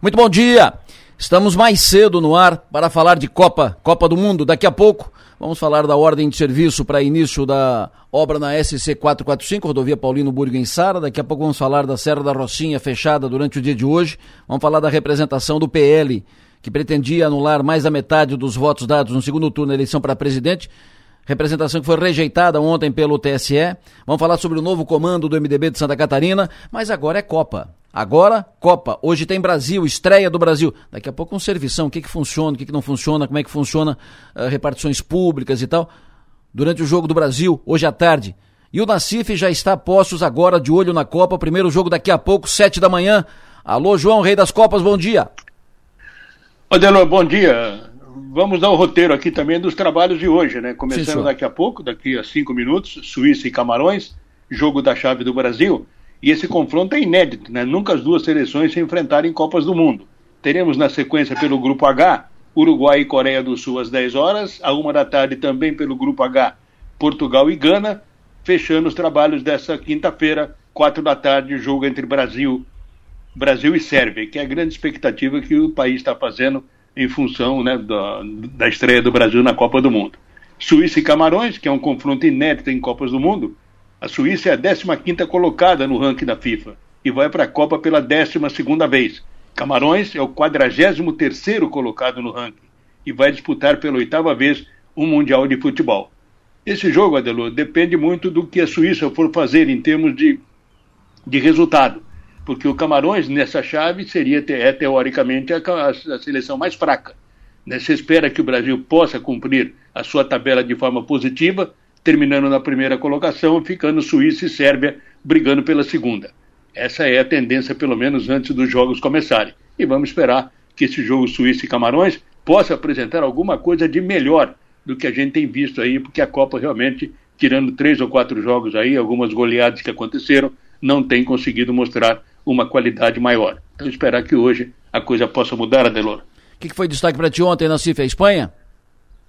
Muito bom dia. Estamos mais cedo no ar para falar de Copa, Copa do Mundo. Daqui a pouco vamos falar da ordem de serviço para início da obra na SC 445, rodovia Paulino Burgo em Sara. Daqui a pouco vamos falar da Serra da Rocinha fechada durante o dia de hoje. Vamos falar da representação do PL, que pretendia anular mais da metade dos votos dados no segundo turno da eleição para presidente. Representação que foi rejeitada ontem pelo TSE. Vamos falar sobre o novo comando do MDB de Santa Catarina, mas agora é Copa. Agora, Copa. Hoje tem Brasil, estreia do Brasil. Daqui a pouco um servição, o que, que funciona, o que, que não funciona, como é que funciona uh, repartições públicas e tal. Durante o jogo do Brasil, hoje à tarde. E o Nacife já está a postos agora, de olho na Copa. Primeiro jogo daqui a pouco, sete da manhã. Alô, João, Rei das Copas, bom dia. Adelô, bom dia. Vamos dar o roteiro aqui também dos trabalhos de hoje, né? Começando Sim, daqui a pouco, daqui a cinco minutos, Suíça e Camarões, jogo da chave do Brasil. E esse confronto é inédito, né? Nunca as duas seleções se enfrentaram em Copas do Mundo. Teremos na sequência pelo Grupo H, Uruguai e Coreia do Sul às 10 horas, à uma da tarde também pelo Grupo H, Portugal e Gana, fechando os trabalhos dessa quinta-feira, quatro da tarde, jogo entre Brasil, Brasil e Sérvia, que é a grande expectativa que o país está fazendo em função né, da, da estreia do Brasil na Copa do Mundo. Suíça e Camarões, que é um confronto inédito em Copas do Mundo, a Suíça é a 15ª colocada no ranking da FIFA e vai para a Copa pela 12ª vez. Camarões é o 43º colocado no ranking e vai disputar pela oitava vez um Mundial de Futebol. Esse jogo, Adelô, depende muito do que a Suíça for fazer em termos de, de resultado, porque o Camarões, nessa chave, seria é, teoricamente a, a, a seleção mais fraca. Né? Se espera que o Brasil possa cumprir a sua tabela de forma positiva, terminando na primeira colocação, ficando Suíça e Sérvia brigando pela segunda. Essa é a tendência, pelo menos antes dos jogos começarem. E vamos esperar que esse jogo Suíça e Camarões possa apresentar alguma coisa de melhor do que a gente tem visto aí, porque a Copa realmente, tirando três ou quatro jogos aí, algumas goleadas que aconteceram, não tem conseguido mostrar uma qualidade maior. Então esperar que hoje a coisa possa mudar, Adelor. O que, que foi destaque para ti ontem na CIF? A Espanha?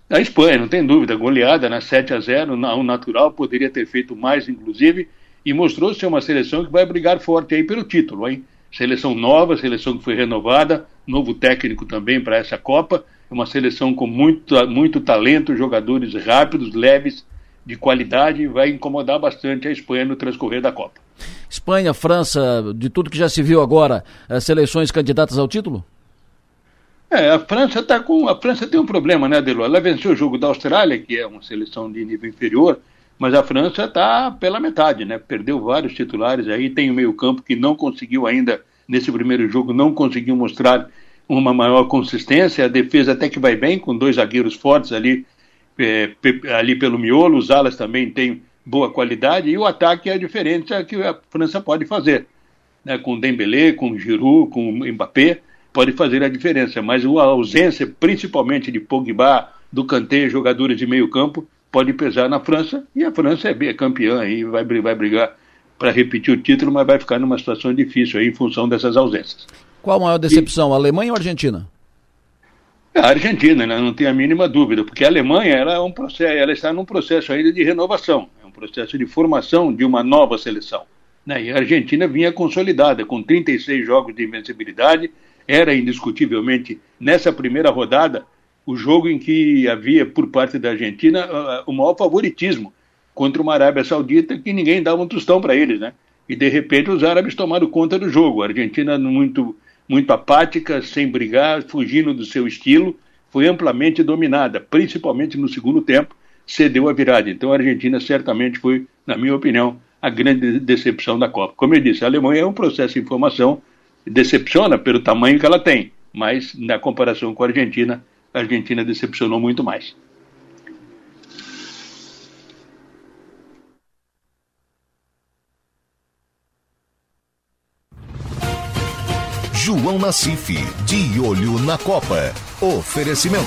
A Espanha, não tem dúvida, goleada, né? 7 a 0 o natural, poderia ter feito mais, inclusive, e mostrou ser uma seleção que vai brigar forte aí pelo título, hein? Seleção nova, seleção que foi renovada, novo técnico também para essa Copa, uma seleção com muito, muito talento, jogadores rápidos, leves, de qualidade, vai incomodar bastante a Espanha no transcorrer da Copa. Espanha, França, de tudo que já se viu agora, eh, seleções candidatas ao título? É, a França tá com. A França tem um problema, né, Adelo? Ela venceu o jogo da Austrália, que é uma seleção de nível inferior, mas a França está pela metade, né? Perdeu vários titulares aí, tem o meio-campo que não conseguiu ainda, nesse primeiro jogo, não conseguiu mostrar uma maior consistência. A defesa até que vai bem, com dois zagueiros fortes ali, é, ali pelo miolo, os alas também têm boa qualidade, e o ataque é a diferença que a França pode fazer. Né? Com Dembélé, com Giroud, com Mbappé pode fazer a diferença, mas a ausência, principalmente de Pogba, do Kanté, jogadores de meio campo, pode pesar na França, e a França é campeã e vai, vai brigar para repetir o título, mas vai ficar numa situação difícil aí em função dessas ausências. Qual a maior decepção, e... Alemanha ou Argentina? A Argentina, né? não tem a mínima dúvida, porque a Alemanha ela é um processo, ela está num processo ainda de renovação, é um processo de formação de uma nova seleção. Né? E a Argentina vinha consolidada, com 36 jogos de invencibilidade, era indiscutivelmente, nessa primeira rodada, o jogo em que havia, por parte da Argentina, o maior favoritismo contra uma Arábia Saudita que ninguém dava um tostão para eles, né? E de repente os árabes tomaram conta do jogo. A Argentina muito, muito apática, sem brigar, fugindo do seu estilo, foi amplamente dominada, principalmente no segundo tempo, cedeu a virada. Então a Argentina certamente foi, na minha opinião, a grande decepção da Copa. Como eu disse, a Alemanha é um processo de formação decepciona pelo tamanho que ela tem, mas na comparação com a Argentina, a Argentina decepcionou muito mais. João Nassif, de olho na Copa. Oferecimento.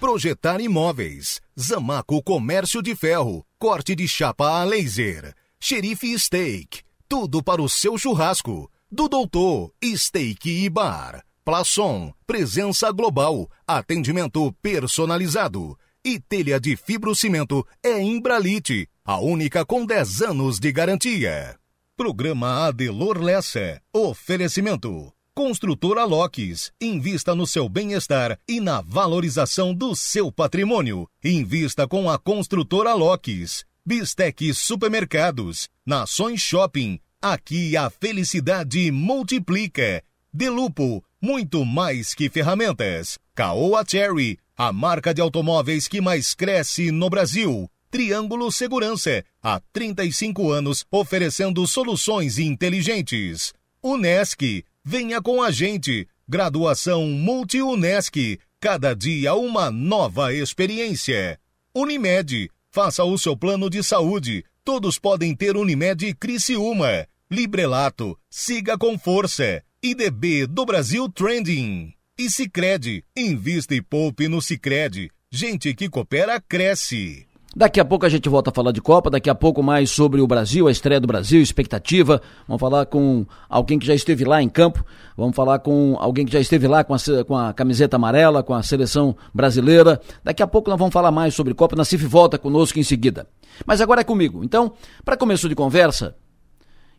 Projetar imóveis. Zamaco Comércio de Ferro. Corte de chapa a laser. Xerife Steak. Tudo para o seu churrasco do Doutor Steak e Bar. Plaçom, presença global, atendimento personalizado. E telha de fibrocimento é Imbralite, a única com 10 anos de garantia. Programa Adelor Lessa. Oferecimento. Construtora Locks. Invista no seu bem-estar e na valorização do seu patrimônio. Invista com a Construtora Locks. Bistec Supermercados. Nações Shopping. Aqui a felicidade multiplica. Delupo. Muito mais que ferramentas. Caoa Cherry. A marca de automóveis que mais cresce no Brasil. Triângulo Segurança. Há 35 anos oferecendo soluções inteligentes. Unesc Venha com a gente. Graduação Multi-UNESC. Cada dia uma nova experiência. Unimed. Faça o seu plano de saúde. Todos podem ter Unimed Criciúma. Librelato. Siga com força. IDB do Brasil Trending. E Sicredi. Invista e poupe no Sicredi. Gente que coopera, cresce. Daqui a pouco a gente volta a falar de Copa, daqui a pouco mais sobre o Brasil, a estreia do Brasil, expectativa. Vamos falar com alguém que já esteve lá em campo, vamos falar com alguém que já esteve lá com a, com a camiseta amarela, com a seleção brasileira. Daqui a pouco nós vamos falar mais sobre Copa. Nacife volta conosco em seguida. Mas agora é comigo. Então, para começo de conversa,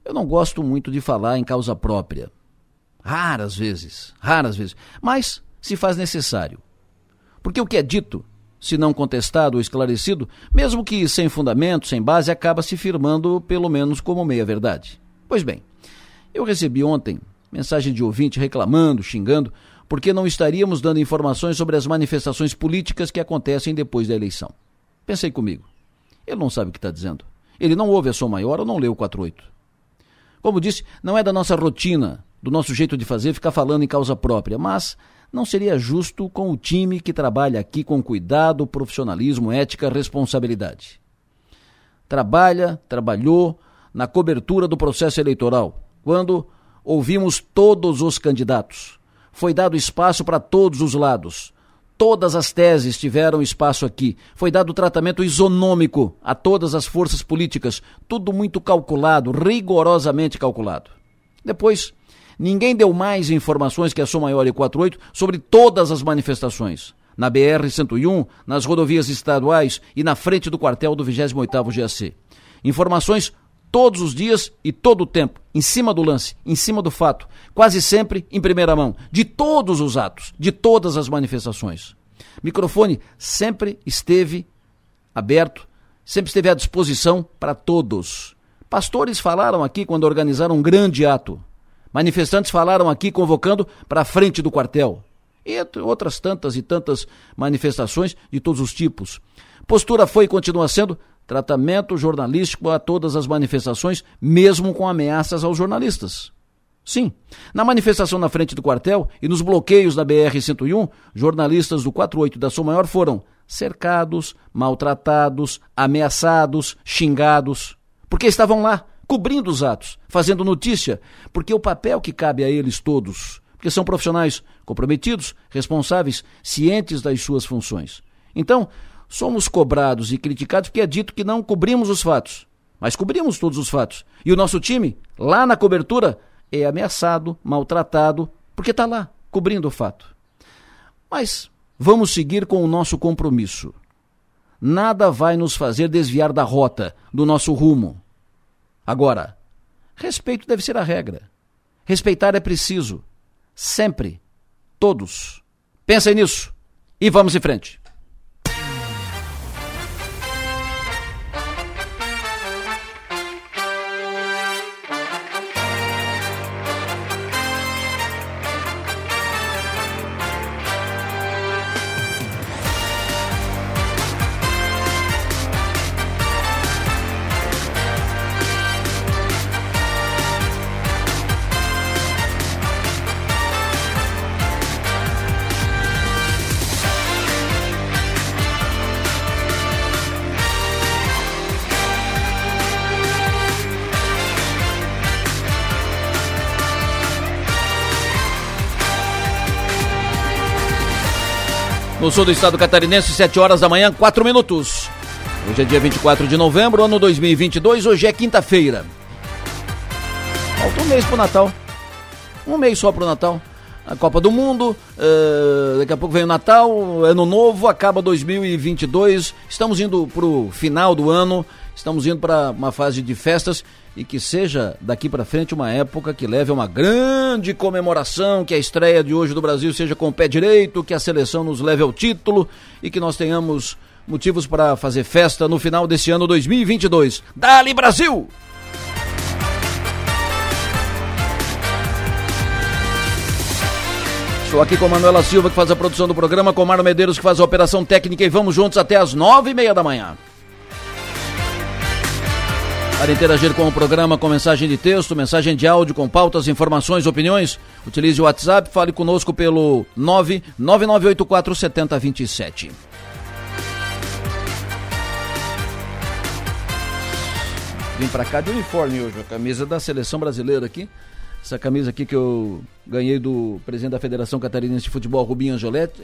eu não gosto muito de falar em causa própria. Raras vezes, raras vezes. Mas se faz necessário. Porque o que é dito se não contestado ou esclarecido, mesmo que sem fundamento, sem base, acaba se firmando pelo menos como meia-verdade. Pois bem, eu recebi ontem mensagem de ouvinte reclamando, xingando, porque não estaríamos dando informações sobre as manifestações políticas que acontecem depois da eleição. Pensei comigo, ele não sabe o que está dizendo. Ele não ouve a Som Maior ou não leu o 48. Como disse, não é da nossa rotina, do nosso jeito de fazer, ficar falando em causa própria, mas não seria justo com o time que trabalha aqui com cuidado, profissionalismo, ética, responsabilidade. Trabalha, trabalhou na cobertura do processo eleitoral, quando ouvimos todos os candidatos. Foi dado espaço para todos os lados. Todas as teses tiveram espaço aqui. Foi dado tratamento isonômico a todas as forças políticas. Tudo muito calculado, rigorosamente calculado. Depois, Ninguém deu mais informações que a Som Maior e 48 sobre todas as manifestações. Na BR-101, nas rodovias estaduais e na frente do quartel do 28º GAC. Informações todos os dias e todo o tempo, em cima do lance, em cima do fato, quase sempre em primeira mão, de todos os atos, de todas as manifestações. Microfone sempre esteve aberto, sempre esteve à disposição para todos. Pastores falaram aqui quando organizaram um grande ato. Manifestantes falaram aqui convocando para a frente do quartel. E outras tantas e tantas manifestações de todos os tipos. Postura foi e continua sendo tratamento jornalístico a todas as manifestações, mesmo com ameaças aos jornalistas. Sim, na manifestação na frente do quartel e nos bloqueios da BR-101, jornalistas do 48 da Sua Maior foram cercados, maltratados, ameaçados, xingados, porque estavam lá cobrindo os atos, fazendo notícia, porque o papel que cabe a eles todos, porque são profissionais comprometidos, responsáveis, cientes das suas funções. Então, somos cobrados e criticados porque é dito que não cobrimos os fatos, mas cobrimos todos os fatos. E o nosso time, lá na cobertura, é ameaçado, maltratado, porque está lá, cobrindo o fato. Mas vamos seguir com o nosso compromisso. Nada vai nos fazer desviar da rota, do nosso rumo. Agora, respeito deve ser a regra. Respeitar é preciso. Sempre. Todos. Pensem nisso. E vamos em frente. Sul do estado catarinense, 7 horas da manhã, 4 minutos. Hoje é dia 24 de novembro, ano 2022, hoje é quinta-feira. Falta um mês pro Natal. Um mês só pro Natal. A Copa do Mundo, uh, daqui a pouco vem o Natal, Ano Novo, acaba 2022. Estamos indo pro final do ano, estamos indo para uma fase de festas e que seja daqui para frente uma época que leve a uma grande comemoração, que a estreia de hoje do Brasil seja com o pé direito, que a seleção nos leve ao título e que nós tenhamos motivos para fazer festa no final desse ano 2022. Dali Brasil! Estou aqui com a Manuela Silva, que faz a produção do programa, com Mário Medeiros, que faz a operação técnica, e vamos juntos até as nove e meia da manhã. Para interagir com o programa com mensagem de texto, mensagem de áudio, com pautas, informações, opiniões, utilize o WhatsApp, fale conosco pelo 99984 7027. Vim para cá de uniforme hoje, a camisa da seleção brasileira aqui. Essa camisa aqui que eu ganhei do presidente da Federação Catarinense de Futebol, Rubinho Angelotti,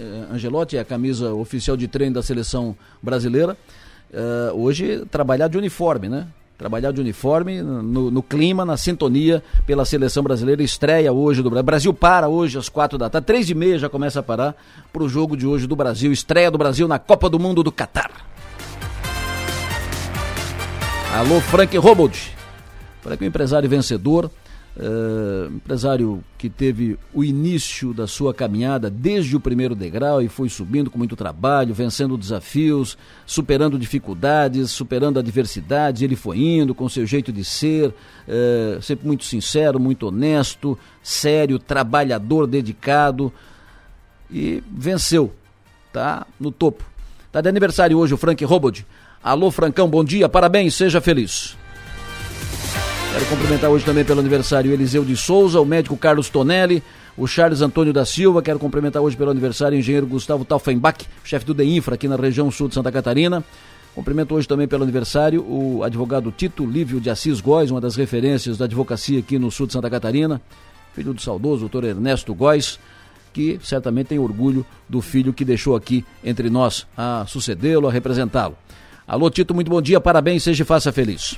eh, é a camisa oficial de treino da seleção brasileira. Uh, hoje, trabalhar de uniforme, né? Trabalhar de uniforme, no, no, clima, na sintonia pela seleção brasileira. Estreia hoje do Brasil. Brasil para hoje às quatro da tarde. Três e meia já começa a parar para o jogo de hoje do Brasil. Estreia do Brasil na Copa do Mundo do Catar. Alô, Frank Robold. Frank, um empresário vencedor Uh, empresário que teve o início da sua caminhada desde o primeiro degrau e foi subindo com muito trabalho, vencendo desafios, superando dificuldades, superando adversidades. Ele foi indo com seu jeito de ser, uh, sempre muito sincero, muito honesto, sério, trabalhador, dedicado e venceu. Tá no topo. Tá de aniversário hoje o Frank Robod. Alô, Francão, bom dia, parabéns, seja feliz. Quero cumprimentar hoje também pelo aniversário Eliseu de Souza, o médico Carlos Tonelli, o Charles Antônio da Silva. Quero cumprimentar hoje pelo aniversário o engenheiro Gustavo Taufenbach, chefe do DEINFRA aqui na região sul de Santa Catarina. Cumprimento hoje também pelo aniversário o advogado Tito Lívio de Assis Góes, uma das referências da advocacia aqui no sul de Santa Catarina, filho do saudoso doutor Ernesto Góes, que certamente tem orgulho do filho que deixou aqui entre nós a sucedê-lo, a representá-lo. Alô Tito, muito bom dia, parabéns, seja e faça feliz.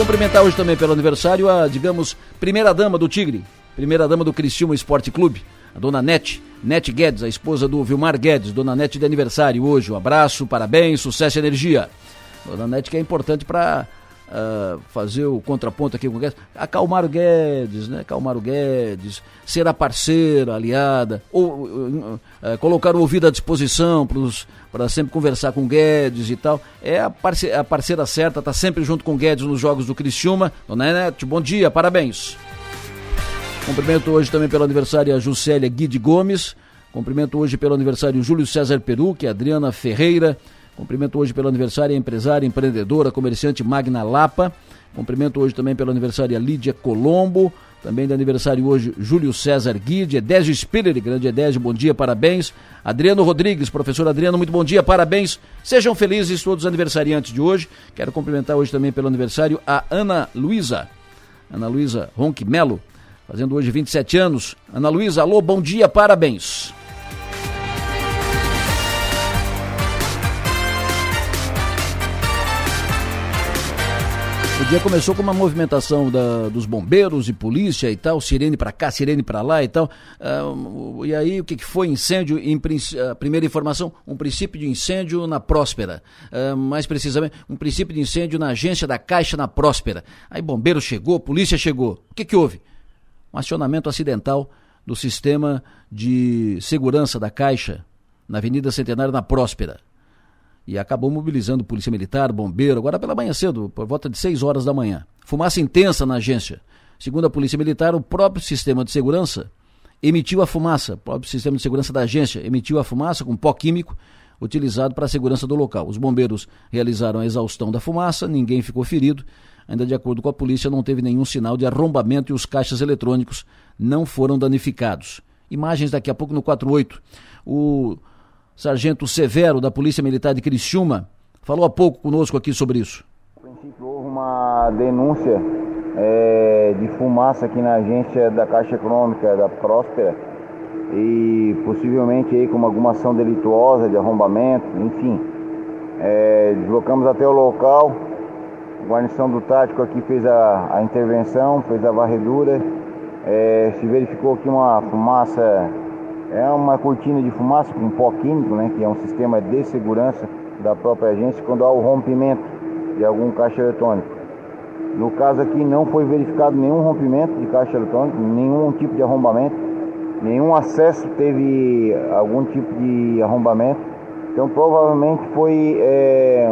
Cumprimentar hoje também pelo aniversário a, digamos, primeira dama do Tigre, primeira dama do Criciúma Esporte Clube, a dona Nete, Nete Guedes, a esposa do Vilmar Guedes, dona Nete de aniversário hoje. Um abraço, parabéns, sucesso e energia. Dona Nete que é importante para uh, fazer o contraponto aqui com o Guedes, acalmar o Guedes, né? Acalmar o Guedes, ser a parceira, aliada, ou uh, uh, colocar o ouvido à disposição para sempre conversar com o Guedes e tal. É a, parce a parceira certa, tá sempre junto com o Guedes nos jogos do Criciúma. Dona Nete, bom dia, parabéns. Cumprimento hoje também pelo aniversário a Juscelia Guide Gomes. Cumprimento hoje pelo aniversário Júlio César Peru, que é Adriana Ferreira. Cumprimento hoje pelo aniversário a empresária, empreendedora, comerciante Magna Lapa. Cumprimento hoje também pelo aniversário a Lídia Colombo. Também de aniversário hoje Júlio César Guide, Edésio Spiller, grande Edésio, bom dia, parabéns. Adriano Rodrigues, professor Adriano, muito bom dia, parabéns. Sejam felizes todos os aniversariantes de hoje. Quero cumprimentar hoje também pelo aniversário a Ana Luísa. Ana Luísa Ronque Melo, fazendo hoje 27 anos. Ana Luísa, alô, bom dia, parabéns. O dia começou com uma movimentação da, dos bombeiros e polícia e tal, sirene para cá, sirene para lá e tal. Uh, e aí o que, que foi incêndio? Em, uh, primeira informação, um princípio de incêndio na Próspera. Uh, mais precisamente, um princípio de incêndio na agência da Caixa na Próspera. Aí bombeiro chegou, polícia chegou. O que, que houve? Um acionamento acidental do sistema de segurança da Caixa na Avenida Centenário na Próspera e acabou mobilizando polícia militar, bombeiro, agora pela manhã cedo, por volta de 6 horas da manhã. Fumaça intensa na agência. Segundo a polícia militar, o próprio sistema de segurança emitiu a fumaça, o próprio sistema de segurança da agência emitiu a fumaça com pó químico utilizado para a segurança do local. Os bombeiros realizaram a exaustão da fumaça, ninguém ficou ferido. Ainda de acordo com a polícia, não teve nenhum sinal de arrombamento e os caixas eletrônicos não foram danificados. Imagens daqui a pouco no 48. O Sargento Severo, da Polícia Militar de Criciúma, falou há pouco conosco aqui sobre isso. A princípio, houve uma denúncia é, de fumaça aqui na agência da Caixa Econômica da Próspera e possivelmente aí com alguma ação delituosa de arrombamento, enfim. É, deslocamos até o local, a guarnição do tático aqui fez a, a intervenção, fez a varredura, é, se verificou aqui uma fumaça é uma cortina de fumaça com pó químico, né, que é um sistema de segurança da própria agência quando há o rompimento de algum caixa eletrônico. No caso aqui não foi verificado nenhum rompimento de caixa eletrônico, nenhum tipo de arrombamento, nenhum acesso teve algum tipo de arrombamento. Então provavelmente foi é,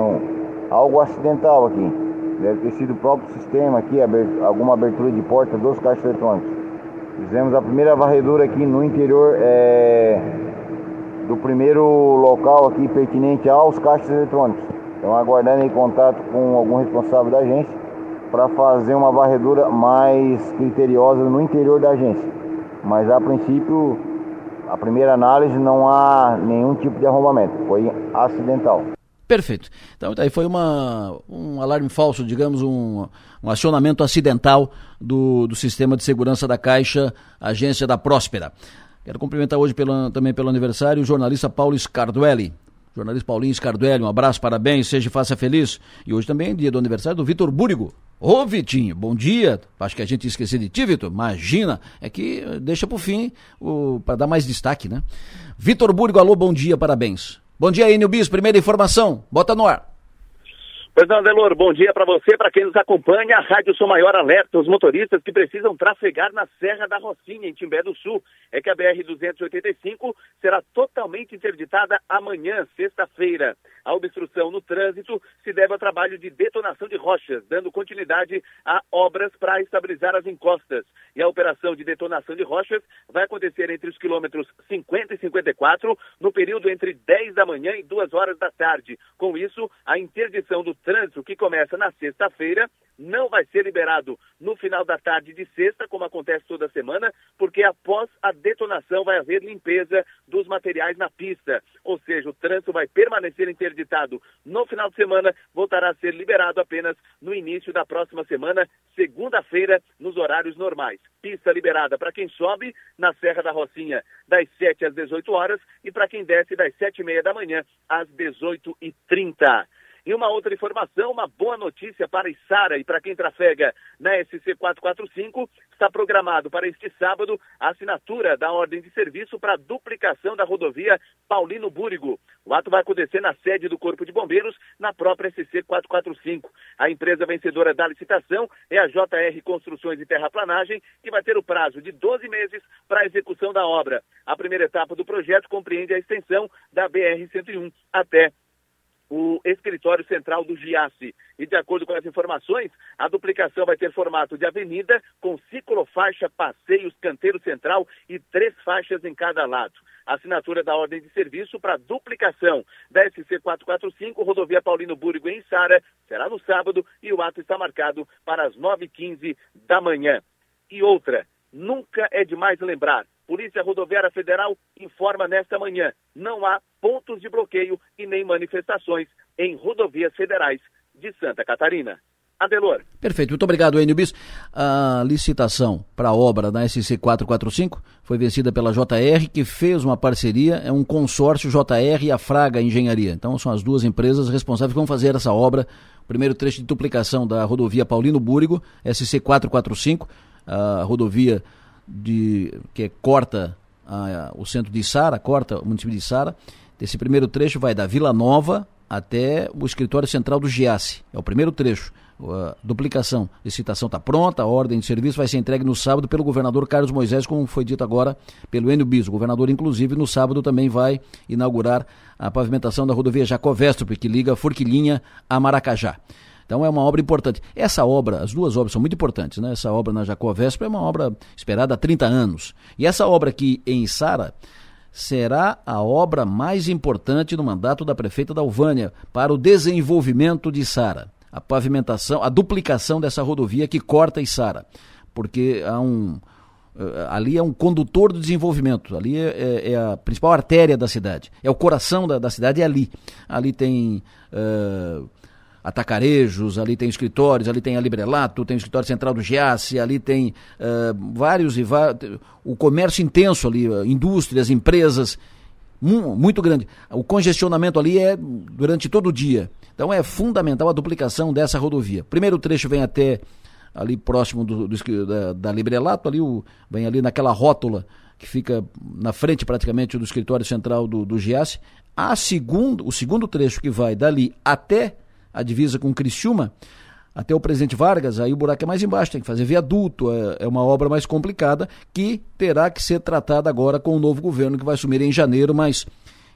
algo acidental aqui. Deve ter sido o próprio sistema aqui, alguma abertura de porta dos caixas eletrônicos. Fizemos a primeira varredura aqui no interior é, do primeiro local aqui pertinente aos caixas eletrônicos. Então aguardando em contato com algum responsável da agência para fazer uma varredura mais criteriosa no interior da agência. Mas a princípio, a primeira análise não há nenhum tipo de arrombamento, foi acidental. Perfeito. Então, aí foi uma, um alarme falso, digamos, um, um acionamento acidental do, do sistema de segurança da Caixa, agência da Próspera. Quero cumprimentar hoje também pelo aniversário o jornalista Paulo Scarduelli. Jornalista Paulinho Scarduelli, um abraço, parabéns, seja e faça feliz. E hoje também é dia do aniversário do Vitor Búrigo. Ô Vitinho, bom dia. Acho que a gente esqueceu de ti, Vitor. Imagina. É que deixa pro fim para dar mais destaque, né? Vitor Búrigo, alô, bom dia, parabéns. Bom dia, Enio Bis, primeira informação, bota no ar. Pois não, Delor, bom dia para você, para quem nos acompanha. A Rádio Sou Maior alerta os motoristas que precisam trafegar na Serra da Rocinha, em Timbé do Sul. É que a BR-285 será totalmente interditada amanhã, sexta-feira. A obstrução no trânsito se deve ao trabalho de detonação de rochas, dando continuidade a obras para estabilizar as encostas. E a operação de detonação de rochas vai acontecer entre os quilômetros 50 e 54, no período entre 10 da manhã e 2 horas da tarde. Com isso, a interdição do trânsito, que começa na sexta-feira, não vai ser liberado no final da tarde de sexta, como acontece toda semana, porque após a detonação vai haver limpeza dos materiais na pista. Ou seja, o trânsito vai permanecer interditado no final de semana, voltará a ser liberado apenas no início da próxima semana, segunda-feira, nos horários normais. Pista liberada para quem sobe na Serra da Rocinha das 7 às 18 horas e para quem desce das 7 e meia da manhã às 18h30. E uma outra informação, uma boa notícia para Isara e para quem trafega na SC 445, está programado para este sábado a assinatura da ordem de serviço para a duplicação da rodovia Paulino Búrigo. O ato vai acontecer na sede do Corpo de Bombeiros, na própria SC 445. A empresa vencedora da licitação é a JR Construções e Terraplanagem, que vai ter o prazo de 12 meses para a execução da obra. A primeira etapa do projeto compreende a extensão da BR-101 até o escritório central do Giasse. E de acordo com as informações, a duplicação vai ter formato de avenida, com ciclofaixa, passeios, canteiro central e três faixas em cada lado. Assinatura da ordem de serviço para duplicação da SC 445, rodovia Paulino Búrigo em Sara, será no sábado e o ato está marcado para as 9h15 da manhã. E outra, nunca é demais lembrar, Polícia Rodoviária Federal informa nesta manhã: não há pontos de bloqueio e nem manifestações em rodovias federais de Santa Catarina. Adelor. Perfeito, muito obrigado, Enio Bis. A licitação para a obra da SC 445 foi vencida pela JR, que fez uma parceria, é um consórcio JR e a Fraga Engenharia. Então são as duas empresas responsáveis que vão fazer essa obra. O primeiro trecho de duplicação da rodovia Paulino Búrigo, SC 445, a rodovia de, que corta a, o centro de Sara, corta o município de Sara. Esse primeiro trecho vai da Vila Nova até o escritório central do Giasse. É o primeiro trecho. A duplicação de citação está pronta, a ordem de serviço vai ser entregue no sábado pelo governador Carlos Moisés, como foi dito agora pelo Enio Bis. O governador, inclusive, no sábado também vai inaugurar a pavimentação da rodovia Jacovestrup, que liga Forquilinha a Maracajá. Então é uma obra importante. Essa obra, as duas obras são muito importantes, né? Essa obra na Jacó Vespa é uma obra esperada há 30 anos. E essa obra aqui em Sara será a obra mais importante no mandato da prefeita da Alvânia para o desenvolvimento de Sara. A pavimentação, a duplicação dessa rodovia que corta Sara. Porque há um eh, ali é um condutor do desenvolvimento, ali é, é, é, a principal artéria da cidade, é o coração da, da cidade, é ali. Ali tem uh, atacarejos, ali tem escritórios, ali tem a Librelato, tem o escritório central do Giasse, ali tem uh, vários e o comércio intenso ali, uh, indústrias, empresas, muito grande. O congestionamento ali é durante todo o dia. Então é fundamental a duplicação dessa rodovia. Primeiro trecho vem até ali próximo do, do da, da Librelato, ali o, vem ali naquela rótula que fica na frente praticamente do escritório central do, do Giasse. A segundo, o segundo trecho que vai dali até a divisa com Criciúma, até o presidente Vargas, aí o buraco é mais embaixo, tem que fazer viaduto, é, é, uma obra mais complicada que terá que ser tratada agora com o novo governo que vai assumir em janeiro, mas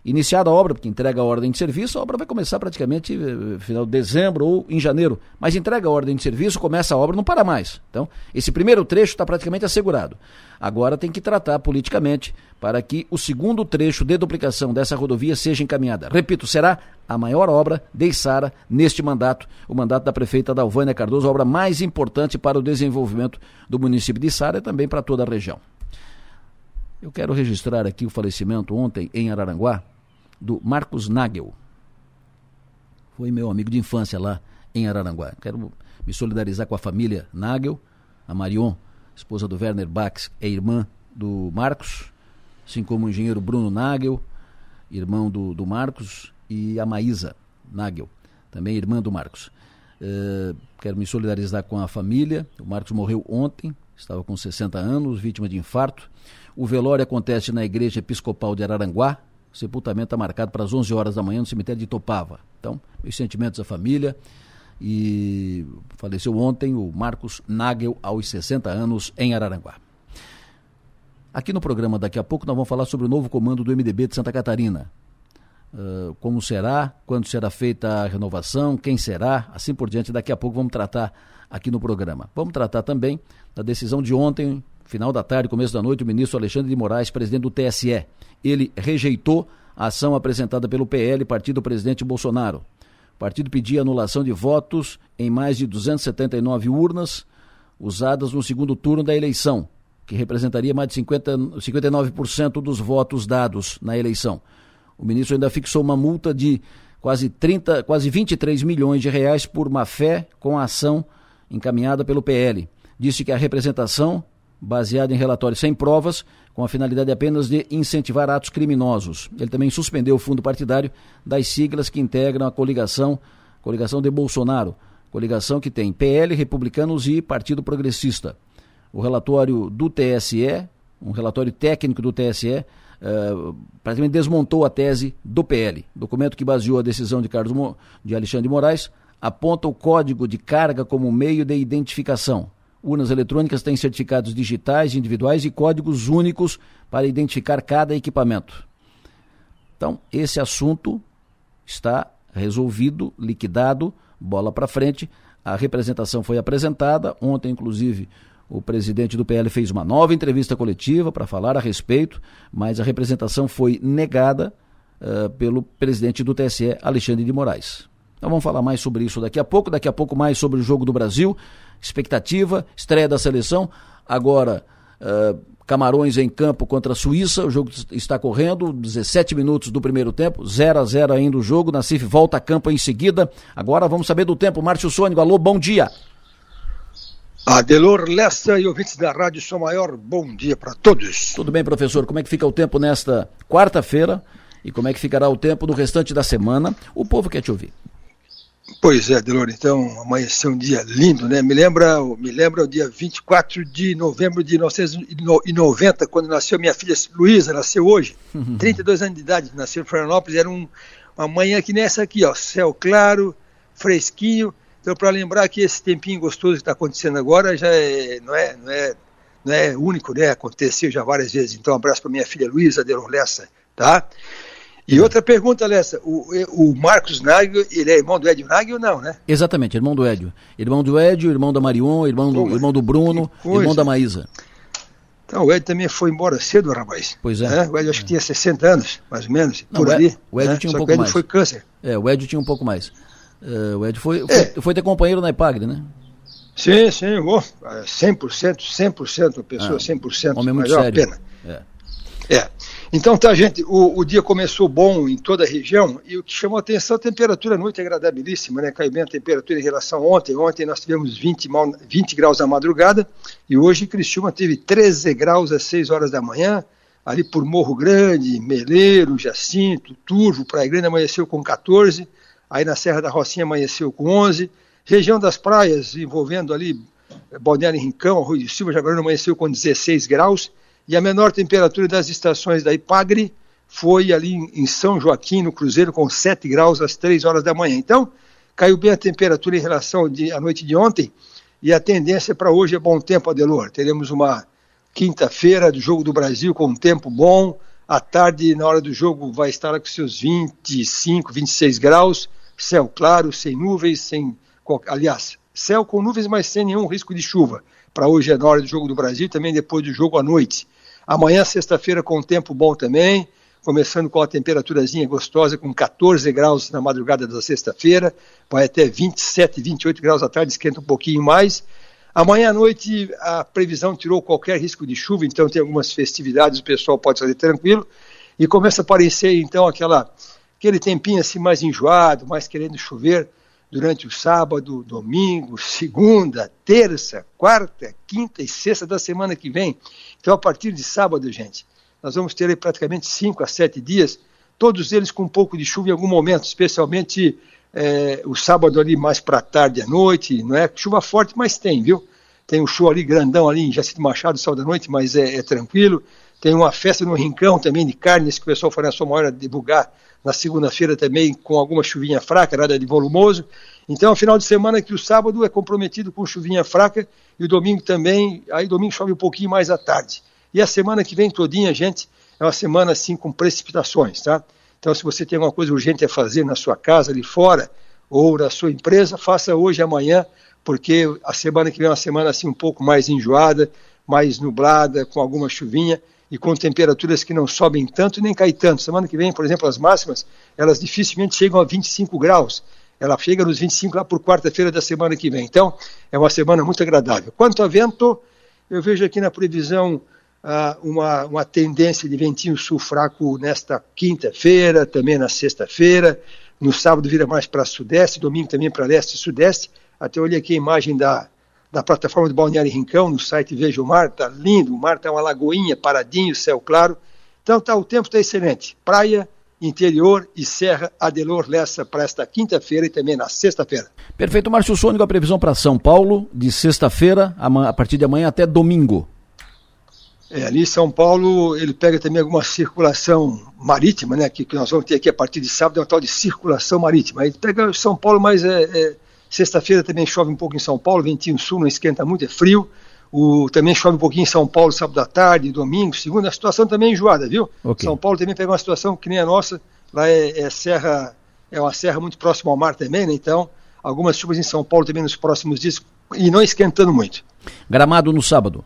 Iniciada a obra, porque entrega a ordem de serviço, a obra vai começar praticamente eh, final de dezembro ou em janeiro. Mas entrega a ordem de serviço, começa a obra, não para mais. Então, esse primeiro trecho está praticamente assegurado. Agora tem que tratar politicamente para que o segundo trecho de duplicação dessa rodovia seja encaminhada. Repito, será a maior obra de Içara neste mandato, o mandato da prefeita Dalvânia Cardoso, a obra mais importante para o desenvolvimento do município de Içara e também para toda a região. Eu quero registrar aqui o falecimento ontem em Araranguá do Marcos Nagel. Foi meu amigo de infância lá em Araranguá. Quero me solidarizar com a família Nagel, a Marion, esposa do Werner Bax, é irmã do Marcos, assim como o engenheiro Bruno Nagel, irmão do, do Marcos, e a Maísa Nagel, também irmã do Marcos. Uh, quero me solidarizar com a família. O Marcos morreu ontem, estava com 60 anos, vítima de infarto. O velório acontece na Igreja Episcopal de Araranguá, o sepultamento está marcado para as 11 horas da manhã no cemitério de Topava. Então, meus sentimentos à família. E faleceu ontem o Marcos Nagel, aos 60 anos, em Araranguá. Aqui no programa, daqui a pouco, nós vamos falar sobre o novo comando do MDB de Santa Catarina. Uh, como será, quando será feita a renovação, quem será, assim por diante. Daqui a pouco vamos tratar aqui no programa. Vamos tratar também da decisão de ontem, final da tarde, começo da noite, o ministro Alexandre de Moraes, presidente do TSE ele rejeitou a ação apresentada pelo PL, partido do presidente Bolsonaro. O partido pedia anulação de votos em mais de 279 urnas usadas no segundo turno da eleição, que representaria mais de 50, 59% dos votos dados na eleição. O ministro ainda fixou uma multa de quase 30, quase 23 milhões de reais por má fé com a ação encaminhada pelo PL. Disse que a representação, baseada em relatórios sem provas, com a finalidade apenas de incentivar atos criminosos. Ele também suspendeu o fundo partidário das siglas que integram a coligação, coligação de Bolsonaro, coligação que tem PL, Republicanos e Partido Progressista. O relatório do TSE, um relatório técnico do TSE, uh, eh, praticamente desmontou a tese do PL. Documento que baseou a decisão de, Carlos Mo, de Alexandre de Moraes aponta o código de carga como meio de identificação Urnas eletrônicas têm certificados digitais, individuais e códigos únicos para identificar cada equipamento. Então, esse assunto está resolvido, liquidado, bola para frente. A representação foi apresentada. Ontem, inclusive, o presidente do PL fez uma nova entrevista coletiva para falar a respeito, mas a representação foi negada uh, pelo presidente do TSE, Alexandre de Moraes. Então vamos falar mais sobre isso daqui a pouco. Daqui a pouco mais sobre o jogo do Brasil expectativa, estreia da seleção. Agora, uh, Camarões em campo contra a Suíça, o jogo está correndo, 17 minutos do primeiro tempo, 0 a 0 ainda o jogo, Nacife volta a campo em seguida. Agora vamos saber do tempo, Márcio Sônico, alô, bom dia. Adelor Lessa e ouvintes da Rádio São Maior, bom dia para todos. Tudo bem, professor, como é que fica o tempo nesta quarta-feira e como é que ficará o tempo no restante da semana? O povo quer te ouvir. Pois é, Delor, então amanheceu um dia lindo, né? Me lembra, me lembra o dia 24 de novembro de 1990, quando nasceu minha filha Luísa, nasceu hoje, 32 uhum. anos de idade, nasceu em Florianópolis, era um, uma manhã que nessa aqui, ó, céu claro, fresquinho. Então, para lembrar que esse tempinho gostoso que está acontecendo agora já é, não é, não é, não é único, né? Aconteceu já várias vezes. Então, um abraço para minha filha Luísa Delor Lessa, tá? E outra pergunta, Alessa, o, o Marcos Nagel, ele é irmão do Edio Nagel ou não, né? Exatamente, irmão do Edio. Irmão do Edio, irmão da Marion, irmão do, irmão do Bruno, irmão da Maísa. Então, o Edio também foi embora cedo, rapaz. Pois é. Né? O Edio acho que tinha 60 anos, mais ou menos, não, por o ali. O Edio né? tinha um Só pouco que o mais. foi câncer. É, o Edio tinha um pouco mais. Uh, o Edio foi, foi, é. foi ter companheiro na Ipagre, né? Sim, sim, oh, 100%, 100%, a pessoa ah, 100%. Homem muito sério. Pena. É. é. Então tá, gente, o, o, dia começou bom em toda a região e o que chamou a atenção é a temperatura à noite é agradabilíssima, né? Caiu bem a temperatura em relação a ontem. Ontem nós tivemos 20, 20 graus na madrugada e hoje Criciúma teve 13 graus às 6 horas da manhã, ali por Morro Grande, Meleiro, Jacinto, Turvo, Praia Grande amanheceu com 14, aí na Serra da Rocinha amanheceu com 11, região das praias envolvendo ali Balneário Rincão, Arroio de Silva, Jaguarão amanheceu com 16 graus, E a menor temperatura das estações da Ipagre foi ali em São Joaquim, no Cruzeiro, com 7 graus às 3 horas da manhã. Então, caiu bem a temperatura em relação à noite de ontem, e a tendência para hoje é bom tempo, Adelor. Teremos uma quinta-feira do Jogo do Brasil com um tempo bom. À tarde, na hora do jogo, vai estar com seus 25, 26 graus, céu claro, sem nuvens, sem. Aliás, céu com nuvens, mas sem nenhum risco de chuva. Para hoje é na hora do Jogo do Brasil, também depois do jogo à noite. Amanhã, sexta-feira, com tempo bom também começando com a temperaturazinha gostosa, com 14 graus na madrugada da sexta-feira, vai até 27, 28 graus à tarde, esquenta um pouquinho mais. Amanhã à noite a previsão tirou qualquer risco de chuva, então tem algumas festividades, o pessoal pode fazer tranquilo. E começa a aparecer então aquela, aquele tempinho assim mais enjoado, mais querendo chover durante o sábado, domingo, segunda, terça, quarta, quinta e sexta da semana que vem. Então a partir de sábado, gente, nós vamos ter aí praticamente 5 a 7 dias, todos eles com um pouco de chuva em algum momento, especialmente é, o sábado ali mais para tarde à noite, não é chuva forte, mas tem, viu? Tem um show ali grandão ali em Jacinto Machado, sábado à noite, mas é, é, tranquilo. Tem uma festa no Rincão também de carnes que o pessoal foi na sua maior divulgar na segunda-feira também com alguma chuvinha fraca, nada de volumoso. Então, é final de semana que o sábado é comprometido com chuvinha fraca e o domingo também, aí domingo chove um pouquinho mais à tarde. E a semana que vem todinha, gente, é uma semana assim com precipitações, tá? Então, se você tem alguma coisa urgente a fazer na sua casa, ali fora, ou na sua empresa, faça hoje, amanhã, porque a semana que vem é uma semana assim um pouco mais enjoada, mais nublada, com alguma chuvinha e com temperaturas que não sobem tanto nem caem tanto. Semana que vem, por exemplo, as máximas, elas dificilmente chegam a 25 graus. Ela chega nos 25 lá por quarta-feira da semana que vem. Então, é uma semana muito agradável. Quanto a vento, eu vejo aqui na previsão ah, uma, uma tendência de ventinho sul fraco nesta quinta-feira, também na sexta-feira. No sábado vira mais para sudeste, domingo também para leste e sudeste. Até olhei aqui a imagem da, da plataforma do Balneário Rincão, no site Veja o Mar, está lindo, o mar está uma lagoinha, paradinho, céu claro. Então tá, o tempo está excelente. Praia, interior e Serra Adelor Lessa para esta quinta-feira e também na sexta-feira. Perfeito, Márcio Sônico, a previsão para São Paulo de sexta-feira, a partir de amanhã até domingo. É, ali em São Paulo, ele pega também alguma circulação marítima, né? Que, que nós vamos ter aqui a partir de sábado, é um tal de circulação marítima. Aí pega São Paulo, mas é, é sexta-feira também chove um pouco em São Paulo, ventinho sul, não esquenta muito, é frio. O, também chove um pouquinho em São Paulo, sábado à tarde, domingo, segunda. A situação também é enjoada, viu? Okay. São Paulo também pega uma situação que nem a nossa, lá é, é serra, é uma serra muito próxima ao mar também, né? Então, algumas chuvas em São Paulo também nos próximos dias e não esquentando muito. Gramado no sábado.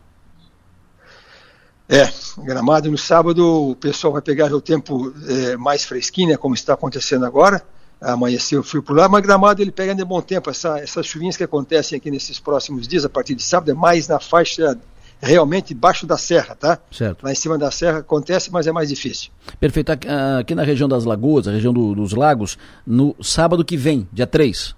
É, Gramado no sábado o pessoal vai pegar o tempo é, mais fresquinho, né, como está acontecendo agora. Amanheceu frio por lá, mas Gramado ele pega de bom tempo. Essa, essas chuvinhas que acontecem aqui nesses próximos dias, a partir de sábado, é mais na faixa realmente embaixo da serra, tá? Certo. Lá em cima da serra acontece, mas é mais difícil. Perfeito. Aqui na região das Lagoas, a região do, dos lagos, no sábado que vem, dia 3,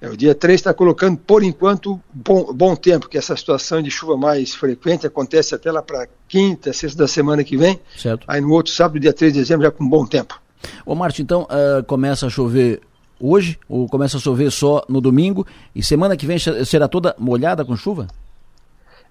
é, o dia 3 está colocando, por enquanto, bom, bom tempo, que essa situação de chuva mais frequente acontece até lá para quinta, sexta da semana que vem. Certo. Aí no outro sábado, dia 3 de dezembro, já com bom tempo. Ô Márcio, então uh, começa a chover hoje, ou começa a chover só no domingo, e semana que vem será toda molhada com chuva?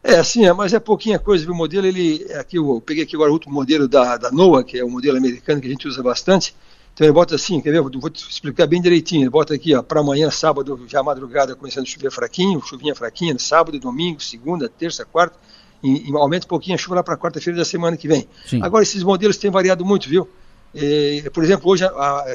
É, sim, é, mas é pouquinha coisa, O modelo, ele, aqui eu peguei aqui agora o último modelo da, da NOAA, que é o modelo americano que a gente usa bastante, então ele bota assim, quer ver? Vou te explicar bem direitinho. Ele bota aqui, ó, para amanhã, sábado, já madrugada, começando a chover fraquinho, chuvinha fraquinha, sábado, domingo, segunda, terça, quarta, e, e aumenta um pouquinho a chuva lá para quarta-feira da semana que vem. Sim. Agora, esses modelos têm variado muito, viu? É, por exemplo, hoje,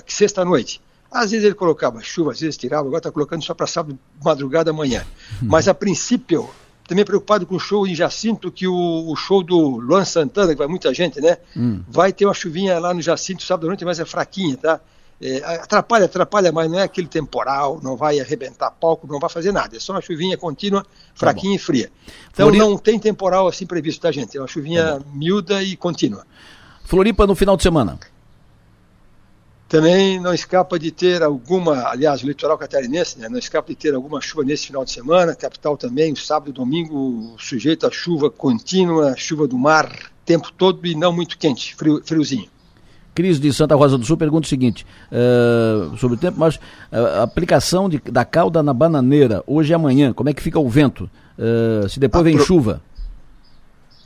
sexta-noite, às vezes ele colocava chuva, às vezes tirava, agora está colocando só para sábado, madrugada, amanhã. Hum. Mas a princípio, também preocupado com o show em Jacinto, que o, o show do Luan Santana, que vai muita gente, né? Hum. Vai ter uma chuvinha lá no Jacinto sábado à noite, mas é fraquinha, tá? É, atrapalha, atrapalha, mas não é aquele temporal, não vai arrebentar palco, não vai fazer nada. É só uma chuvinha contínua, tá fraquinha tá e fria. Então Floripa... não tem temporal assim previsto, tá, gente? É uma chuvinha tá miúda e contínua. Floripa no final de semana. Também não escapa de ter alguma, aliás, o litoral catarinense, né, não escapa de ter alguma chuva nesse final de semana, capital também, sábado e domingo, sujeito a chuva contínua, chuva do mar, tempo todo e não muito quente, frio, friozinho. Cris de Santa Rosa do Sul pergunta o seguinte, uh, sobre o tempo, mas uh, aplicação de, da cauda na bananeira, hoje e amanhã, como é que fica o vento? Uh, se depois a vem pro... chuva?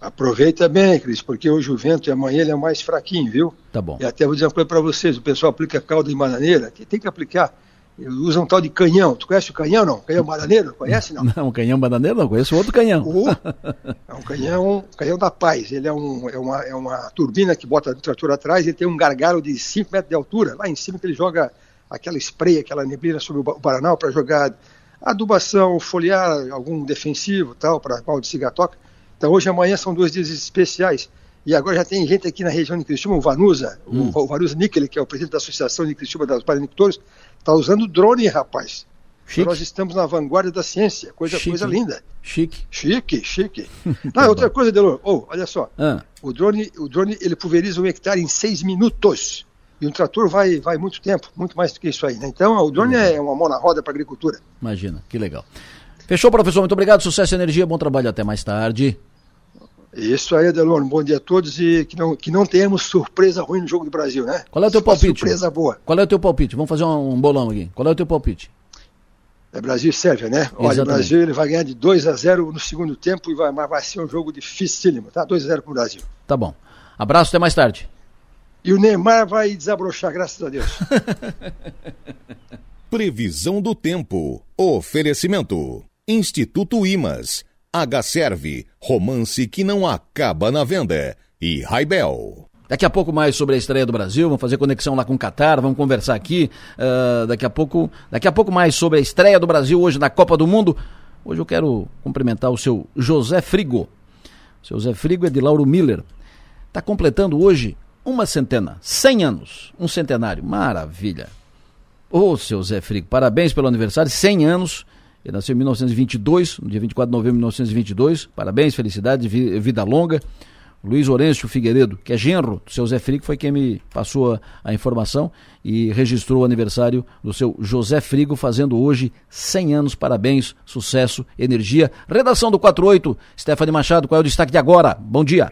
Aproveita bem, Cris, porque hoje o vento e amanhã ele é mais fraquinho, viu? Tá bom. E até vou dizer uma coisa para vocês: o pessoal aplica calda em bananeira, que tem que aplicar. Usa um tal de canhão. Tu conhece o canhão, não? Canhão bananeiro? Conhece, não? Não, canhão bananeiro não, conheço outro canhão. O, é um canhão, canhão da paz. Ele é, um, é, uma, é uma turbina que bota o trator atrás, ele tem um gargalo de 5 metros de altura, lá em cima que ele joga aquela spray, aquela neblina sobre o Paraná para jogar adubação, foliar, algum defensivo tal, para pau de cigatoca. Então hoje e amanhã são dois dias especiais. E agora já tem gente aqui na região de Criciúma, o Vanusa, hum. o, Vanusa Níquel, que é o presidente da Associação de Criciúma das Paranicultores, está usando drone, rapaz. Nós estamos na vanguarda da ciência, coisa, coisa linda. Chique. Chique, chique. tá outra coisa, Delor, oh, olha só. Ah. O, drone, o drone ele pulveriza um hectare em seis minutos. E um trator vai, vai muito tempo, muito mais do que isso aí. Né? Então, o drone uhum. é uma mão na roda para a agricultura. Imagina, que legal. Fechou, professor. Muito obrigado. Sucesso e energia. Bom trabalho. Até mais tarde. Isso aí, Adelon. Bom dia a todos e que não, que não tenhamos surpresa ruim no jogo do Brasil, né? Qual é o teu palpite? Surpresa boa. Qual é o teu palpite? Vamos fazer um, um bolão aqui. Qual é o teu palpite? É Brasil e Sérvia, né? Olha, Exatamente. o Brasil ele vai ganhar de 2 a 0 no segundo tempo e vai, vai ser um jogo dificílimo, tá? 2 a 0 para o Brasil. Tá bom. Abraço, até mais tarde. E o Neymar vai desabrochar, graças a Deus. Previsão do tempo. Oferecimento. Instituto Imas. H-Serve. Romance que não acaba na venda. E Raibel. Daqui a pouco mais sobre a estreia do Brasil, vamos fazer conexão lá com o Catar, vamos conversar aqui. Uh, daqui, a pouco, daqui a pouco mais sobre a estreia do Brasil hoje na Copa do Mundo. Hoje eu quero cumprimentar o seu José Frigo. O seu José Frigo é de Lauro Miller. Está completando hoje uma centena, cem anos, um centenário, maravilha. Ô, oh, seu Zé Frigo, parabéns pelo aniversário, cem anos, ele nasceu em 1922, no dia 24 de novembro de 1922, parabéns, felicidade, vida longa. Luiz Orêncio Figueiredo, que é genro do seu Zé Frigo, foi quem me passou a, a, informação e registrou o aniversário do seu José Frigo, fazendo hoje 100 anos. Parabéns, sucesso, energia. Redação do 48, Stephanie Machado, qual é o destaque de agora? Bom dia.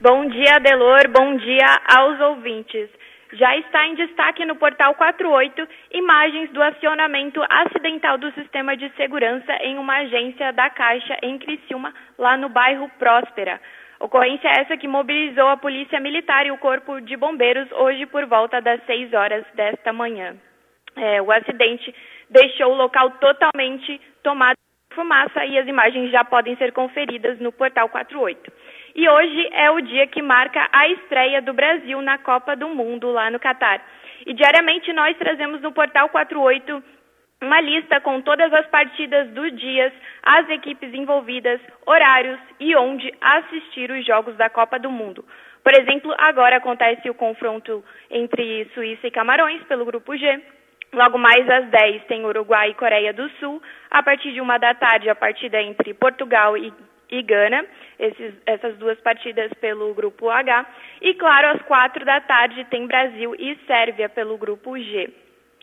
Bom dia, Delor. Bom dia aos ouvintes. Já está em destaque no portal 48 imagens do acionamento acidental do sistema de segurança em uma agência da Caixa em Criciúma, lá no bairro Próspera. Ocorrência essa que mobilizou a Polícia Militar e o Corpo de Bombeiros hoje por volta das 6 horas desta manhã. É, o acidente deixou o local totalmente tomado por fumaça e as imagens já podem ser conferidas no portal 48. E hoje é o dia que marca a estreia do Brasil na Copa do Mundo lá no Catar. E diariamente nós trazemos no Portal 48 uma lista com todas as partidas dos dias, as equipes envolvidas, horários e onde assistir os jogos da Copa do Mundo. Por exemplo, agora acontece o confronto entre Suíça e Camarões pelo grupo G. Logo mais às 10 tem Uruguai e Coreia do Sul. A partir de uma da tarde, a partida entre Portugal e e Gana, esses, essas duas partidas pelo grupo H. E claro, às quatro da tarde tem Brasil e Sérvia pelo grupo G.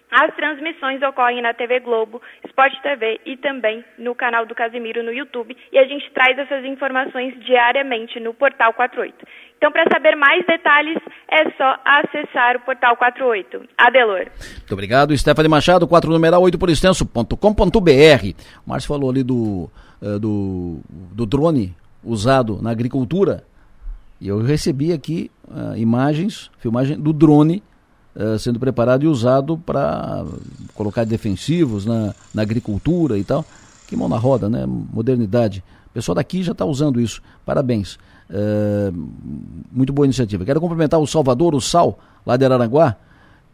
As transmissões ocorrem na TV Globo, Sport TV e também no canal do Casimiro no YouTube. E a gente traz essas informações diariamente no Portal 48. Então, para saber mais detalhes, é só acessar o Portal 48. Adelor. Muito obrigado, Stephanie Machado, 4 numeral 8 por extenso.com.br. O Márcio falou ali do uh, do, do drone usado na agricultura. E eu recebi aqui uh, imagens, filmagem do drone uh, sendo preparado e usado para colocar defensivos na, na agricultura e tal. Que mão na roda, né? Modernidade. O pessoal daqui já está usando isso. Parabéns. Uh, muito boa iniciativa. Quero cumprimentar o Salvador, o Sal, lá de Araranguá,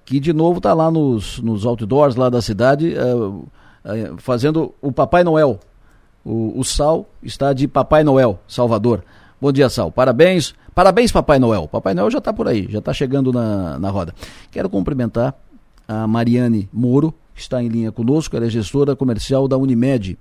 que de novo está lá nos, nos outdoors lá da cidade, fazendo o Papai Noel o, o Sal está de Papai Noel, Salvador. Bom dia, Sal. Parabéns. Parabéns, Papai Noel. Papai Noel já está por aí, já está chegando na, na roda. Quero cumprimentar a Mariane Moro, que está em linha conosco. Ela é gestora comercial da Unimed,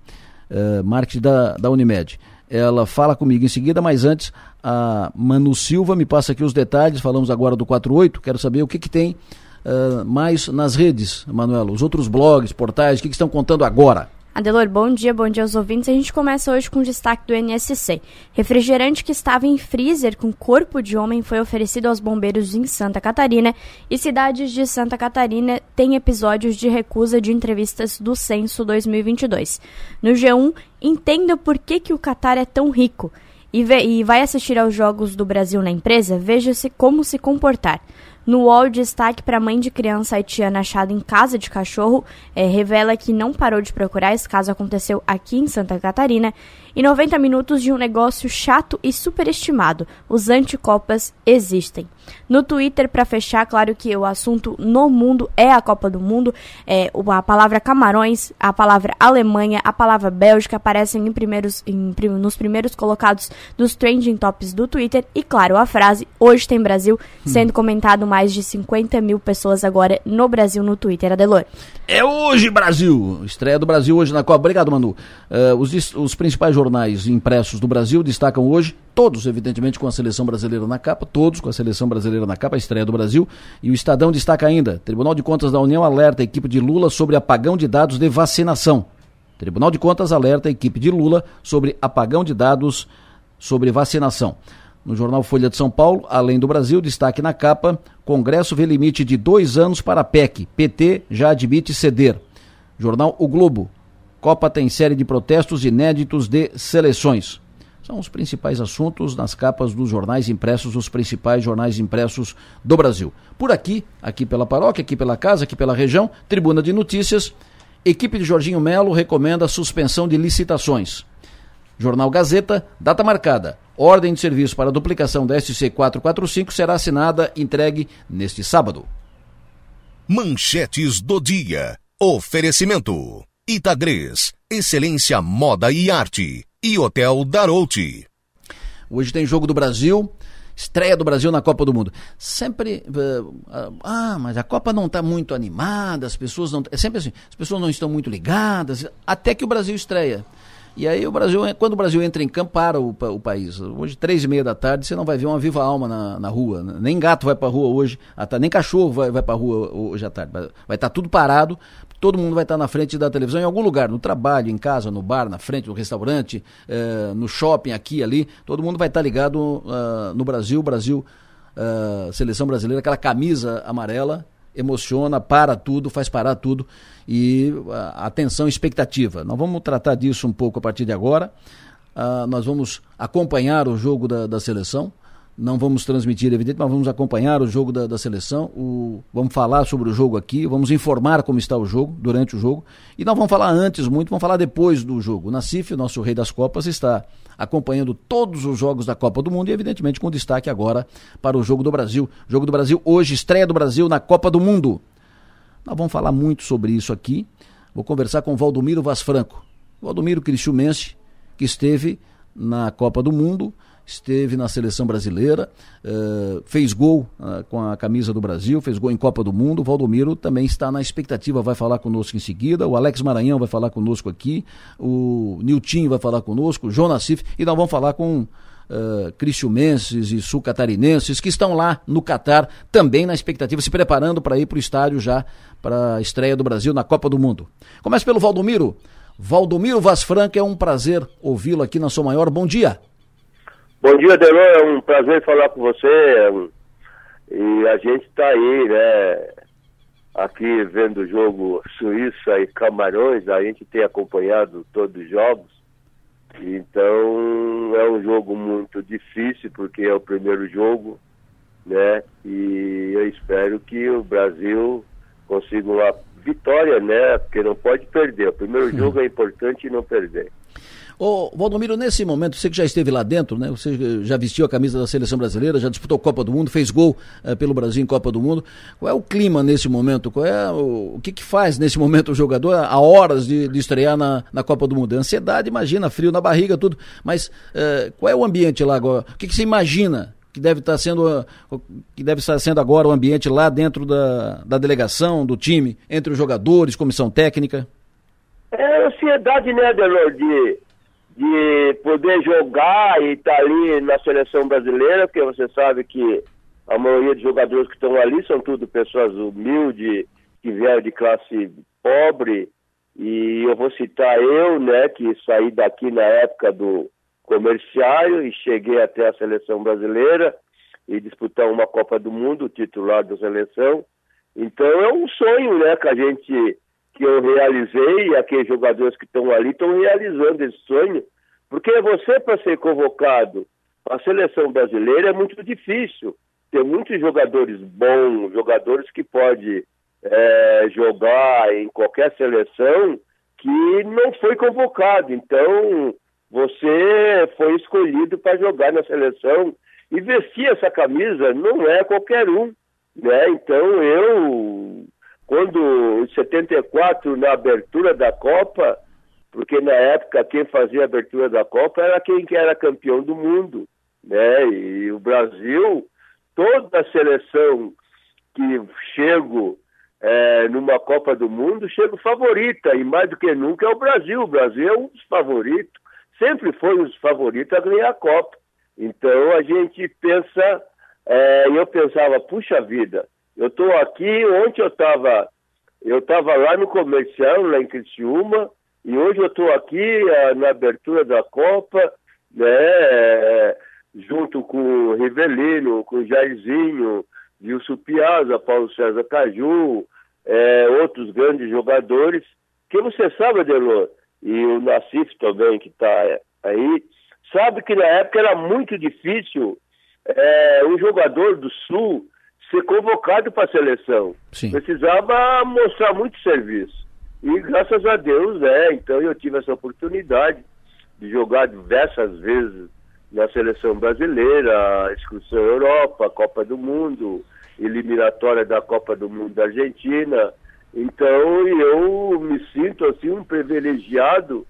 uh, marketing da, da Unimed. Ela fala comigo em seguida, mas antes a Manu Silva me passa aqui os detalhes. Falamos agora do 48. Quero saber o que, que tem uh, mais nas redes, Manuela. Os outros blogs, portais, o que, que estão contando agora? Adelor, bom dia, bom dia aos ouvintes. A gente começa hoje com o destaque do NSC. Refrigerante que estava em freezer com corpo de homem foi oferecido aos bombeiros em Santa Catarina e cidades de Santa Catarina têm episódios de recusa de entrevistas do Censo 2022. No G1, entenda por que, que o Catar é tão rico. e, e vai assistir aos Jogos do Brasil na empresa, veja-se como se comportar. No UOL, destaque para mãe de criança haitiana achada em casa de cachorro é, revela que não parou de procurar. Esse caso aconteceu aqui em Santa Catarina. E 90 minutos de um negócio chato e superestimado. Os anticopas existem. No Twitter, para fechar, claro que o assunto no mundo é a Copa do Mundo. É, a palavra Camarões, a palavra Alemanha, a palavra Bélgica aparecem em primeiros, em, nos primeiros colocados dos trending tops do Twitter. E claro, a frase Hoje tem Brasil sendo hum. comentado mais de 50 mil pessoas agora no Brasil no Twitter. Adelor. É hoje, Brasil! Estreia do Brasil hoje na Copa. Obrigado, Manu. Uh, os, os principais jornais impressos do Brasil destacam hoje, todos, evidentemente, com a seleção brasileira na capa, todos com a seleção brasileira na capa, a estreia do Brasil. E o Estadão destaca ainda: Tribunal de Contas da União alerta a equipe de Lula sobre apagão de dados de vacinação. Tribunal de Contas alerta a equipe de Lula sobre apagão de dados sobre vacinação. No jornal Folha de São Paulo, além do Brasil, destaque na capa: Congresso vê limite de dois anos para a PEC. PT já admite ceder. Jornal O Globo. Copa tem série de protestos inéditos de seleções. São os principais assuntos nas capas dos jornais impressos, os principais jornais impressos do Brasil. Por aqui, aqui pela paróquia, aqui pela casa, aqui pela região, Tribuna de Notícias. Equipe de Jorginho Melo recomenda suspensão de licitações. Jornal Gazeta, data marcada. Ordem de serviço para duplicação da SC 445 será assinada e entregue neste sábado. Manchetes do dia. Oferecimento. Itagres, excelência moda e arte. E Hotel Darouti. Hoje tem jogo do Brasil, estreia do Brasil na Copa do Mundo. Sempre. Uh, ah, mas a Copa não está muito animada, as pessoas não. É sempre assim, as pessoas não estão muito ligadas, até que o Brasil estreia. E aí o Brasil, quando o Brasil entra em campo, para o, o país. Hoje, três e meia da tarde, você não vai ver uma viva alma na, na rua. Nem gato vai para a rua hoje, nem cachorro vai, vai para a rua hoje à tarde. Vai estar tá tudo parado, todo mundo vai estar na frente da televisão em algum lugar, no trabalho, em casa, no bar, na frente do restaurante, eh, no shopping, aqui, ali. Todo mundo vai estar ligado uh, no Brasil, Brasil, uh, seleção brasileira, aquela camisa amarela emociona, para tudo, faz parar tudo e a atenção expectativa. Nós vamos tratar disso um pouco a partir de agora. Uh, nós vamos acompanhar o jogo da, da seleção. Não vamos transmitir, evidente, mas vamos acompanhar o jogo da, da seleção. O, vamos falar sobre o jogo aqui, vamos informar como está o jogo durante o jogo. E não vamos falar antes muito, vamos falar depois do jogo. O Nacife, nosso rei das Copas, está acompanhando todos os jogos da Copa do Mundo e, evidentemente, com destaque agora para o Jogo do Brasil. Jogo do Brasil hoje, estreia do Brasil na Copa do Mundo. Nós vamos falar muito sobre isso aqui. Vou conversar com Valdomiro Vaz Franco. Valdomiro Cristiumense, que esteve na Copa do Mundo esteve na seleção brasileira, uh, fez gol uh, com a camisa do Brasil, fez gol em Copa do Mundo. O Valdomiro também está na expectativa, vai falar conosco em seguida. O Alex Maranhão vai falar conosco aqui, o Nilton vai falar conosco, o João Nassif, e nós vamos falar com uh, cristiumenses e sul-catarinenses que estão lá no Catar, também na expectativa, se preparando para ir para o estádio já para a estreia do Brasil na Copa do Mundo. Começa pelo Valdomiro. Valdomiro Vaz Franca, é um prazer ouvi-lo aqui na sua maior. Bom dia. Bom dia, Delon. É um prazer falar com você. E a gente está aí, né? Aqui vendo o jogo Suíça e Camarões. A gente tem acompanhado todos os jogos. Então é um jogo muito difícil porque é o primeiro jogo, né? E eu espero que o Brasil consiga uma vitória, né? Porque não pode perder. O primeiro jogo é importante não perder. Ô, Valdomiro, nesse momento, você que já esteve lá dentro, né? Você já vestiu a camisa da seleção brasileira, já disputou Copa do Mundo, fez gol eh, pelo Brasil em Copa do Mundo. Qual é o clima nesse momento? Qual é o, o que, que faz nesse momento o jogador a horas de, de estrear na, na Copa do Mundo? Ansiedade, imagina, frio na barriga, tudo. Mas eh, qual é o ambiente lá agora? O que, que você imagina que deve estar sendo que deve estar sendo agora o ambiente lá dentro da, da delegação, do time, entre os jogadores, comissão técnica? É ansiedade, né, Delor, de de poder jogar e estar tá ali na seleção brasileira, porque você sabe que a maioria dos jogadores que estão ali são tudo pessoas humildes, que vieram de classe pobre, e eu vou citar eu, né, que saí daqui na época do comerciário e cheguei até a seleção brasileira e disputar uma Copa do Mundo, titular da seleção. Então é um sonho, né, que a gente que eu realizei e aqueles jogadores que estão ali estão realizando esse sonho, Porque você, para ser convocado para a seleção brasileira, é muito difícil. Tem muitos jogadores bons, jogadores que podem é, jogar em qualquer seleção, que não foi convocado. Então, você foi escolhido para jogar na seleção e vestir essa camisa não é qualquer um. Né? Então, eu, quando em 74, na abertura da Copa, porque na época quem fazia a abertura da Copa era quem que era campeão do mundo. Né? E o Brasil, toda a seleção que chego é, numa Copa do Mundo, chega favorita, e mais do que nunca é o Brasil. O Brasil é um dos favoritos, sempre foi um dos favoritos a ganhar a Copa. Então a gente pensa, é, eu pensava, puxa vida, eu estou aqui, ontem eu estava eu estava lá no comercial, lá em Criciúma, e hoje eu estou aqui é, na abertura da Copa, né, é, junto com o Rivelino, com o Jairzinho, Wilson Piazza, Paulo César Caju, é, outros grandes jogadores, que você sabe, Adelor, e o Nassif também, que está aí, sabe que na época era muito difícil é, um jogador do Sul ser convocado para a seleção. Sim. Precisava mostrar muito serviço. E graças a Deus, né? Então eu tive essa oportunidade de jogar diversas vezes na seleção brasileira, excursão Europa, Copa do Mundo, eliminatória da Copa do Mundo da Argentina. Então eu me sinto assim um privilegiado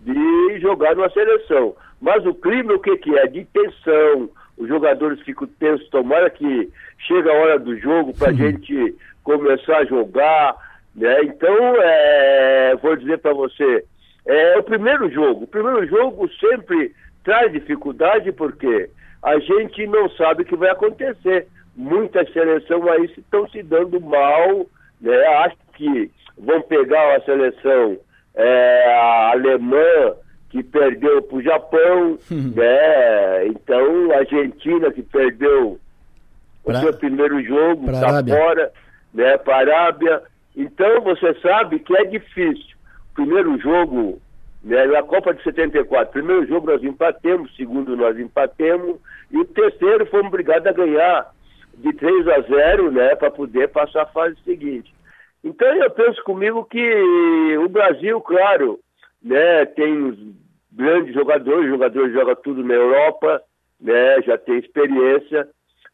de jogar numa seleção. Mas o clima o que, que é? De tensão. Os jogadores ficam tensos, tomara que chega a hora do jogo para a gente começar a jogar. Né? Então, é, vou dizer para você, é o primeiro jogo. O primeiro jogo sempre traz dificuldade porque a gente não sabe o que vai acontecer muitas seleções aí estão se dando mal, né? Acho que vão pegar a seleção é, alemã que perdeu para o Japão, né? Então a Argentina que perdeu pra... o seu primeiro jogo, está fora, né? Para a Arábia. Então você sabe que é difícil. Primeiro jogo né, na Copa de 74, primeiro jogo nós empatemos, segundo nós empatemos, e o terceiro fomos obrigados a ganhar de 3 a 0, né, para poder passar a fase seguinte. Então eu penso comigo que o Brasil, claro, né, tem grandes jogadores, jogadores jogam tudo na Europa, né, já tem experiência,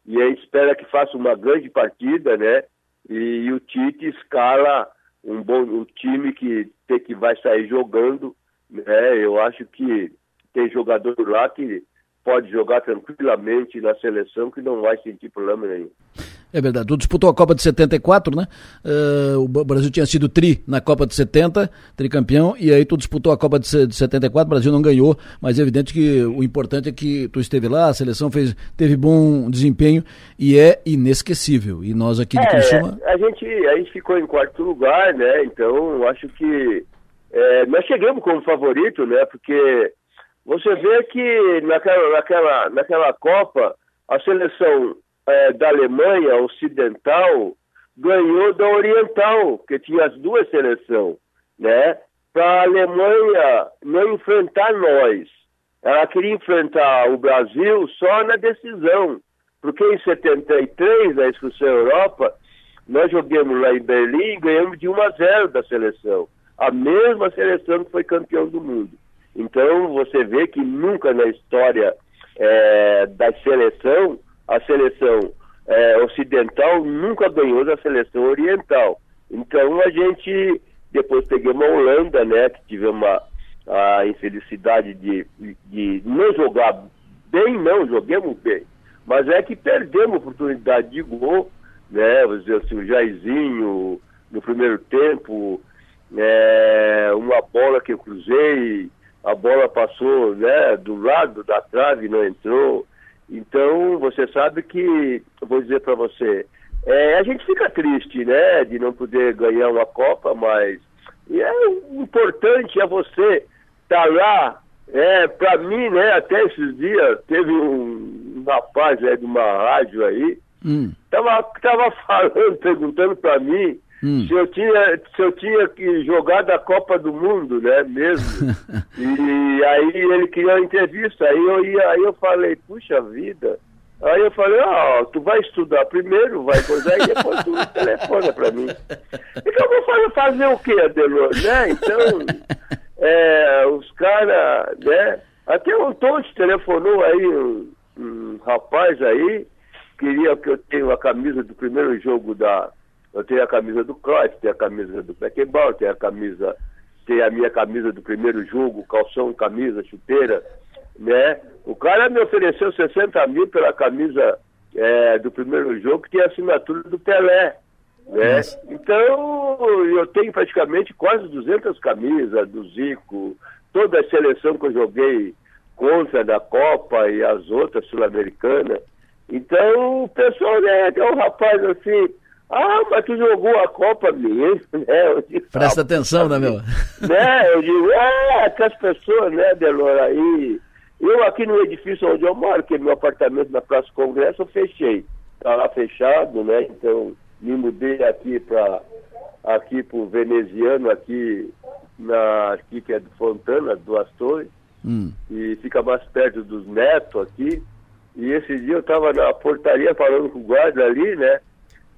e aí espera que faça uma grande partida, né, e, e o Tite escala um bom um time que, que vai sair jogando, né, eu acho que tem jogador lá que pode jogar tranquilamente na seleção que não vai sentir problema nenhum. É verdade. Tu disputou a Copa de 74, né? Uh, o Brasil tinha sido tri na Copa de 70, tricampeão, e aí tu disputou a Copa de 74, o Brasil não ganhou, mas é evidente que o importante é que tu esteve lá, a seleção fez, teve bom desempenho e é inesquecível. E nós aqui de é, Criciúma... A gente, a gente ficou em quarto lugar, né? Então, acho que é, nós chegamos como favorito, né? Porque você vê que naquela, naquela, naquela Copa, a seleção é, da Alemanha ocidental ganhou da oriental, que tinha as duas seleções, né? Para a Alemanha não enfrentar nós. Ela queria enfrentar o Brasil só na decisão. Porque em 73, na excursão Europa, nós jogamos lá em Berlim e ganhamos de 1 a 0 da seleção. A mesma seleção que foi campeão do mundo. Então você vê que nunca na história é, da seleção, a seleção é, ocidental nunca ganhou da seleção oriental. Então a gente depois pegamos a Holanda, né, que tivemos a, a infelicidade de, de não jogar bem, não, joguemos bem. Mas é que perdemos oportunidade de gol, né? Assim, o Jairzinho no primeiro tempo, é, uma bola que eu cruzei a bola passou né, do lado da trave, não entrou. Então, você sabe que, vou dizer para você, é, a gente fica triste, né, de não poder ganhar uma Copa, mas é importante é você estar tá lá. É, para mim, né, até esses dias, teve um, um rapaz né, de uma rádio aí, hum. tava, tava falando, perguntando para mim hum. se, eu tinha, se eu tinha que jogar da Copa do Mundo, né, mesmo. e aí ele queria uma entrevista, aí eu, ia, aí eu falei, puxa vida. Aí eu falei, ó, oh, tu vai estudar primeiro, vai coisar, e depois tu telefona pra mim. Então eu vou fazer, o quê, Adelor, né? Então, é, os caras, né? Até o Tonte telefonou aí, um, um rapaz aí, queria que eu tenha a camisa do primeiro jogo da. Eu tenho a camisa do Cruyff, tenho a camisa do Beckenbauer, tenho a camisa, tenho a minha camisa do primeiro jogo, calção, camisa, chuteira, né? O cara me ofereceu 60 mil pela camisa é, do primeiro jogo, que tem a assinatura do Pelé. Né? Então, eu tenho praticamente quase 200 camisas do Zico, toda a seleção que eu joguei contra da Copa e as outras sul-americanas. Então, o pessoal, né, tem um rapaz assim, ah, mas tu jogou a Copa mesmo, né? Digo, Presta ah, atenção, né, meu? Né, eu digo, é, que as pessoas, né, Delor, aí... Eu aqui no edifício onde eu moro, que é meu apartamento na Praça Congresso, eu fechei. Tá lá fechado, né, então me mudei aqui para aqui pro veneziano, aqui na aqui que é do Fontana, do Astor, hum. e fica mais perto dos netos aqui. E esse dia eu estava na portaria falando com o guarda ali, né?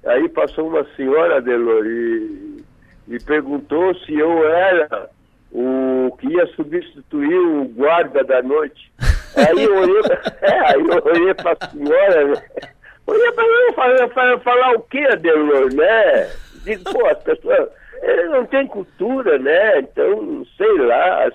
Aí passou uma senhora, Delor, e, e perguntou se eu era o que ia substituir o guarda da noite. Aí eu olhei, é, aí eu olhei para a senhora, né? Olhei para ela falar, falar, falar o que, Delor, né? Digo, pô, as pessoas, não têm cultura, né? Então, sei lá, as,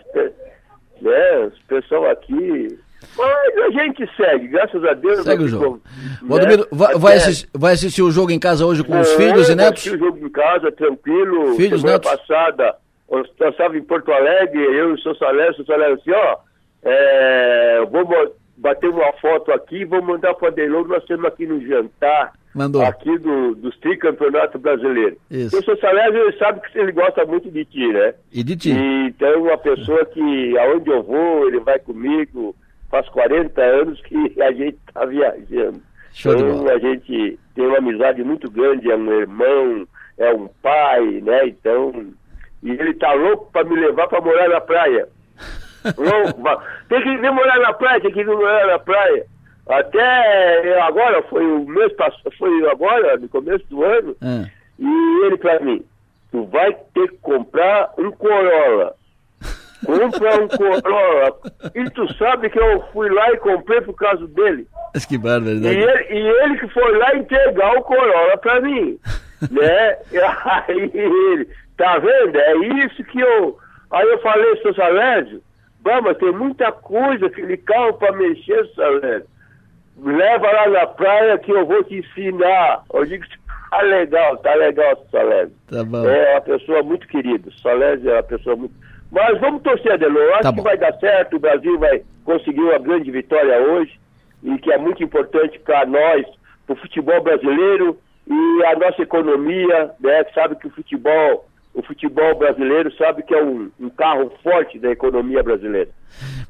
né, os pessoal aqui mas a gente segue, graças a Deus. Segue o jogo. Né? vai, vai, assistir, vai, assistir, o jogo em casa hoje com os filhos e netos? Assistir o jogo em casa, tranquilo. Filhos, Semana netos? passada, eu estava em Porto Alegre, eu e o seu Salé, o seu Salé assim, ó, é, vou bater uma foto aqui, vou mandar para o Adelon, nós temos aqui no jantar. Mandou. Aqui do, dos tricampeonatos brasileiros. Isso. O seu Salésio, ele sabe que ele gosta muito de ti, né? E de ti. E, então, uma pessoa que, aonde eu vou, ele vai comigo, faz 40 anos que a gente está viajando. Show então a gente tem uma amizade muito grande, é um irmão, é um pai, né? Então, e ele tá louco para me levar para morar na praia. louco, tem que vir morar na praia, tem que vir morar na praia. Até agora, foi o mês passado, foi agora, no começo do ano, é. e ele para mim, tu vai ter que comprar um Corolla compra um Corolla. E tu sabe que eu fui lá e comprei por causa dele. Mas que barbaridade. E ele, e ele que foi lá entregar o Corolla pra mim. né? E aí ele, tá vendo? É isso que eu. Aí eu falei, seu Salésio, vamos, tem muita coisa, aquele carro pra mexer, Salésio. Leva lá na praia que eu vou te ensinar. Eu digo, tá legal, tá legal, Salésio. Tá bom. É uma pessoa muito querida. Salésio é uma pessoa muito mas vamos torcer, Adelô. Acho tá que vai dar certo, o Brasil vai conseguir uma grande vitória hoje, e que é muito importante para nós, para o futebol brasileiro e a nossa economia, né? Sabe que o futebol, o futebol brasileiro sabe que é um, um carro forte da economia brasileira.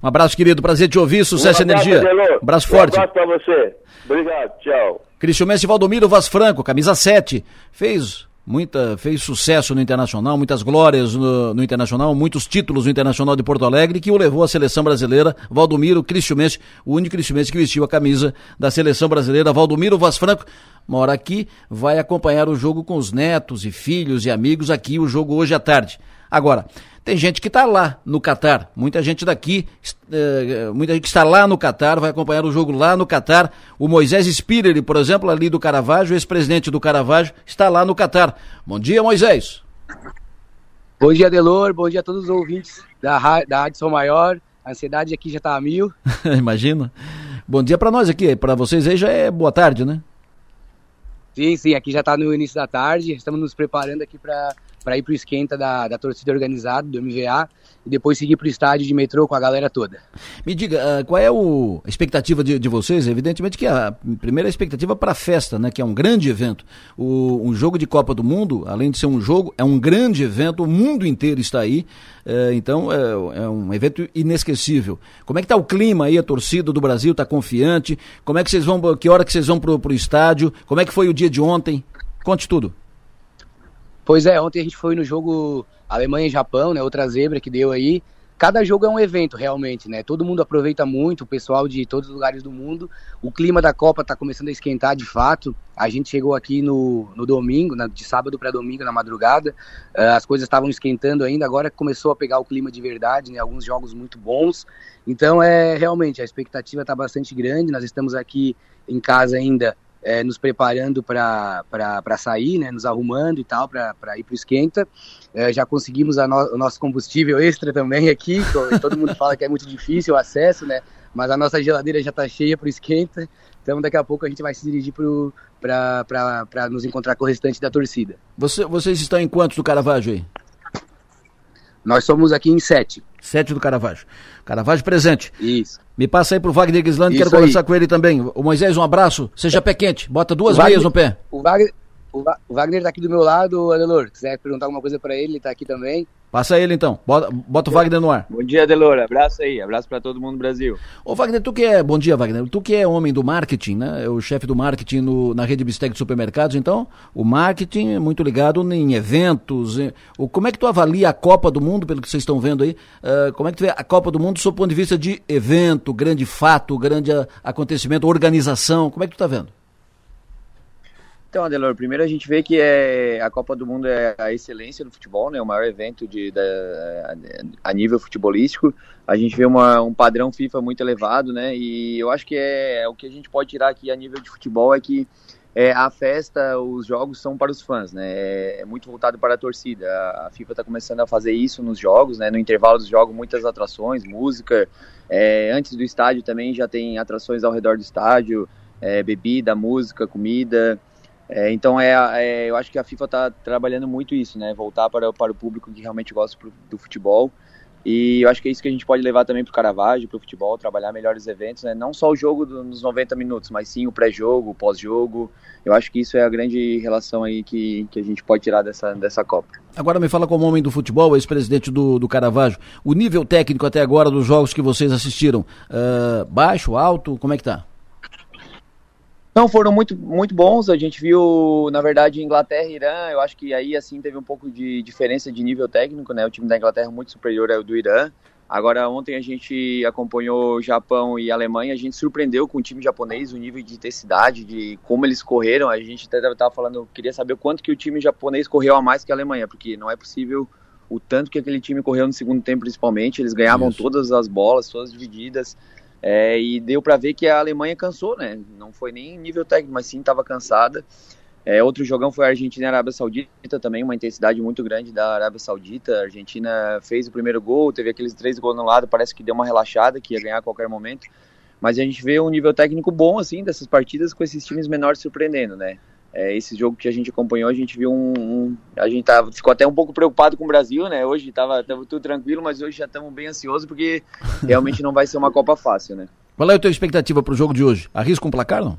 Um abraço, querido. Prazer te ouvir. Sucesso e energia. Adelô. Um abraço forte. Um abraço para você. Obrigado. Tchau. Cristian Messi Valdomiro Vaz Franco, camisa 7. Fez muita fez sucesso no Internacional, muitas glórias no, no, Internacional, muitos títulos no Internacional de Porto Alegre, que o levou à seleção brasileira, Valdomiro Cristiumense, o único Cristiumense que vestiu a camisa da seleção brasileira, Valdomiro Vaz Franco, mora aqui, vai acompanhar o jogo com os netos e filhos e amigos aqui, o jogo hoje à tarde. Agora, tem gente que está lá no Catar, muita gente daqui, eh, muita gente que está lá no Catar, vai acompanhar o jogo lá no Catar. O Moisés Spirer, por exemplo, ali do Caravaggio, ex-presidente do Caravaggio, está lá no Catar. Bom dia, Moisés. Bom dia, Delor. Bom dia a todos os ouvintes da, da Rádio São Maior. A ansiedade aqui já está a mil. Imagina. Bom dia para nós aqui. Para vocês aí já é boa tarde, né? Sim, sim. Aqui já está no início da tarde. Estamos nos preparando aqui para para ir para o esquenta da, da torcida organizada, do MVA, e depois seguir para o estádio de metrô com a galera toda. Me diga, uh, qual é o, a expectativa de, de vocês? Evidentemente que a primeira expectativa para a festa, né, que é um grande evento. O, jogo de Copa do Mundo, além de ser um jogo, é um grande evento, o mundo inteiro está aí, uh, então é, é, um evento inesquecível. Como é que está o clima aí, a torcida do Brasil está confiante? Como é que vocês vão, que hora que vocês vão para o estádio? Como é que foi o dia de ontem? Conte tudo. Pois é, ontem a gente foi no jogo Alemanha e Japão, né? Outra zebra que deu aí cada jogo é um evento realmente, né? Todo mundo aproveita muito, o pessoal de todos os lugares do mundo. O clima da Copa está começando a esquentar de fato. A gente chegou aqui no, no domingo, na, de sábado para domingo, na madrugada. Uh, as coisas estavam esquentando ainda, agora começou a pegar o clima de verdade, né? Alguns jogos muito bons. Então, é realmente, a expectativa está bastante grande. Nós estamos aqui em casa ainda é, nos preparando para sair, né, nos arrumando e tal, para ir para o esquenta. É, já conseguimos no, o nosso combustível extra também aqui, todo mundo fala que é muito difícil o acesso, né, mas a nossa geladeira já está cheia para o esquenta, então daqui a pouco a gente vai se dirigir para nos encontrar com o restante da torcida. Você, vocês estão em quantos do Caravaggio aí? Nós somos aqui em sete. Sete do Caravaggio. Caravaggio presente. Isso. Me passa aí pro Wagner Gislando, quero conversar com ele também. O Moisés, um abraço. Seja pé quente. Bota duas Wagner, meias no pé. O Wagner, o Wagner tá aqui do meu lado, Adelor. Se quiser perguntar alguma coisa para ele, ele tá aqui também. Passa ele então. Bota, bota o Wagner no ar. Bom dia, Delor. Abraço aí. Abraço para todo mundo do Brasil. Ô, Wagner, tu que é. Bom dia, Wagner. Tu que é homem do marketing, né? É o chefe do marketing no, na rede Bistec de supermercados. Então, o marketing é muito ligado em eventos. Em, o, como é que tu avalia a Copa do Mundo, pelo que vocês estão vendo aí? Uh, como é que tu vê a Copa do Mundo sob o ponto de vista de evento, grande fato, grande acontecimento, organização? Como é que tu tá vendo? Então, Adelor, primeiro a gente vê que é, a Copa do Mundo é a excelência do futebol, né, o maior evento de, da, a nível futebolístico. A gente vê uma, um padrão FIFA muito elevado, né, e eu acho que é, o que a gente pode tirar aqui a nível de futebol é que é, a festa, os jogos são para os fãs, né, é, é muito voltado para a torcida. A, FIFA está começando a fazer isso nos jogos, né, no intervalo dos jogos, muitas atrações, música. É, antes do estádio também já tem atrações ao redor do estádio, é, bebida, música, comida. É, então é, é, eu acho que a FIFA está trabalhando muito isso, né? Voltar para, para o público que realmente gosta do futebol. E eu acho que é isso que a gente pode levar também para o Caravaggio, para o futebol, trabalhar melhores eventos, né? Não só o jogo do, nos 90 minutos, mas sim o pré-jogo, o pós-jogo. Eu acho que isso é a grande relação aí que, que a gente pode tirar dessa, dessa Copa. Agora me fala como homem do futebol, ex-presidente do, do Caravaggio, o nível técnico até agora dos jogos que vocês assistiram, uh, baixo, alto, como é que tá? Não, foram muito, muito bons. A gente viu, na verdade, Inglaterra e Irã. Eu acho que aí, assim, teve um pouco de diferença de nível técnico, né? O time da Inglaterra é muito superior ao do Irã. Agora, ontem a gente acompanhou Japão e Alemanha. A gente surpreendeu com o time japonês, o nível de intensidade, de como eles correram. A gente até estava falando, queria saber quanto que o time japonês correu a mais que a Alemanha, porque não é possível o tanto que aquele time correu no segundo tempo, principalmente. Eles ganhavam Isso. todas as bolas, todas divididas. É, e deu para ver que a Alemanha cansou, né? Não foi nem nível técnico, mas sim estava cansada. É, outro jogão foi a Argentina e a Arábia Saudita também, uma intensidade muito grande da Arábia Saudita. A Argentina fez o primeiro gol, teve aqueles três gols no lado, parece que deu uma relaxada, que ia ganhar a qualquer momento. Mas a gente vê um nível técnico bom, assim, dessas partidas com esses times menores surpreendendo, né? É, esse jogo que a gente acompanhou, a gente viu um, um, a gente tava, ficou até um pouco preocupado com o Brasil, né? Hoje estava tudo tranquilo, mas hoje já estamos bem ansiosos porque realmente não vai ser uma Copa fácil, né? Qual é a tua expectativa para o jogo de hoje? Arrisca um placar, não?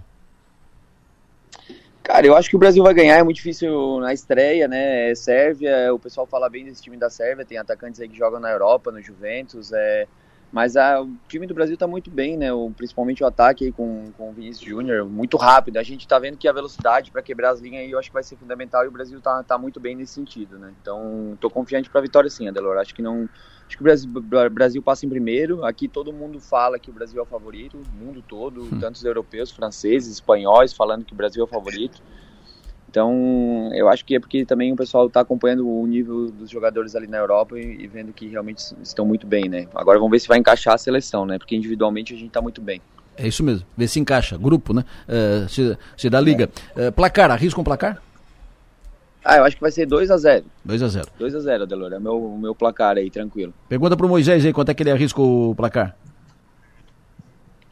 Cara, eu acho que o Brasil vai ganhar, é muito difícil na estreia, né? É Sérvia, o pessoal fala bem desse time da Sérvia, tem atacantes aí que jogam na Europa, no Juventus, é, mas a, o time do Brasil está muito bem, né? O, principalmente o ataque aí com, com o Vinícius Júnior, muito rápido. A gente está vendo que a velocidade para quebrar as linhas aí eu acho que vai ser fundamental e o Brasil está tá muito bem nesse sentido, né? Então, estou confiante para a vitória sim, Adelor. Acho que não. Acho que o Brasil, Brasil passa em primeiro. Aqui todo mundo fala que o Brasil é o favorito, o mundo todo, hum. tanto os europeus, franceses, espanhóis, falando que o Brasil é o favorito. Então, eu acho que é porque também o pessoal está acompanhando o nível dos jogadores ali na Europa e, e, vendo que realmente estão muito bem, né? Agora vamos ver se vai encaixar a seleção, né? Porque individualmente a gente está muito bem. É isso mesmo, ver se encaixa. Grupo, né? Uh, se, se dá liga. É. Uh, placar, arrisca um placar? Ah, eu acho que vai ser 2x0. 2x0. 2x0, Delor. É o meu, meu placar aí, tranquilo. Pergunta pro Moisés aí, quanto é que ele arrisca o placar?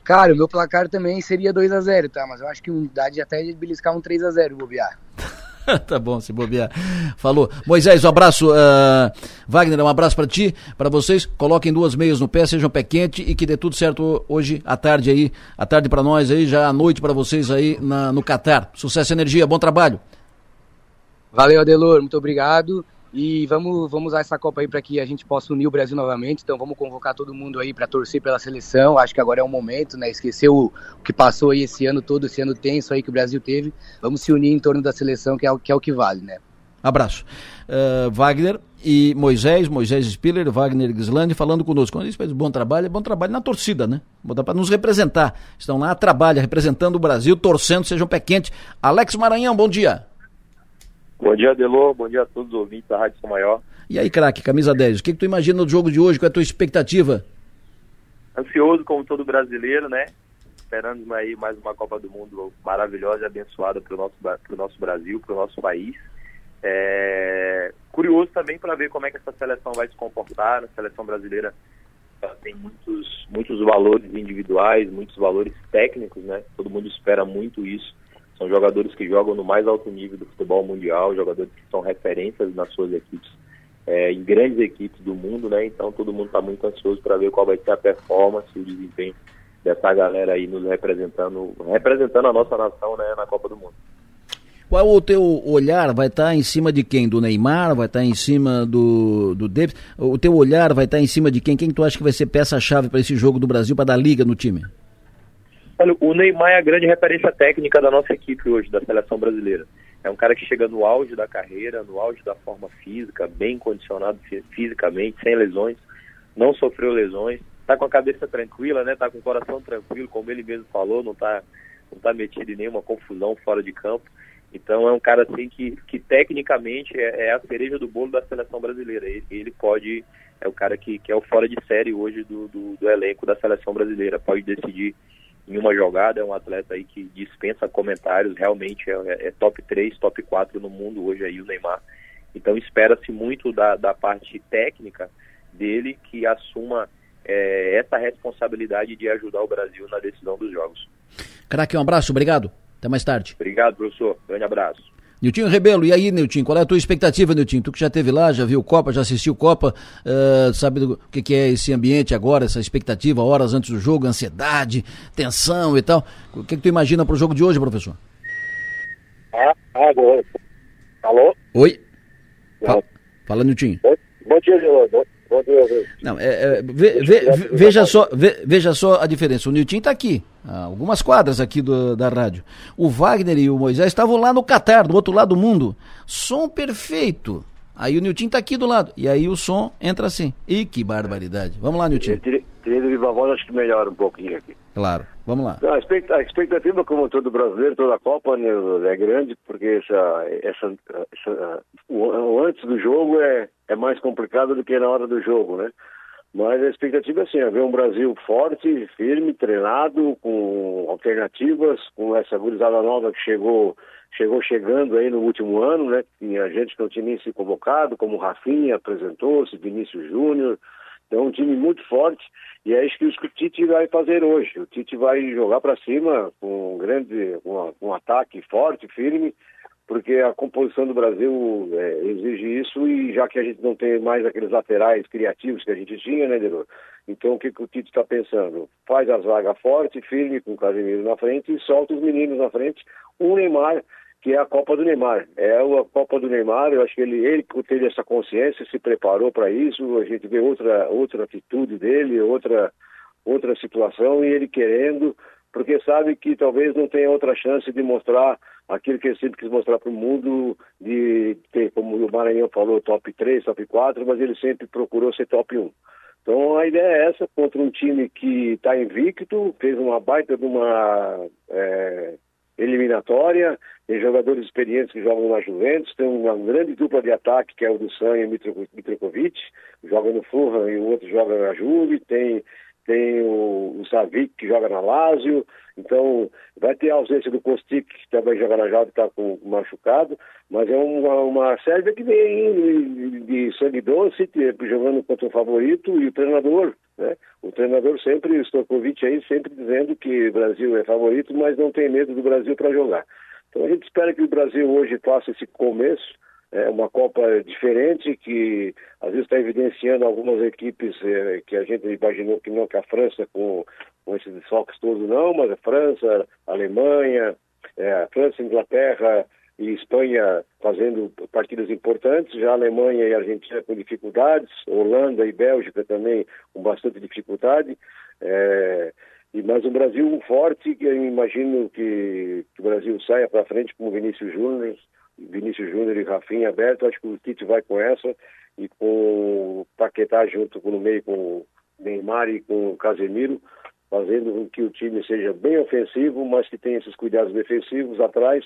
Cara, o meu placar também seria 2 a 0 tá? Mas eu acho que dá de até de beliscar um 3 a 0 bobear. tá bom, se bobear. Falou. Moisés, um abraço. Uh, Wagner, um abraço para ti, para vocês. Coloquem duas meias no pé, sejam pé quente e que dê tudo certo hoje à tarde aí. À tarde para nós aí, já à noite para vocês aí na, no Catar. Sucesso e energia, bom trabalho. Valeu, Adelor, muito obrigado. E vamos, vamos usar essa Copa aí para que a gente possa unir o Brasil novamente. Então vamos convocar todo mundo aí para torcer pela seleção. Acho que agora é o momento, né? Esquecer o, o, que passou aí esse ano todo, esse ano tenso aí que o Brasil teve. Vamos se unir em torno da seleção, que é o que, é o que vale, né? Abraço. Uh, Wagner e Moisés, Moisés Spiller, Wagner Gislandi falando conosco. Quando eles fazem bom trabalho, é bom trabalho na torcida, né? Para nos representar. Estão lá, trabalham, representando o Brasil, torcendo, sejam pé quente. Alex Maranhão, bom dia. Bom dia, Delô. Bom dia a todos os ouvintes da Rádio São Maior. E aí, craque, camisa 10, o que, que tu imagina do jogo de hoje? Qual é a tua expectativa? Ansioso, como todo brasileiro, né? Esperando aí mais uma Copa do Mundo maravilhosa e abençoada para o nosso, pro nosso Brasil, para o nosso país. É... Curioso também para ver como é que essa seleção vai se comportar. A seleção brasileira tem muitos, muitos valores individuais, muitos valores técnicos, né? Todo mundo espera muito isso. São jogadores que jogam no mais alto nível do futebol mundial, jogadores que são referências nas suas equipes é, em grandes equipes do mundo, né? Então todo mundo está muito ansioso para ver qual vai ser a performance e o desempenho dessa galera aí nos representando, representando a nossa nação, né, na Copa do Mundo. Qual o teu olhar vai estar tá em cima de quem? Do Neymar? Vai estar tá em cima do, do Davis? O teu olhar vai estar tá em cima de quem? Quem tu acha que vai ser peça-chave para esse jogo do Brasil, para dar liga no time? Olha, o Neymar é a grande referência técnica da nossa equipe hoje, da seleção brasileira. É um cara que chega no auge da carreira, no auge da forma física, bem condicionado fisicamente, sem lesões, não sofreu lesões, está com a cabeça tranquila, né? Tá com o coração tranquilo, como ele mesmo falou, não está não tá metido em nenhuma confusão fora de campo. Então é um cara assim que, que tecnicamente é, é a cereja do bolo da seleção brasileira. Ele, ele, pode, é o cara que, que é o fora de série hoje do, do, do elenco da seleção brasileira. Pode decidir em uma jogada, é um atleta aí que dispensa comentários, realmente é, é, é top 3, top 4 no mundo hoje aí o Neymar. Então espera-se muito da, da parte técnica dele que assuma é, essa responsabilidade de ajudar o Brasil na decisão dos jogos. Craque, um abraço, obrigado. Até mais tarde. Obrigado, professor. Grande abraço. Niltinho Rebelo, e aí, Niltinho, qual é a tua expectativa, Niltinho? Tu que já esteve lá, já viu Copa, já assistiu Copa, uh, sabe do que, que, é esse ambiente agora, essa expectativa, horas antes do jogo, ansiedade, tensão e tal. O que, que tu imagina para o jogo de hoje, professor? Ah, agora. Alô? Oi? Fala, fala Niltinho. Bom dia, Gelão. Bom dia, Não, é, é, ve, ve, veja, só, ve, veja só a diferença. O Niltinho está aqui, algumas quadras aqui do, da rádio. O Wagner e o Moisés estavam lá no Catar, do outro lado do mundo. Som perfeito. Aí o Nilton está aqui do lado. E aí o som entra assim. E que barbaridade. Vamos lá, Nilton. Tirei do viva voz, acho que melhora um pouquinho aqui. Claro. Vamos lá. Não, a expectativa, como todo brasileiro, toda a Copa, né, é grande, porque essa, essa, essa, o, antes do jogo é, é mais complicado do que na hora do jogo, né? Mas a expectativa é assim, é ver um Brasil forte, firme, treinado, com alternativas, com essa gurizada nova que chegou, chegou chegando aí no último ano, né? Tinha gente que não tinha nem se convocado, como Rafinha apresentou-se, Vinícius Júnior. Então, um time muito forte e é isso que o Tite vai fazer hoje. O Tite vai jogar para cima com um grande, um, um ataque forte, firme, porque a composição do Brasil é, exige isso e já que a gente não tem mais aqueles laterais criativos que a gente tinha, né, Delor? Então o que, que o Tite está pensando? Faz a zaga forte, firme, com o Casemiro na frente e solta os meninos na frente. O Neymar, que é a Copa do Neymar. É a Copa do Neymar, eu acho que ele, ele teve essa consciência, se preparou para isso, a gente vê outra, outra atitude dele, outra, outra situação e ele querendo porque sabe que talvez não tenha outra chance de mostrar aquilo que ele sempre quis mostrar para o mundo, de ter, como o Maranhão falou, top 3, top 4, mas ele sempre procurou ser top 1. Então a ideia é essa, contra um time que está invicto, fez uma baita de uma é, eliminatória, tem jogadores experientes que jogam na Juventus, tem uma grande dupla de ataque que é o do Sanha e o Mitrovic, joga no Fulham e o outro joga na Juve, tem tem o, o Savic que joga na Lazio, então vai ter a ausência do Kostic, que também joga na Jovem, está com machucado, mas é uma, uma Sérvia que vem de, sangue doce, jogando contra o favorito, e o treinador, né? O treinador sempre, o Stokovic aí, sempre dizendo que o Brasil é favorito, mas não tem medo do Brasil para jogar. Então a gente espera que o Brasil hoje faça esse começo, é uma Copa diferente que às vezes está evidenciando algumas equipes é, que a gente imaginou que não, que a França com, com esses desfalques todos não, mas a França, a Alemanha, é, a França, Inglaterra e Espanha fazendo partidas importantes, já a Alemanha e a Argentina com dificuldades, Holanda e Bélgica também com bastante dificuldade, é, e mais um Brasil forte que eu imagino que, que o Brasil saia para frente com o Vinícius Júnior Vinícius Júnior e Rafinha aberto, acho que o Tite vai com essa e com o Paquetá junto no meio com o Neymar e com o Casemiro, fazendo com que o time seja bem ofensivo, mas que tenha esses cuidados defensivos atrás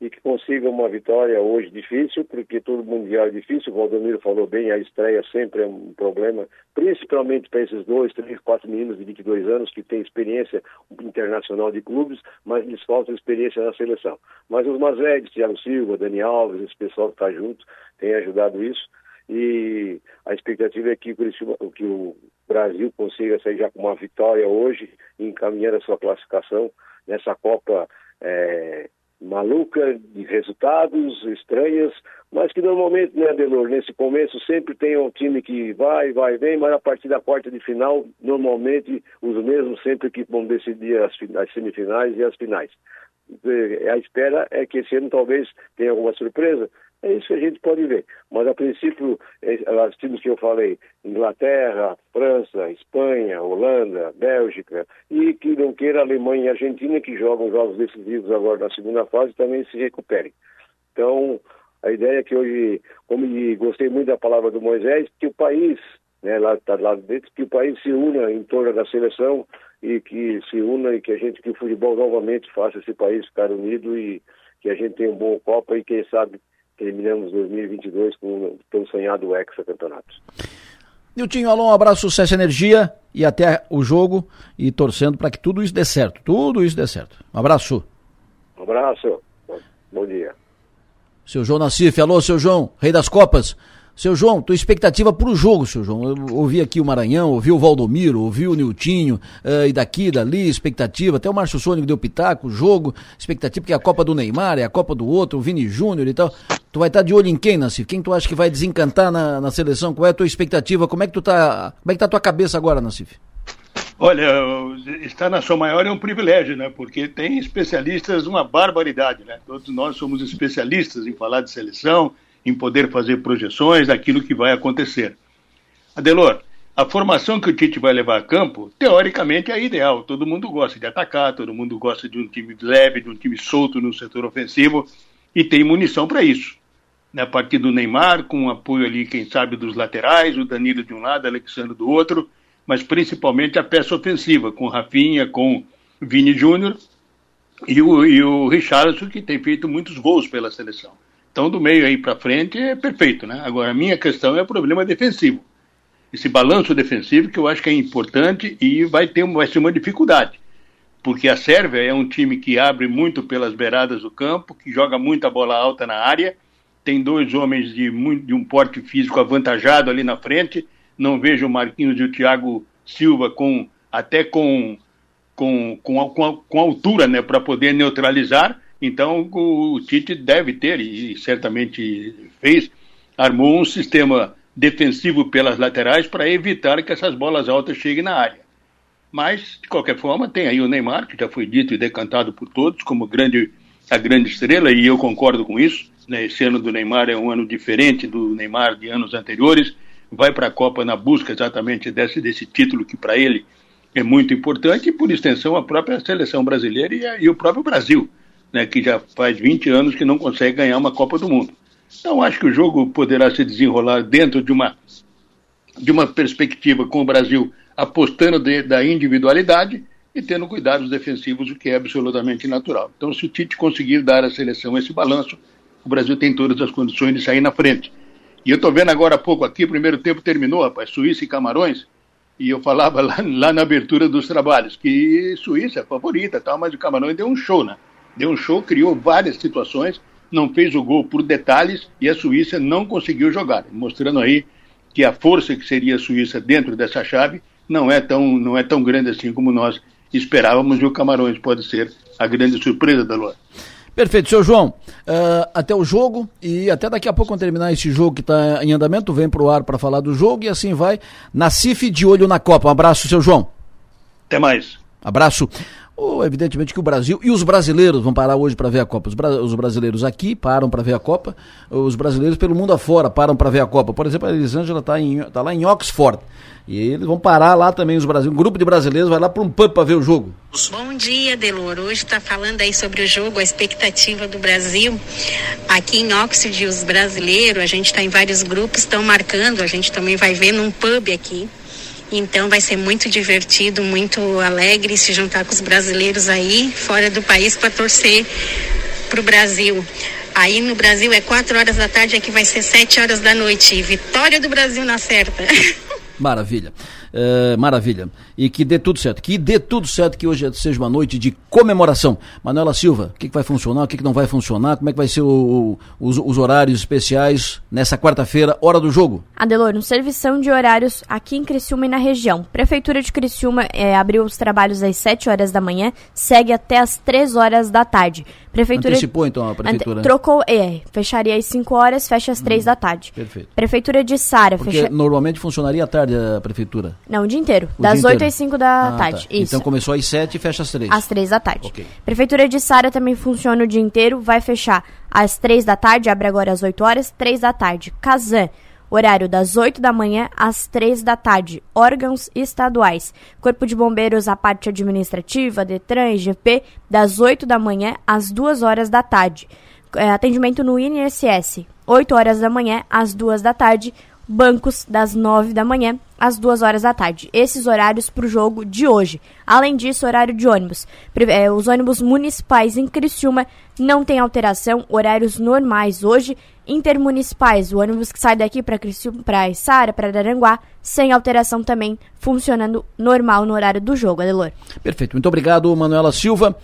e que consiga uma vitória hoje difícil, porque todo mundial é difícil, o Valdomiro falou bem, a estreia sempre é um problema, principalmente para esses dois, três, quatro meninos de 22 anos que têm experiência internacional de clubes, mas lhes falta experiência na seleção. Mas os mais velhos, Thiago Silva, Dani Alves, esse pessoal que está junto, tem ajudado isso, e a expectativa é que o, que o Brasil consiga sair já com uma vitória hoje, encaminhando a sua classificação nessa Copa é, maluca de resultados estranhas, mas que normalmente, né, Adelor, nesse começo sempre tem um time que vai, vai, vem, mas a partir da quarta de final, normalmente os mesmos sempre que vão decidir as, as semifinais e as finais. A espera é que esse ano talvez tenha alguma surpresa, é isso que a gente pode ver. Mas, a princípio, é, os times que eu falei, Inglaterra, França, Espanha, Holanda, Bélgica, e que não queira Alemanha e Argentina, que jogam jogos decisivos agora na segunda fase, também se recuperem. Então, a ideia é que hoje, como gostei muito da palavra do Moisés, que o país, né, lá, tá lá dentro, que o país se una em torno da seleção e que se una e que a gente, que o futebol novamente faça esse país ficar unido e que a gente tenha um bom Copa e quem sabe terminamos 2022 com o tão sonhado hexacampeonato. Niltinho, alô, um abraço, sucesso energia e até o jogo e torcendo para que tudo isso dê certo. Tudo isso dê certo. Um abraço. Um abraço. Bom dia. Seu João Nassif, alô, seu João, rei das Copas. Seu João, tua expectativa para o jogo, seu João. Eu ouvi aqui o Maranhão, ouvi o Valdomiro, ouvi o Niltinho, uh, e daqui, dali, expectativa. Até o Márcio Sônico deu pitaco, jogo, expectativa, porque é a Copa do Neymar, é a Copa do outro, o Vini Júnior e tal. Tu vai estar de olho em quem, Nassif? Quem tu acha que vai desencantar na, na seleção? Qual é a tua expectativa? Como é que tu tá. Como é que tá a tua cabeça agora, Nassif? Olha, estar na sua maior é um privilégio, né? Porque tem especialistas, uma barbaridade, né? Todos nós somos especialistas em falar de seleção, em poder fazer projeções daquilo que vai acontecer. Adelor, a formação que o Tite vai levar a campo, teoricamente é ideal. Todo mundo gosta de atacar, todo mundo gosta de um time leve, de um time solto no setor ofensivo e tem munição para isso. Né, a partir do Neymar, com apoio ali, quem sabe, dos laterais, o Danilo de um lado, o Alexandre do outro, mas principalmente a peça ofensiva, com Rafinha, com Vini Júnior e o, e o Richarlison, que tem feito muitos gols pela seleção. Então, do meio aí para frente é perfeito, né? Agora, a minha questão é o problema defensivo. Esse balanço defensivo que eu acho que é importante e vai ter vai ser uma dificuldade. Porque a Sérvia é um time que abre muito pelas beiradas do campo, que joga muita bola alta na área, tem dois homens de, muito, de um porte físico avantajado ali na frente. Não vejo o Marquinhos e o Thiago Silva com até com com, com, com, com altura né, para poder neutralizar. Então, o Tite deve ter, e certamente fez, armou um sistema defensivo pelas laterais para evitar que essas bolas altas cheguem na área. Mas, de qualquer forma, tem aí o Neymar, que já foi dito e decantado por todos como grande, a grande estrela, e eu concordo com isso. Né? Esse ano do Neymar é um ano diferente do Neymar de anos anteriores. Vai para a Copa na busca exatamente desse, desse título que para ele é muito importante, e por extensão a própria seleção brasileira e, e o próprio Brasil né, que já faz 20 anos que não consegue ganhar uma Copa do Mundo. Então, acho que o jogo poderá se desenrolar dentro de uma, de uma perspectiva com o Brasil apostando de, da individualidade e tendo cuidados defensivos, o que é absolutamente natural. Então, se o Tite conseguir dar à seleção esse balanço, o Brasil tem todas as condições de sair na frente. E eu estou vendo agora há pouco aqui, o primeiro tempo terminou, rapaz, Suíça e Camarões, e eu falava lá, lá na abertura dos trabalhos que Suíça é favorita, tal, mas o Camarões deu um show, né? Deu um show, criou várias situações, não fez o gol por detalhes e a Suíça não conseguiu jogar, mostrando aí que a força que seria a Suíça dentro dessa chave não é tão, não é tão grande assim como nós esperávamos e o Camarões pode ser a grande surpresa da Lua. Perfeito, seu João. Uh, até o jogo e até daqui a pouco, quando terminar esse jogo que está em andamento, vem para o ar para falar do jogo e assim vai. Nacife de olho na Copa. Um abraço, seu João. Até mais. Abraço. Ou evidentemente que o Brasil e os brasileiros vão parar hoje para ver a Copa. Os, bra os, brasileiros aqui param para ver a Copa, os brasileiros pelo mundo afora param para ver a Copa. Por exemplo, a Elisângela está tá lá em Oxford. E eles vão parar lá também, os brasileiros. Um grupo de brasileiros vai lá para um pub para ver o jogo. Bom dia, Delor. Hoje está falando aí sobre o jogo, a expectativa do Brasil. Aqui em Oxford, os brasileiros, a gente está em vários grupos, estão marcando, a gente também vai ver num pub aqui. Então vai ser muito divertido, muito alegre se juntar com os brasileiros aí fora do país para torcer para o Brasil. Aí no Brasil é 4 horas da tarde, aqui vai ser 7 horas da noite. Vitória do Brasil na certa. Maravilha. Uh, maravilha. E que dê tudo certo. Que dê tudo certo, que hoje seja uma noite de comemoração. Manuela Silva, o que, que vai funcionar, o que, que não vai funcionar, como é que vai ser o, o, os, os, horários especiais nessa quarta-feira, hora do jogo? Adelor, no servição de horários aqui em Criciúma e na região. Prefeitura de Criciúma é, abriu os trabalhos às 7 horas da manhã, segue até às 3 horas da tarde. Prefeitura Antecipou então a prefeitura? Ante... Trocou, é, fecharia às 5 horas, fecha às 3 hum, da tarde. Perfeito. Prefeitura de Sara, Porque fecha... normalmente funcionaria à tarde a prefeitura? Não, o dia inteiro. O das dia 8 inteiro. às 5 da ah, tá. tarde. Tá. Então começou às 7 e fecha às 3. Às 3 da tarde. Okay. Prefeitura de Sara também funciona o dia inteiro, vai fechar às 3 da tarde, abre agora às 8 horas, 3 da tarde. Kazan, horário das 8 da manhã às 3 da tarde. Órgãos estaduais. Corpo de Bombeiros, a parte administrativa, Detran, IGP, das 8 da manhã às 2 horas da tarde. É, atendimento no INSS, 8 horas da manhã às 2 da tarde bancos das 9 da manhã às 2 horas da tarde. Esses horários para o jogo de hoje. Além disso, horário de ônibus. É, os ônibus municipais em Criciúma não tem alteração, horários normais hoje. Intermunicipais, o ônibus que sai daqui para Criciúma, para Içara, para Aranguá, sem alteração também, funcionando normal no horário do jogo, Adelor. Perfeito. Muito obrigado, Manuela Silva.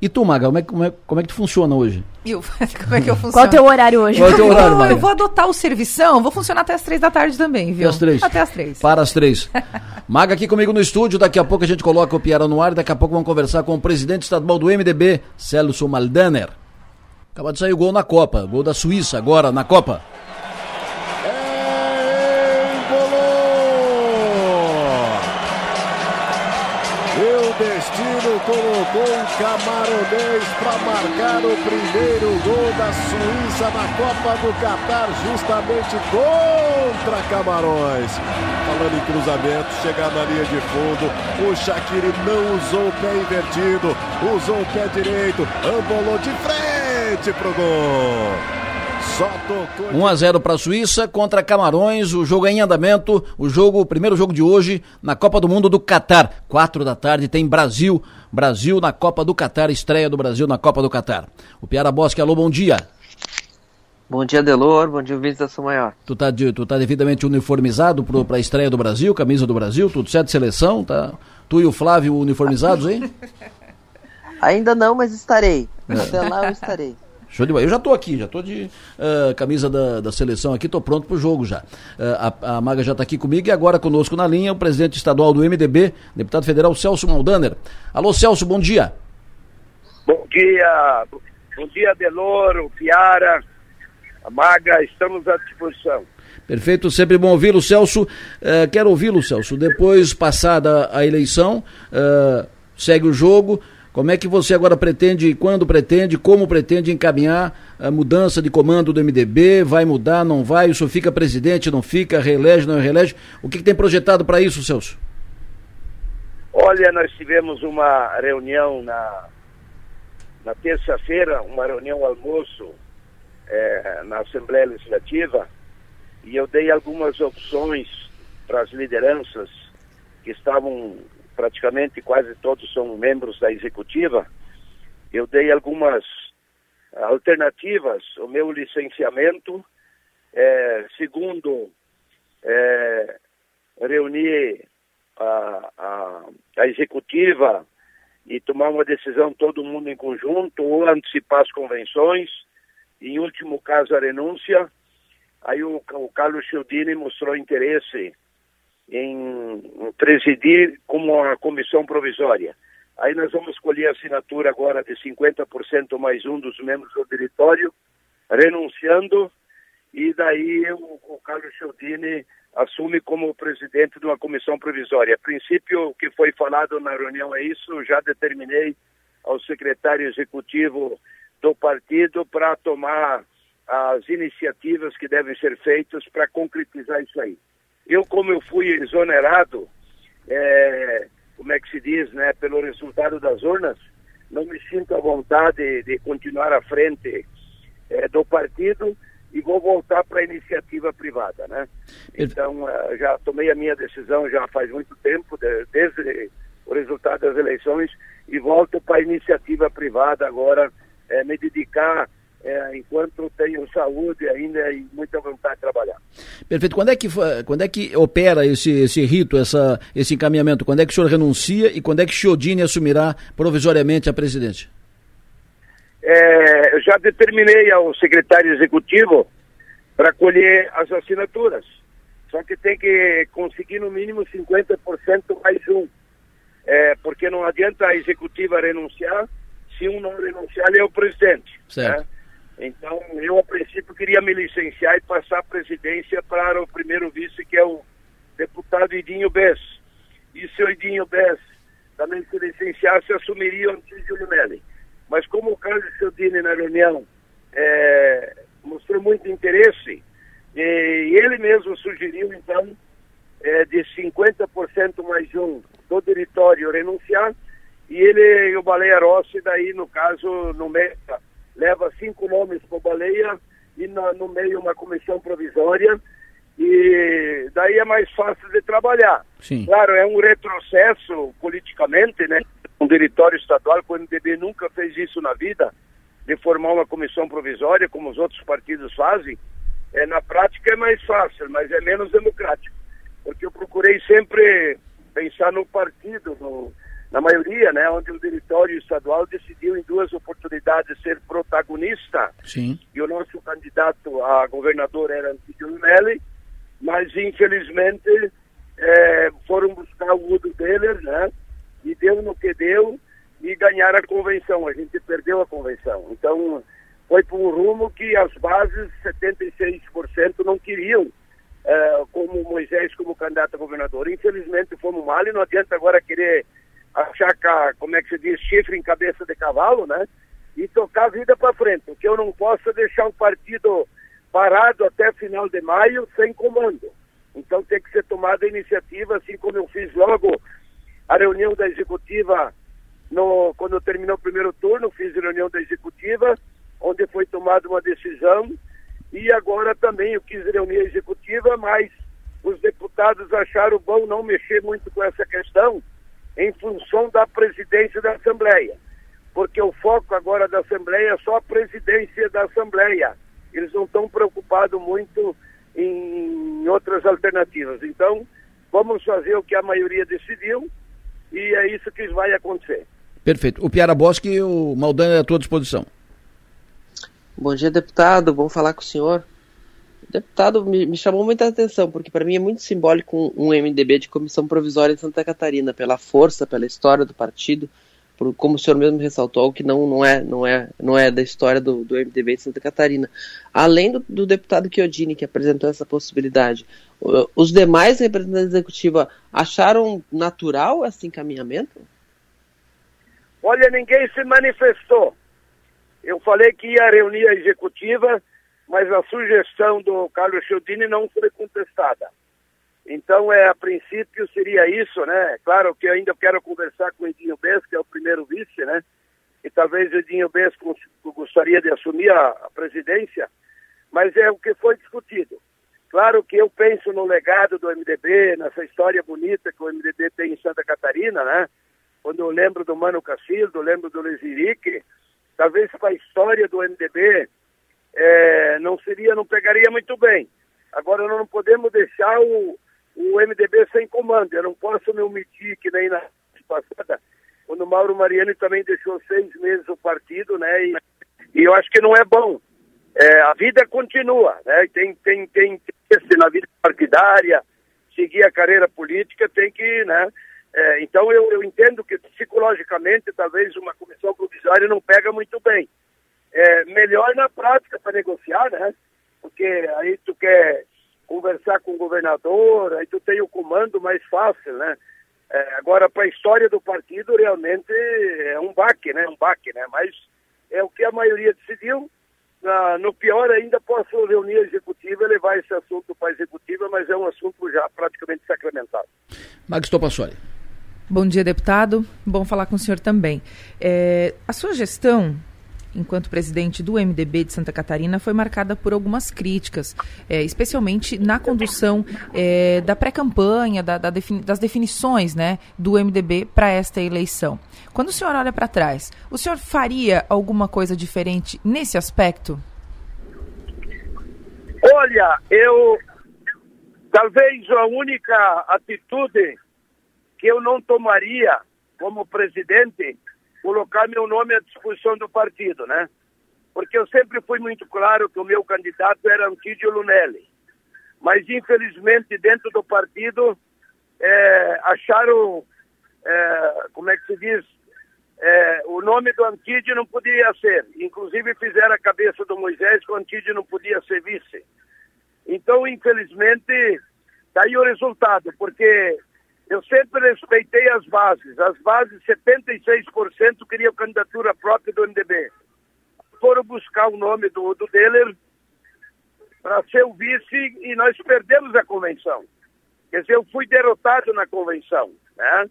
E tu, Maga, como é, como é, como é que tu funciona hoje? Eu, como é que eu funciono? Qual é o teu horário hoje? Qual é o teu horário, Maga? Eu vou adotar o servição, vou funcionar até as três da tarde também, viu? Até as três? Até as três. Para as três. Maga aqui comigo no estúdio, daqui a pouco a gente coloca o Piara no ar, daqui a pouco vamos conversar com o presidente estadual do MDB, Celso Maldaner. Acaba de sair o gol na Copa, gol da Suíça agora na Copa. Colocou um camaronês para marcar o primeiro gol da Suíça na Copa do Catar, justamente contra Camarões. Falando em cruzamento, chegar na linha de fundo, o Shaqiri não usou o pé invertido, usou o pé direito, ambolou de frente pro gol. 1 a 0 para a Suíça contra Camarões, o jogo é em andamento, o jogo, o primeiro jogo de hoje na Copa do Mundo do Catar. 4 da tarde tem Brasil, Brasil na Copa do Catar, estreia do Brasil na Copa do Catar. O Piara Bosque, alô, bom dia. Bom dia, Delor. Bom dia, ouvintes da São Maior. Tu tá, de, tu tá devidamente uniformizado para a estreia do Brasil, camisa do Brasil, tudo certo, seleção, tá? Tu e o Flávio uniformizados aí? Ainda não, mas estarei. É. Até lá eu estarei. Show de bola. Eu já estou aqui, já estou de uh, camisa da, da seleção aqui, estou pronto para o jogo já. Uh, a, a, Maga já está aqui comigo e agora conosco na linha o presidente estadual do MDB, deputado federal Celso Maldaner. Alô, Celso, bom dia. Bom dia, bom dia, Deloro, Piara, a Maga, estamos à disposição. Perfeito, sempre bom ouvi-lo, Celso. Uh, quero ouvi-lo, Celso. Depois, passada a eleição, segue o jogo. Como é que você agora pretende, quando pretende, como pretende encaminhar a mudança de comando do MDB? Vai mudar, não vai? O senhor fica presidente, não fica? Reelege, não reelege? O que, que tem projetado para isso, Celso? Olha, nós tivemos uma reunião na, na terça-feira, uma reunião almoço é, na Assembleia Legislativa, e eu dei algumas opções para as lideranças que estavam praticamente quase todos são membros da executiva, eu dei algumas alternativas. O meu licenciamento, é, segundo, é, reunir a, a, a executiva e tomar uma decisão todo mundo em conjunto, ou antecipar as convenções, em último caso a renúncia. Aí o, o Carlos Chiodini mostrou interesse em presidir como a comissão provisória. Aí nós vamos escolher a assinatura agora de 50% mais um dos membros do diretório, renunciando, e daí o, o Carlos Cialdini assume como presidente de uma comissão provisória. A princípio, o que foi falado na reunião é isso, já determinei ao secretário executivo do partido para tomar as iniciativas que devem ser feitas para concretizar isso aí. Eu, como eu fui exonerado, é, como é que se diz, né, pelo resultado das urnas, não me sinto à vontade de continuar à frente é, do partido e vou voltar para a iniciativa privada, né? Então, uh, já tomei a minha decisão já faz muito tempo, de, desde o resultado das eleições, e volto para a iniciativa privada agora, é, me dedicar é, enquanto tenho saúde ainda e muita vontade de trabalhar. Perfeito. Quando é que, quando é que opera esse, esse rito, essa, esse encaminhamento? Quando é que o senhor renuncia e quando é que Chiodini assumirá provisoriamente a presidência? É, eu já determinei ao secretário executivo para colher as assinaturas. Só que tem que conseguir no mínimo 50% mais um. É, porque não adianta a executiva renunciar se um não renunciar, ele é o presidente. Certo. Né? Então, eu, a princípio, queria me licenciar e passar a presidência para o primeiro vice, que é o deputado Idinho Bess. E se o Idinho Bess também se licenciasse, assumiria o Antídio Lumelli. Mas como o Carlos Cialdini na reunião é, mostrou muito interesse, e ele mesmo sugeriu, então, é, de 50% mais um do diretório renunciar, e ele e o Baleia Rossi, daí, no caso, no meio, leva cinco nomes para Baleia e no, no meio uma comissão provisória, e daí é mais fácil de trabalhar. Sim. Claro, é um retrocesso politicamente, né? Um diretório estadual, o MDB nunca fez isso na vida, de formar uma comissão provisória, como os outros partidos fazem. É, na prática é mais fácil, mas é menos democrático. Porque eu procurei sempre pensar no partido, no, na maioria, né, onde o diretório estadual decidiu em duas oportunidades ser protagonista. Sim. E o nosso candidato a governador era Antídio Melli, mas infelizmente é, foram buscar o Udo Deller, né? E deu no que deu e ganhar a convenção. A gente perdeu a convenção. Então, foi por um rumo que as bases, 76% não queriam, é, como Moisés como candidato a governador. Infelizmente, fomos mal e não adianta agora querer achar, como é que se diz, chifre em cabeça de cavalo, né? E tocar a vida para frente. O que eu não posso é deixar um partido parado até final de maio sem comando. Então tem que ser tomada a iniciativa, assim como eu fiz logo a reunião da executiva, no, quando terminou o primeiro turno, fiz a reunião da executiva, onde foi tomada uma decisão, e agora também eu quis reunir a executiva, mas os deputados acharam bom não mexer muito com essa questão em função da presidência da Assembleia. Porque o foco agora da Assembleia é só a presidência da Assembleia eles não estão preocupados muito em outras alternativas. Então, vamos fazer o que a maioria decidiu e é isso que vai acontecer. Perfeito. O Piara Bosque e o Maldani é à tua disposição. Bom dia, deputado. Vamos falar com o senhor. Deputado, me, me chamou muita atenção, porque para mim é muito simbólico um, um MDB de comissão provisória em Santa Catarina, pela força, pela história do partido, por, como o senhor mesmo ressaltou, que não, não, é, não, é, não é da história do, do MDB de Santa Catarina. Além do, do deputado Chiodini, que apresentou essa possibilidade, os demais representantes da executiva acharam natural esse encaminhamento? Olha, ninguém se manifestou. Eu falei que ia reunir a executiva, mas a sugestão do Carlos Chiodini não foi contestada. Então, é, a princípio seria isso, né? Claro que ainda quero conversar com o Edinho Bess, que é o primeiro vice, né? E talvez o Edinho Bess gostaria de assumir a, a presidência, mas é o que foi discutido. Claro que eu penso no legado do MDB, nessa história bonita que o MDB tem em Santa Catarina, né? Quando eu lembro do Mano Cacildo, lembro do Lesirique, talvez para a história do MDB é, não seria, não pegaria muito bem. Agora nós não podemos deixar o, o MDB sem comando. Eu não posso me omitir que nem na passada, quando o Mauro Mariani também deixou seis meses o partido, né? E, e eu acho que não é bom. É, a vida continua, né? Tem, tem, tem interesse na vida partidária, seguir a carreira política, tem que, né? É, então eu, eu entendo que psicologicamente talvez uma comissão provisória não pega muito bem. É, melhor na prática para negociar, né? porque aí tu quer conversar com o governador, aí tu tem o comando mais fácil, né? É, agora, para a história do partido, realmente é um baque, né? Um baque, né? Mas é o que a maioria decidiu. Ah, no pior ainda, posso reunir a executiva e levar esse assunto para a executiva, mas é um assunto já praticamente sacramentado. Max Topassoli. Bom dia, deputado. Bom falar com o senhor também. É, a sua gestão enquanto presidente do MDB de Santa Catarina, foi marcada por algumas críticas, é, especialmente na condução é, da pré-campanha, da, da defini das definições né, do MDB para esta eleição. Quando o senhor olha para trás, o senhor faria alguma coisa diferente nesse aspecto? Olha, eu. Talvez a única atitude que eu não tomaria como presidente colocar meu nome à disposição do partido, né? Porque eu sempre fui muito claro que o meu candidato era Antídio Lunelli. Mas, infelizmente, dentro do partido, é, acharam, é, como é que se diz, é, o nome do Antídio não podia ser. Inclusive, fizeram a cabeça do Moisés que o Antídio não podia ser vice. Então, infelizmente, daí tá o resultado, porque eu sempre respeitei as bases. As bases, 76% queriam candidatura própria do MDB. Foram buscar o nome do, do Deller para ser o vice e nós perdemos a convenção. Quer dizer, eu fui derrotado na convenção. Né?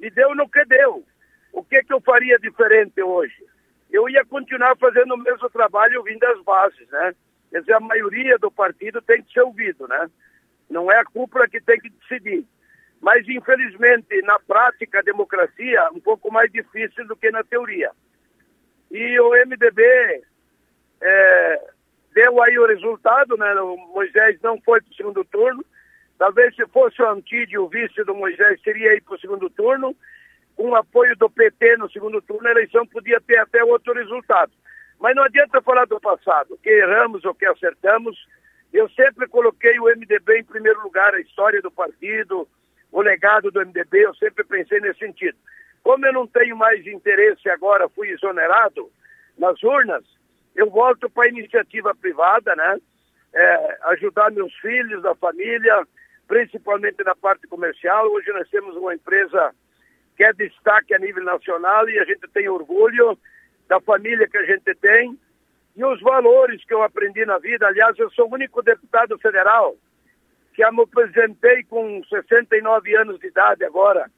E deu no que deu. O que, que eu faria diferente hoje? Eu ia continuar fazendo o mesmo trabalho vindo das bases, né? Quer dizer, a maioria do partido tem que ser ouvido, né? Não é a cúpula que tem que decidir. Mas, infelizmente, na prática, a democracia é um pouco mais difícil do que na teoria. E o MDB é, deu aí o resultado, né? O Moisés não foi para o segundo turno. Talvez se fosse o Antídio, o vice do Moisés, seria aí para o segundo turno. Com apoio do PT no segundo turno, a eleição podia ter até outro resultado. Mas não adianta falar do passado, que erramos ou que acertamos. Eu sempre coloquei o MDB em primeiro lugar, a história do partido, o legado do MDB, eu sempre pensei nesse sentido. Como eu não tenho mais interesse agora, fui exonerado nas urnas, eu volto para a iniciativa privada, né? É, ajudar meus filhos, a família, principalmente na parte comercial. Hoje nós temos uma empresa que é destaque a nível nacional e a gente tem orgulho da família que a gente tem e os valores que eu aprendi na vida. Aliás, eu sou o único deputado federal que me apresentei com 69 anos de idade agora,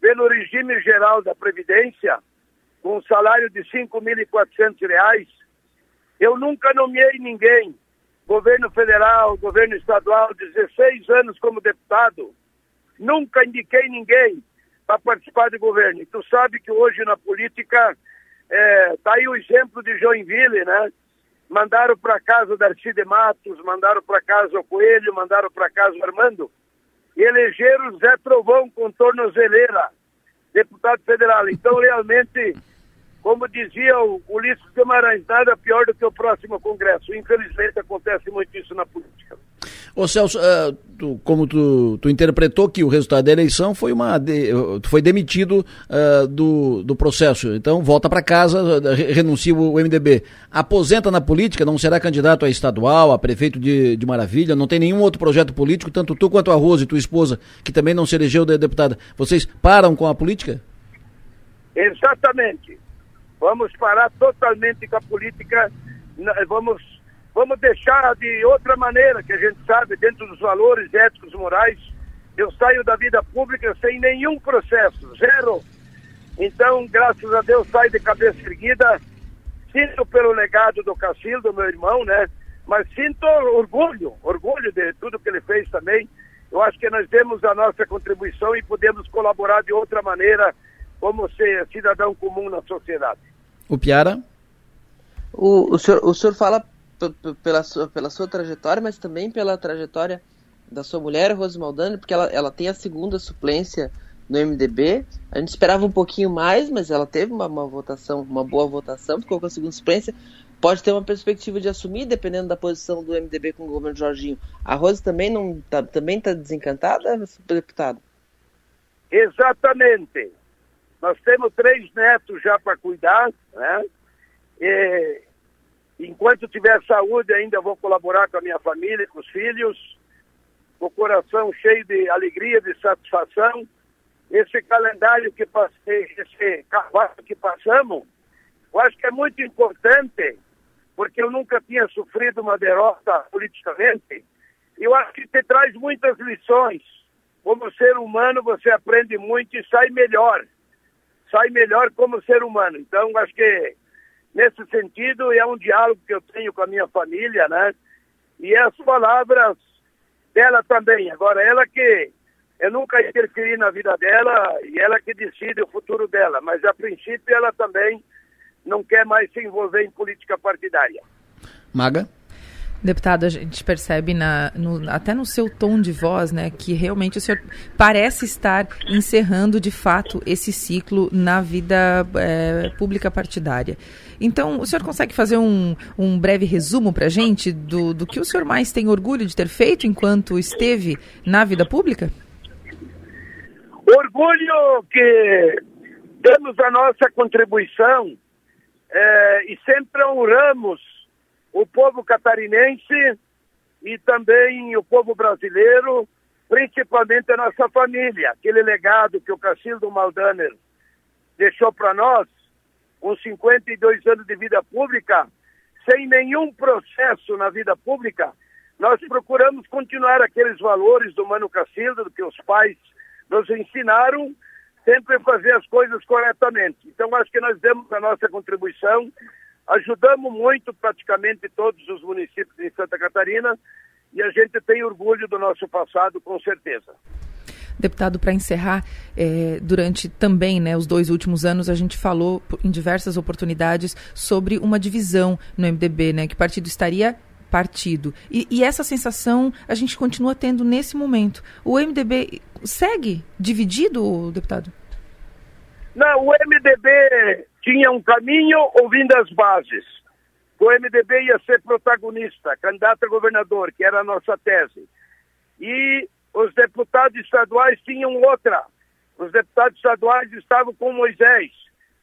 pelo regime geral da Previdência, com um salário de R$ 5.400, eu nunca nomeei ninguém, governo federal, governo estadual, 16 anos como deputado, nunca indiquei ninguém para participar do governo. E tu sabe que hoje na política está é, tá aí o exemplo de Joinville, né? Mandaram para casa Darcy de Matos, mandaram para casa o Coelho, mandaram para casa o Armando, e elegeram Zé Trovão com tornozeleira, deputado federal. Então, realmente, como dizia o Ulisses Guimarães, nada pior do que o próximo Congresso. Infelizmente, acontece muito isso na política. Ô Celso, uh, tu, como tu, tu, interpretou que o resultado da eleição foi uma. De, foi demitido uh, do, do processo. Então volta para casa, renuncia o MDB. Aposenta na política, não será candidato a estadual, a prefeito de, de Maravilha, não tem nenhum outro projeto político, tanto tu quanto a Rose, tua esposa, que também não se elegeu de deputada. Vocês param com a política? Exatamente. Vamos parar totalmente com a política. Vamos Vamos deixar de outra maneira, que a gente sabe, dentro dos valores éticos e morais, eu saio da vida pública sem nenhum processo, zero. Então, graças a Deus, saio de cabeça erguida, sinto pelo legado do Cacildo, meu irmão, né? Mas sinto orgulho, orgulho de tudo que ele fez também. Eu acho que nós temos a nossa contribuição e podemos colaborar de outra maneira como ser cidadão comum na sociedade. O Piara? O, o, senhor, o senhor fala pela sua, pela sua trajetória, mas também pela trajetória da sua mulher, Rose Maldani, porque ela, ela tem a segunda suplência no MDB. A gente esperava um pouquinho mais, mas ela teve uma, uma votação, uma boa votação, ficou com a segunda suplência. Pode ter uma perspectiva de assumir, dependendo da posição do MDB com o governo Jorginho. A Rose também não tá, também está desencantada, deputado? Exatamente. Nós temos três netos já para cuidar, né? Enquanto tiver saúde, ainda vou colaborar com a minha família, com os filhos, com o coração cheio de alegria, de satisfação. Esse calendário que passei, esse cavalo que passamos, eu acho que é muito importante, porque eu nunca tinha sofrido uma derrota politicamente. Eu acho que te traz muitas lições. Como ser humano, você aprende muito e sai melhor. Sai melhor como ser humano. Então, acho que nesse sentido é um diálogo que eu tenho com a minha família, né? E as palavras dela também. Agora, ela que eu nunca interferi na vida dela e ela que decide o futuro dela, mas a princípio ela também não quer mais se envolver em política partidária. Maga? Deputado, a gente percebe na, no, até no seu tom de voz, né, que realmente o senhor parece estar encerrando de fato esse ciclo na vida é, pública partidária. Então, o senhor consegue fazer um, um breve resumo para a gente do, do que o senhor mais tem orgulho de ter feito enquanto esteve na vida pública? Orgulho que damos a nossa contribuição é, e sempre honramos o povo catarinense e também o povo brasileiro, principalmente a nossa família. Aquele legado que o Cacildo Maldaner deixou para nós, com 52 anos de vida pública, sem nenhum processo na vida pública, nós procuramos continuar aqueles valores do Mano Cacildo, do que os pais nos ensinaram, sempre fazer as coisas corretamente. Então, acho que nós demos a nossa contribuição Ajudamos muito praticamente todos os municípios em Santa Catarina e a gente tem orgulho do nosso passado, com certeza. Deputado, para encerrar, é, durante também né, os dois últimos anos, a gente falou em diversas oportunidades sobre uma divisão no MDB, né, que partido estaria partido. E, e, essa sensação a gente continua tendo nesse momento. O MDB segue dividido, deputado? Não, o MDB tinha um caminho ouvindo as bases. O MDB ia ser protagonista, candidato a governador, que era a nossa tese. E os deputados estaduais tinham outra. Os deputados estaduais estavam com Moisés,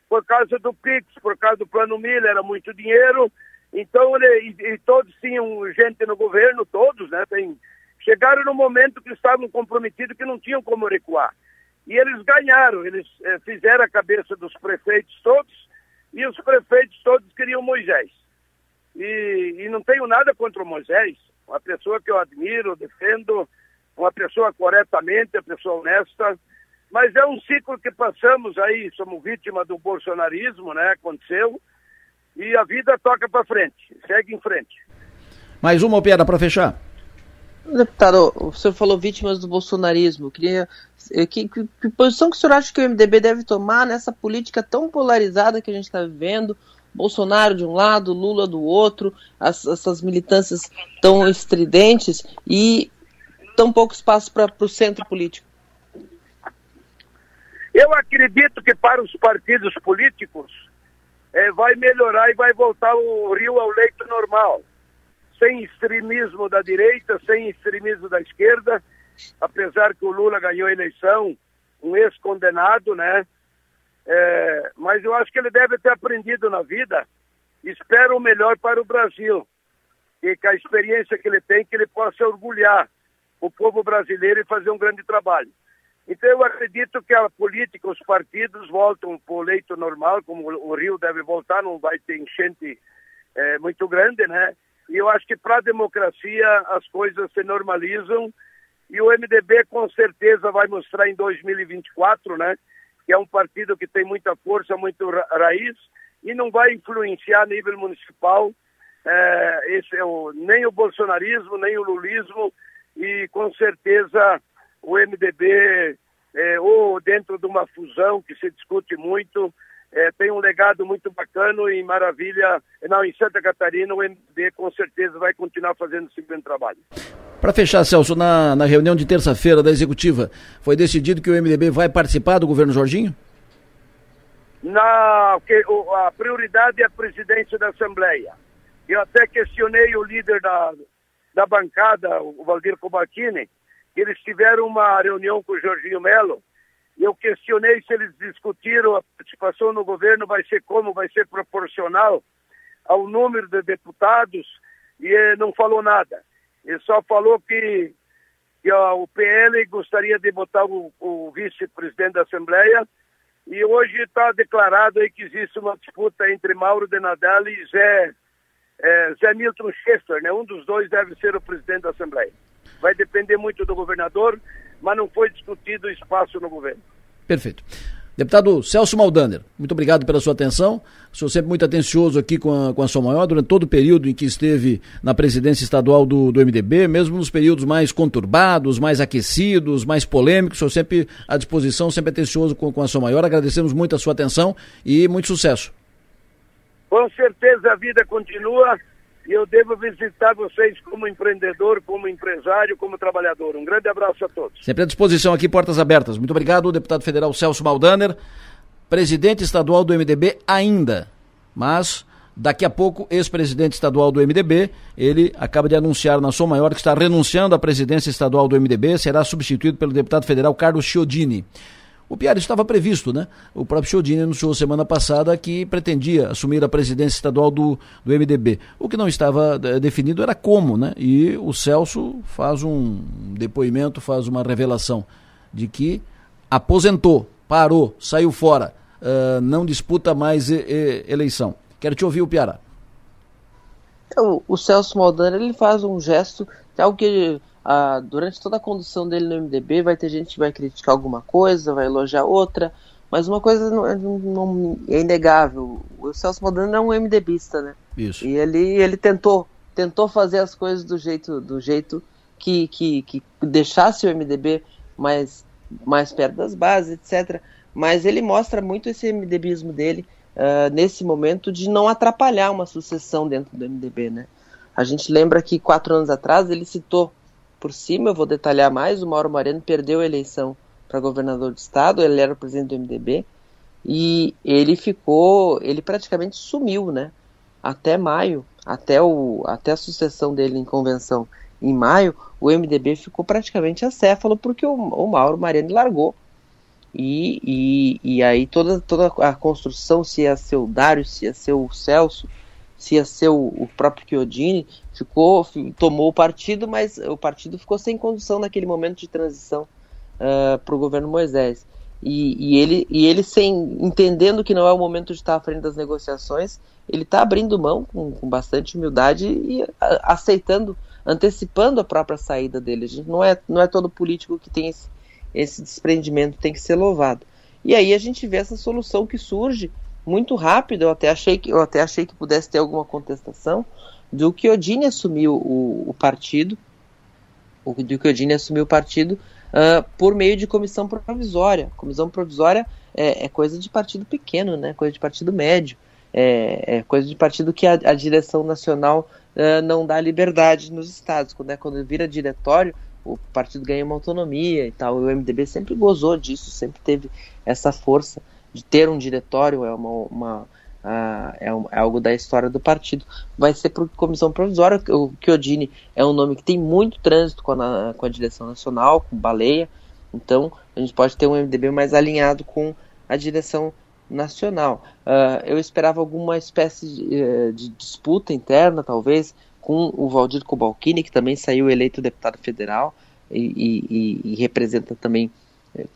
por causa do PIX, por causa do Plano Miller, era muito dinheiro. Então, ele, e, e todos tinham gente no governo, todos, né? Tem, chegaram no momento que estavam comprometidos, que não tinham como recuar. E eles ganharam, eles eh, fizeram a cabeça dos prefeitos todos, e os prefeitos todos queriam Moisés. E, e não tenho nada contra o Moisés, uma pessoa que eu admiro, defendo, uma pessoa corretamente, uma pessoa honesta, mas é um ciclo que passamos aí, somos vítima do bolsonarismo, né? Aconteceu, e a vida toca para frente, segue em frente. Mais uma piada para fechar. Deputado, o senhor falou vítimas do bolsonarismo. Queria eh, que, que, que, posição que o senhor acha que o MDB deve tomar nessa política tão polarizada que a gente está vivendo? Bolsonaro de um lado, Lula do outro, as, essas militâncias tão estridentes e tão pouco espaço para o centro político. Eu acredito que para os partidos políticos é, vai melhorar e vai voltar o Rio ao leito normal sem extremismo da direita, sem extremismo da esquerda, apesar que o Lula ganhou a eleição, um ex-condenado, né? É, mas eu acho que ele deve ter aprendido na vida. Espero o melhor para o Brasil. E com a experiência que ele tem, que ele possa orgulhar o povo brasileiro e fazer um grande trabalho. Então eu acredito que a política, os partidos voltam para o leito normal, como o Rio deve voltar, não vai ter enchente é, muito grande, né? E eu acho que para a democracia as coisas se normalizam e o MDB com certeza vai mostrar em 2024, né? Que é um partido que tem muita força, muito ra raiz e não vai influenciar a nível municipal é, esse é o, nem o bolsonarismo, nem o lulismo e com certeza o MDB é, ou dentro de uma fusão que se discute muito, é, tem um legado muito bacana e maravilha. Não, em Santa Catarina, o MDB com certeza vai continuar fazendo esse grande trabalho. Para fechar, Celso, na, na reunião de terça-feira da executiva, foi decidido que o MDB vai participar do governo Jorginho? Não, que, o, a prioridade é a presidência da Assembleia. Eu até questionei o líder da, da bancada, o Valdir Cobatini, eles tiveram uma reunião com o Jorginho Melo eu questionei se eles discutiram a participação no governo vai ser como, vai ser proporcional. ao número de deputados e não falou nada. Ele só falou que, que ó, o PL gostaria de botar o, o vice-presidente da Assembleia e hoje está declarado aí que existe uma disputa entre Mauro de Nadal e Zé, é, Zé Milton Schaeffer, né? Um dos dois deve ser o presidente da Assembleia. Vai depender muito do governador, mas não foi discutido espaço no governo. Perfeito. Deputado Celso Maldaner, muito obrigado pela sua atenção. Sou sempre muito atencioso aqui com a, com a sua maior durante todo o período em que esteve na presidência estadual do, do MDB, mesmo nos períodos mais conturbados, mais aquecidos, mais polêmicos. Sou sempre à disposição, sempre atencioso com, com a sua maior. Agradecemos muito a sua atenção e muito sucesso. Com certeza a vida continua e eu devo visitar vocês como empreendedor, como empresário, como trabalhador. Um grande abraço a todos. Sempre à disposição aqui, portas abertas. Muito obrigado, deputado federal Celso Maldaner, presidente estadual do MDB ainda, mas daqui a pouco, ex-presidente estadual do MDB, ele acaba de anunciar na sua maior que está renunciando à presidência estadual do MDB, será substituído pelo deputado federal Carlos Chiodini. O Piara estava previsto, né? O próprio Chiodini anunciou semana passada que pretendia assumir a presidência estadual do, do MDB. O que não estava eh, definido era como, né? E o Celso faz um depoimento, faz uma revelação de que aposentou, parou, saiu fora, uh, não disputa mais e, e, eleição. Quero te ouvir, o Piara. O, o Celso Maldana ele faz um gesto, algo que ah, durante toda a condução dele no MDB vai ter gente que vai criticar alguma coisa, vai elogiar outra, mas uma coisa não, não, é inegável, o Celso Modano é um MDBista, né? Isso. E ele, ele tentou, tentou fazer as coisas do jeito, do jeito que, que, que deixasse o MDB mais, mais perto das bases, etc. Mas ele mostra muito esse MDBismo dele uh, nesse momento de não atrapalhar uma sucessão dentro do MDB, né? A gente lembra que quatro anos atrás ele citou por cima, eu vou detalhar mais, o Mauro Moreno perdeu a eleição para governador do estado, ele era o presidente do MDB, e ele ficou, ele praticamente sumiu, né? Até maio, até, o, até a sucessão dele em convenção em maio, o MDB ficou praticamente acéfalo porque o, o Mauro Mariano largou. E, e, e aí toda, toda a construção, se ia ser o Dário, se ia ser o Celso, se ia ser o, o próprio Chiodini, ficou, tomou o partido, mas o partido ficou sem condução naquele momento de transição uh, ah, para o governo Moisés. E, e, ele, e ele sem entendendo que não é o momento de estar à frente das negociações, ele está abrindo mão com, com, bastante humildade e aceitando, antecipando a própria saída dele. A gente não é, não é todo político que tem esse, esse desprendimento, tem que ser louvado. E aí a gente vê essa solução que surge muito rápido. Eu até achei que eu até achei que pudesse ter alguma contestação do que Odine assumiu o, o partido, o do que Odine assumiu o partido uh, por meio de comissão provisória. Comissão provisória é, é, coisa de partido pequeno, né? Coisa de partido médio. É, é coisa de partido que a, a direção nacional uh, não dá liberdade nos estados. Quando, é, quando vira diretório, o partido ganha uma autonomia e tal. O MDB sempre gozou disso, sempre teve essa força de ter um diretório, é uma, uma ah, é, um, é, algo da história do partido. Vai ser por comissão provisória. O Chiodini é um nome que tem muito trânsito com a, com a direção nacional, com Baleia. Então, a gente pode ter um MDB mais alinhado com a direção nacional. Uh, eu esperava alguma espécie de, eh, de, disputa interna, talvez, com o Valdir Cobalcini, que também saiu eleito deputado federal e, e, e representa também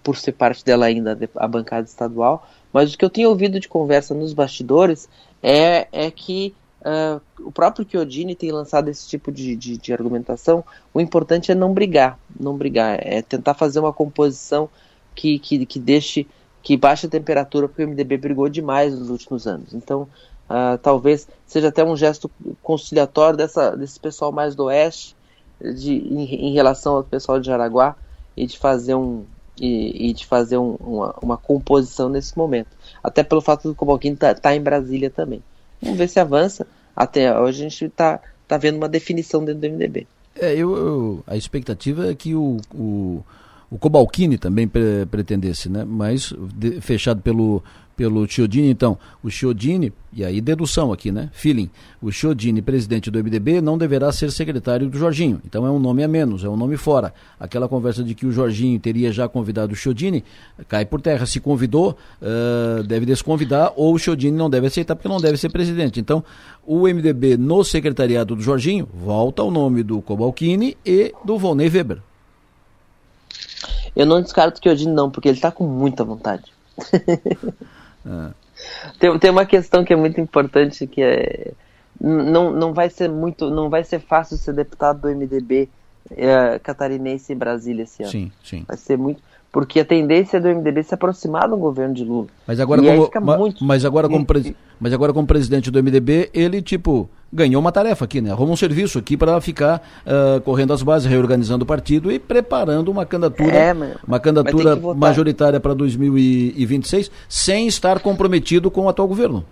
por ser parte dela ainda a bancada estadual, mas o que eu tenho ouvido de conversa nos bastidores é, é que uh, o próprio Chiodini tem lançado esse tipo de, de, de, argumentação. O importante é não brigar, não brigar, é tentar fazer uma composição que, que, que deixe, que baixe a temperatura, porque o MDB brigou demais nos últimos anos. Então, uh, talvez seja até um gesto conciliatório dessa, desse pessoal mais do oeste, de, em, em relação ao pessoal de Jaraguá, e de fazer um, e, e de fazer um, uma, uma, composição nesse momento. Até pelo fato do Cobalquini estar tá, tá em Brasília também. Vamos ver se avança. Até hoje a gente está tá vendo uma definição dentro do MDB. É, eu, eu, a expectativa é que o, o, o Cobalcini também pre pretendesse, né? Mas de, fechado pelo pelo Chiodini, então, o Chiodini, e aí dedução aqui, né? Feeling. O Chiodini, presidente do MDB, não deverá ser secretário do Jorginho. Então é um nome a menos, é um nome fora. Aquela conversa de que o Jorginho teria já convidado o Chiodini, cai por terra. Se convidou, uh, deve desconvidar, ou o Chiodini não deve aceitar, porque não deve ser presidente. Então, o MDB no secretariado do Jorginho volta ao nome do Cobalcini e do Volney Weber. Eu não descarto o Chiodini não, porque ele está com muita vontade. É. Tem, tem uma questão que é muito importante que é não, não vai ser muito não vai ser fácil ser deputado do MDB é, catarinense em Brasília esse ano. Sim, sim. Vai ser muito porque a tendência do MDB é se aproximar do governo de Lula. Mas agora, como, muito... mas, agora como mas agora como presidente do MDB, ele tipo ganhou uma tarefa aqui, né? Arruma um serviço aqui para ficar uh, correndo as bases, reorganizando o partido e preparando uma candidatura, é, mas, uma candidatura majoritária para 2026, sem estar comprometido com o atual governo.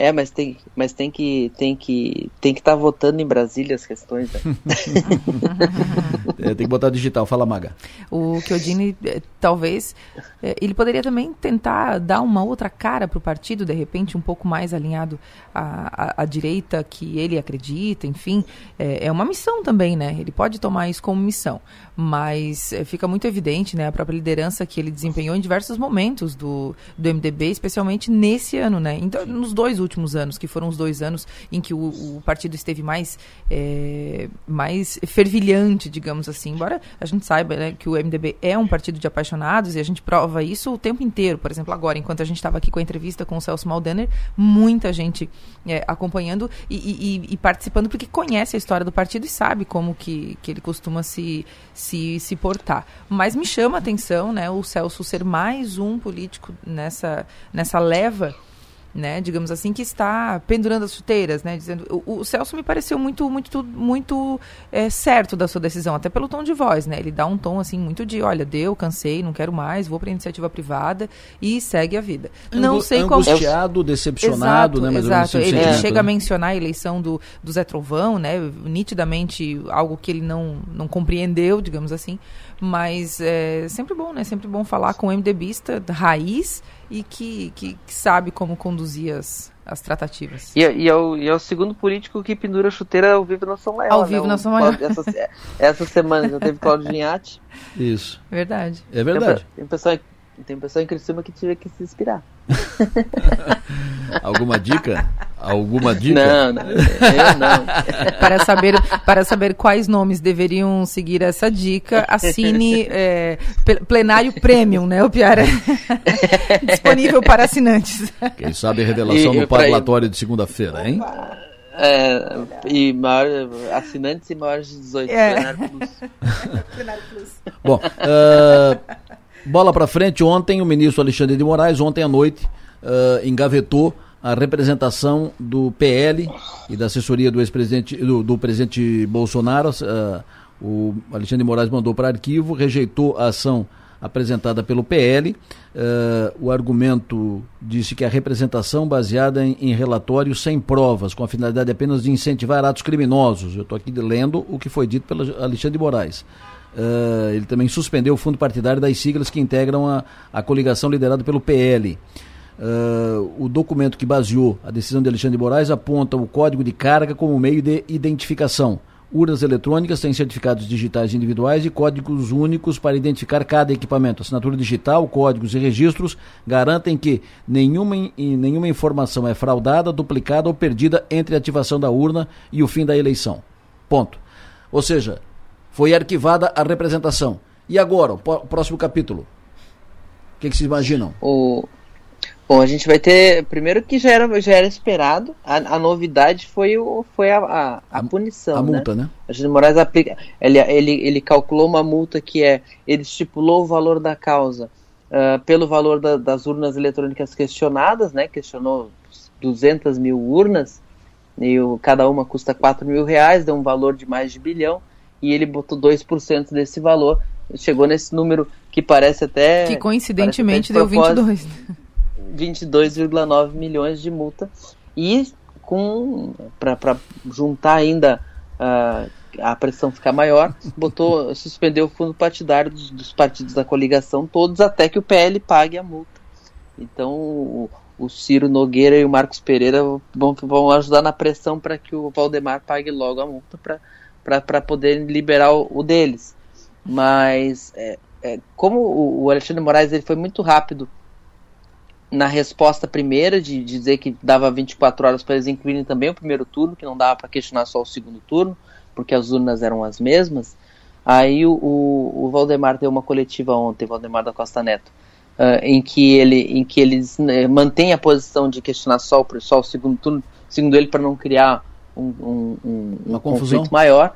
É, mas tem, mas tem que tem que tem que estar tá votando em Brasília as questões. Né? é, tem que botar digital. Fala, Maga. O Chiodini, eh, talvez, eh, ele poderia também tentar dar uma outra cara para o partido, de repente, um pouco mais alinhado à, à, à direita que ele acredita, enfim. É, é, uma missão também, né? Ele pode tomar isso como missão, mas é, fica muito evidente, né, a própria liderança que ele desempenhou em diversos momentos do, do MDB, especialmente nesse ano, né? Então, nos dois últimos anos, que foram os dois anos em que o, o partido esteve mais, é, mais fervilhante, digamos assim. Embora a gente saiba né, que o MDB é um partido de apaixonados e a gente prova isso o tempo inteiro. Por exemplo, agora, enquanto a gente estava aqui com a entrevista com o Celso Maldaner, muita gente é, acompanhando e, e, e, participando porque conhece a história do partido e sabe como que, que ele costuma se, se, se portar. Mas me chama a atenção né, o Celso ser mais um político nessa, nessa leva né, digamos assim, que está pendurando as chuteiras, né, dizendo, o, o Celso me pareceu muito, muito, muito é, certo da sua decisão, até pelo tom de voz, né, ele dá um tom assim muito de, olha, deu, cansei, não quero mais, vou para iniciativa privada e segue a vida. Angu não sei como angustiado, decepcionado, exato, né, exato. Ele, ele chega a mencionar a eleição do, do Zé Trovão, né, nitidamente algo que ele não, não compreendeu, digamos assim, mas é sempre bom, né, sempre bom falar com o MDBista raiz e que, que, que sabe como conduzir as, as tratativas. E, e, é o, e é o segundo político que pendura a chuteira ao vivo na São Leão. Ao vivo né? na São Leão. Essa, essa semana já teve Claudio Ginhatti. Isso. Verdade. É verdade. Tem, tem pessoa tem pessoa em Criciúma que tiver que se inspirar. Alguma dica? Alguma dica? Não, não, eu não. para, saber, para saber quais nomes deveriam seguir essa dica, assine é, Plenário Premium, né, o Piara? Disponível para assinantes. Quem sabe revelação e, no parlatório de segunda-feira, hein? É, e maior, assinantes e maiores de 18. É. Plenário Plus. Plenário Plus. Bom, uh, Bola para frente, ontem o ministro Alexandre de Moraes, ontem à noite, uh, engavetou a representação do PL e da assessoria do ex-presidente, do, do, presidente Bolsonaro. Uh, o Alexandre de Moraes mandou para arquivo, rejeitou a ação apresentada pelo PL. Uh, o argumento disse que a representação baseada em, em relatórios sem provas, com a finalidade apenas de incentivar atos criminosos. Eu estou aqui lendo o que foi dito pelo Alexandre de Moraes. Uh, ele também suspendeu o fundo partidário das siglas que integram a, a coligação liderada pelo PL. Uh, ah, o documento que baseou a decisão de Alexandre de Moraes aponta o código de carga como meio de identificação. Urnas eletrônicas têm certificados digitais individuais e códigos únicos para identificar cada equipamento. Assinatura digital, códigos e registros garantem que nenhuma, nenhuma informação é fraudada, duplicada ou perdida entre a ativação da urna e o fim da eleição. Ponto. Ou seja, foi arquivada a representação. E agora, o próximo capítulo? O que, que vocês imaginam? O... Bom, a gente vai ter. Primeiro que já era, já era esperado. A, a novidade foi, o, foi a, a, a punição. A né? multa, né? A gente Moraes aplica. Ele, ele, ele calculou uma multa que é. Ele estipulou o valor da causa uh, pelo valor da, das urnas eletrônicas questionadas, né? Questionou 200 mil urnas. E o, cada uma custa 4 mil reais, deu um valor de mais de bilhão e ele botou 2% desse valor. Chegou nesse número que parece até. Que coincidentemente até de deu 22. 22,9 milhões de multa. E com para juntar ainda uh, a pressão ficar maior, botou, suspendeu o fundo partidário dos, dos, partidos da coligação todos até que o PL pague a multa. Então o, o Ciro Nogueira e o Marcos Pereira vão, vão ajudar na pressão para que o Valdemar pague logo a multa para poder liberar o, o deles. Mas é, é, como o, o Alexandre Moraes ele foi muito rápido na resposta primeira de, de dizer que dava 24 horas para eles incluírem também o primeiro turno, que não dava para questionar só o segundo turno, porque as urnas eram as mesmas. Aí o, o, o Valdemar deu uma coletiva ontem, Valdemar da Costa Neto, uh, em que ele em que eles né, mantém a posição de questionar só, só o segundo turno, segundo ele, para não criar um, um, um, uma um confusão maior.